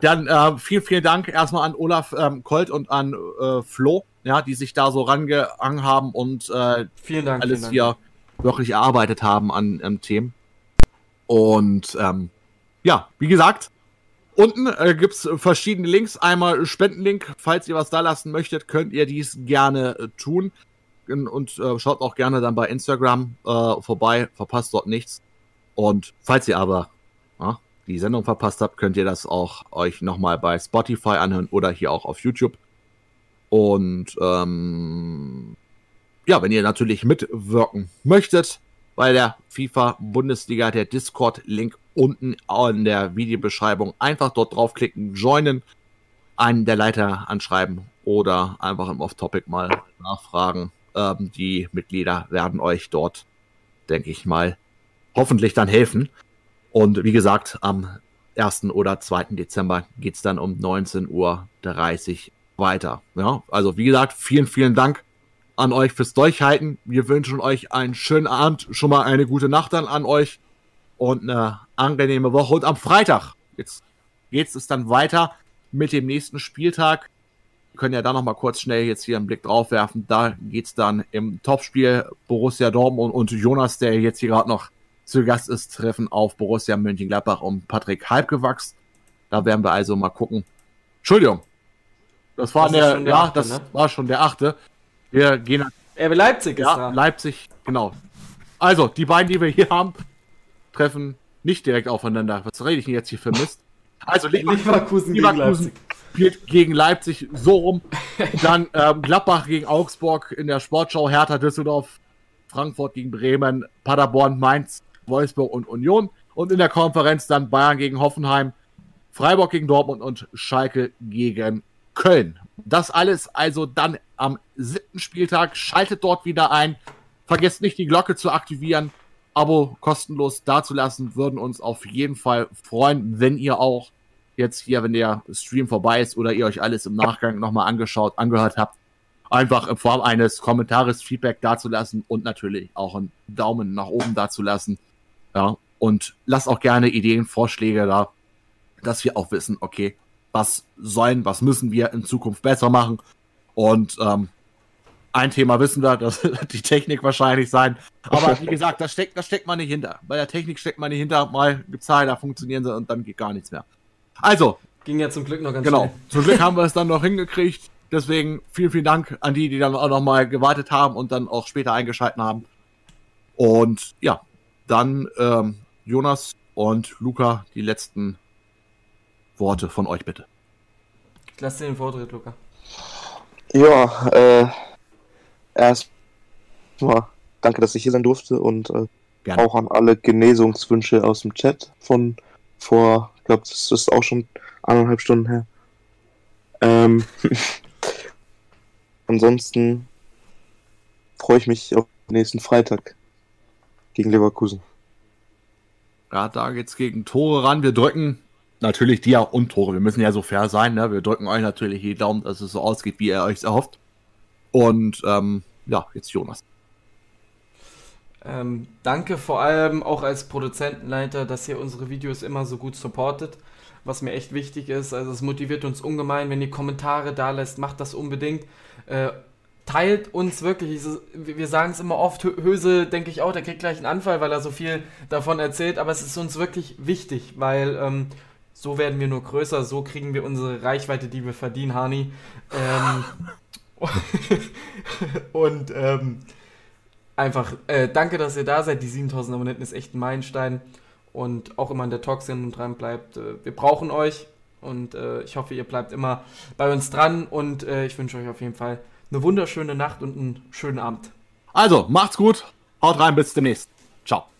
Dann äh, vielen, vielen Dank erstmal an Olaf ähm, Kolt und an äh, Flo, ja, die sich da so rangehangen haben und äh, Vielen Dank. alles vielen Dank. hier wirklich erarbeitet haben an ähm, Themen. Und ähm, ja, wie gesagt, unten äh, gibt es verschiedene Links. Einmal Spendenlink, falls ihr was da lassen möchtet, könnt ihr dies gerne äh, tun. Und äh, schaut auch gerne dann bei Instagram äh, vorbei, verpasst dort nichts. Und falls ihr aber ja, die Sendung verpasst habt, könnt ihr das auch euch nochmal bei Spotify anhören oder hier auch auf YouTube. Und ähm, ja, wenn ihr natürlich mitwirken möchtet bei der FIFA Bundesliga, der Discord-Link unten in der Videobeschreibung. Einfach dort draufklicken, joinen, einen der Leiter anschreiben oder einfach im Off-Topic mal nachfragen. Ähm, die Mitglieder werden euch dort, denke ich mal, hoffentlich dann helfen. Und wie gesagt, am 1. oder 2. Dezember geht's dann um 19.30 Uhr weiter. Ja, also wie gesagt, vielen, vielen Dank an euch fürs Durchhalten. Wir wünschen euch einen schönen Abend, schon mal eine gute Nacht dann an euch und eine angenehme Woche. Und am Freitag, jetzt geht es dann weiter mit dem nächsten Spieltag. Wir können ja da nochmal kurz schnell jetzt hier einen Blick drauf werfen. Da geht es dann im Topspiel Borussia Dortmund und Jonas, der jetzt hier gerade noch zu Gast ist, treffen auf Borussia Mönchengladbach und Patrick Halbgewachs. Da werden wir also mal gucken. Entschuldigung. Das war das der, der, ja, achte, das ne? war schon der achte. Wir gehen. RB Leipzig ist ja, da. Leipzig, genau. Also, die beiden, die wir hier haben, treffen nicht direkt aufeinander. Was rede ich denn jetzt hier für Mist? Also, Leverkusen, Leverkusen, Leipzig. Spielt gegen Leipzig so rum. Dann ähm, Gladbach gegen Augsburg in der Sportschau, Hertha Düsseldorf, Frankfurt gegen Bremen, Paderborn, Mainz, Wolfsburg und Union. Und in der Konferenz dann Bayern gegen Hoffenheim, Freiburg gegen Dortmund und Schalke gegen Köln. Das alles also dann am siebten Spieltag. Schaltet dort wieder ein. Vergesst nicht, die Glocke zu aktivieren. Abo kostenlos dazulassen. Würden uns auf jeden Fall freuen, wenn ihr auch jetzt hier, wenn der Stream vorbei ist oder ihr euch alles im Nachgang nochmal angeschaut, angehört habt, einfach in Form eines Kommentares Feedback dazulassen und natürlich auch einen Daumen nach oben dazulassen. Ja, und lasst auch gerne Ideen, Vorschläge da, dass wir auch wissen, okay, was sollen, was müssen wir in Zukunft besser machen. Und ähm, ein Thema wissen wir, das wird die Technik wahrscheinlich sein. Aber wie gesagt, da steckt, da steckt man nicht hinter. Bei der Technik steckt man nicht hinter. Mal gibt's Zahlen, da funktionieren sie und dann geht gar nichts mehr. Also. Ging ja zum Glück noch ganz genau, schnell. Genau. Zum Glück haben wir es dann noch hingekriegt. Deswegen vielen, vielen Dank an die, die dann auch nochmal gewartet haben und dann auch später eingeschalten haben. Und ja, dann ähm, Jonas und Luca, die letzten Worte von euch bitte. Ich lasse dir den Vortritt, Luca. Ja, äh, erstmal danke, dass ich hier sein durfte und äh, auch an alle Genesungswünsche aus dem Chat von vor, ich glaube, das ist auch schon eineinhalb Stunden her. Ähm, ansonsten freue ich mich auf den nächsten Freitag gegen Leverkusen. Ja, da geht's gegen Tore ran. Wir drücken natürlich dir und Tore. Wir müssen ja so fair sein. Ne? Wir drücken euch natürlich die Daumen, dass es so ausgeht, wie ihr euch erhofft. Und ähm, ja, jetzt Jonas. Ähm, danke vor allem auch als Produzentenleiter, dass ihr unsere Videos immer so gut supportet, was mir echt wichtig ist. Also es motiviert uns ungemein, wenn ihr Kommentare da lässt, macht das unbedingt. Äh, teilt uns wirklich, wir sagen es immer oft, Höse denke ich auch, der kriegt gleich einen Anfall, weil er so viel davon erzählt, aber es ist uns wirklich wichtig, weil ähm, so werden wir nur größer, so kriegen wir unsere Reichweite, die wir verdienen, Hani. Ähm, und ähm, einfach äh, danke, dass ihr da seid. Die 7000 Abonnenten ist echt ein Meilenstein. Und auch immer an der Talksendung dran bleibt. Äh, wir brauchen euch. Und äh, ich hoffe, ihr bleibt immer bei uns dran. Und äh, ich wünsche euch auf jeden Fall eine wunderschöne Nacht und einen schönen Abend. Also, macht's gut. Haut rein, bis demnächst. Ciao.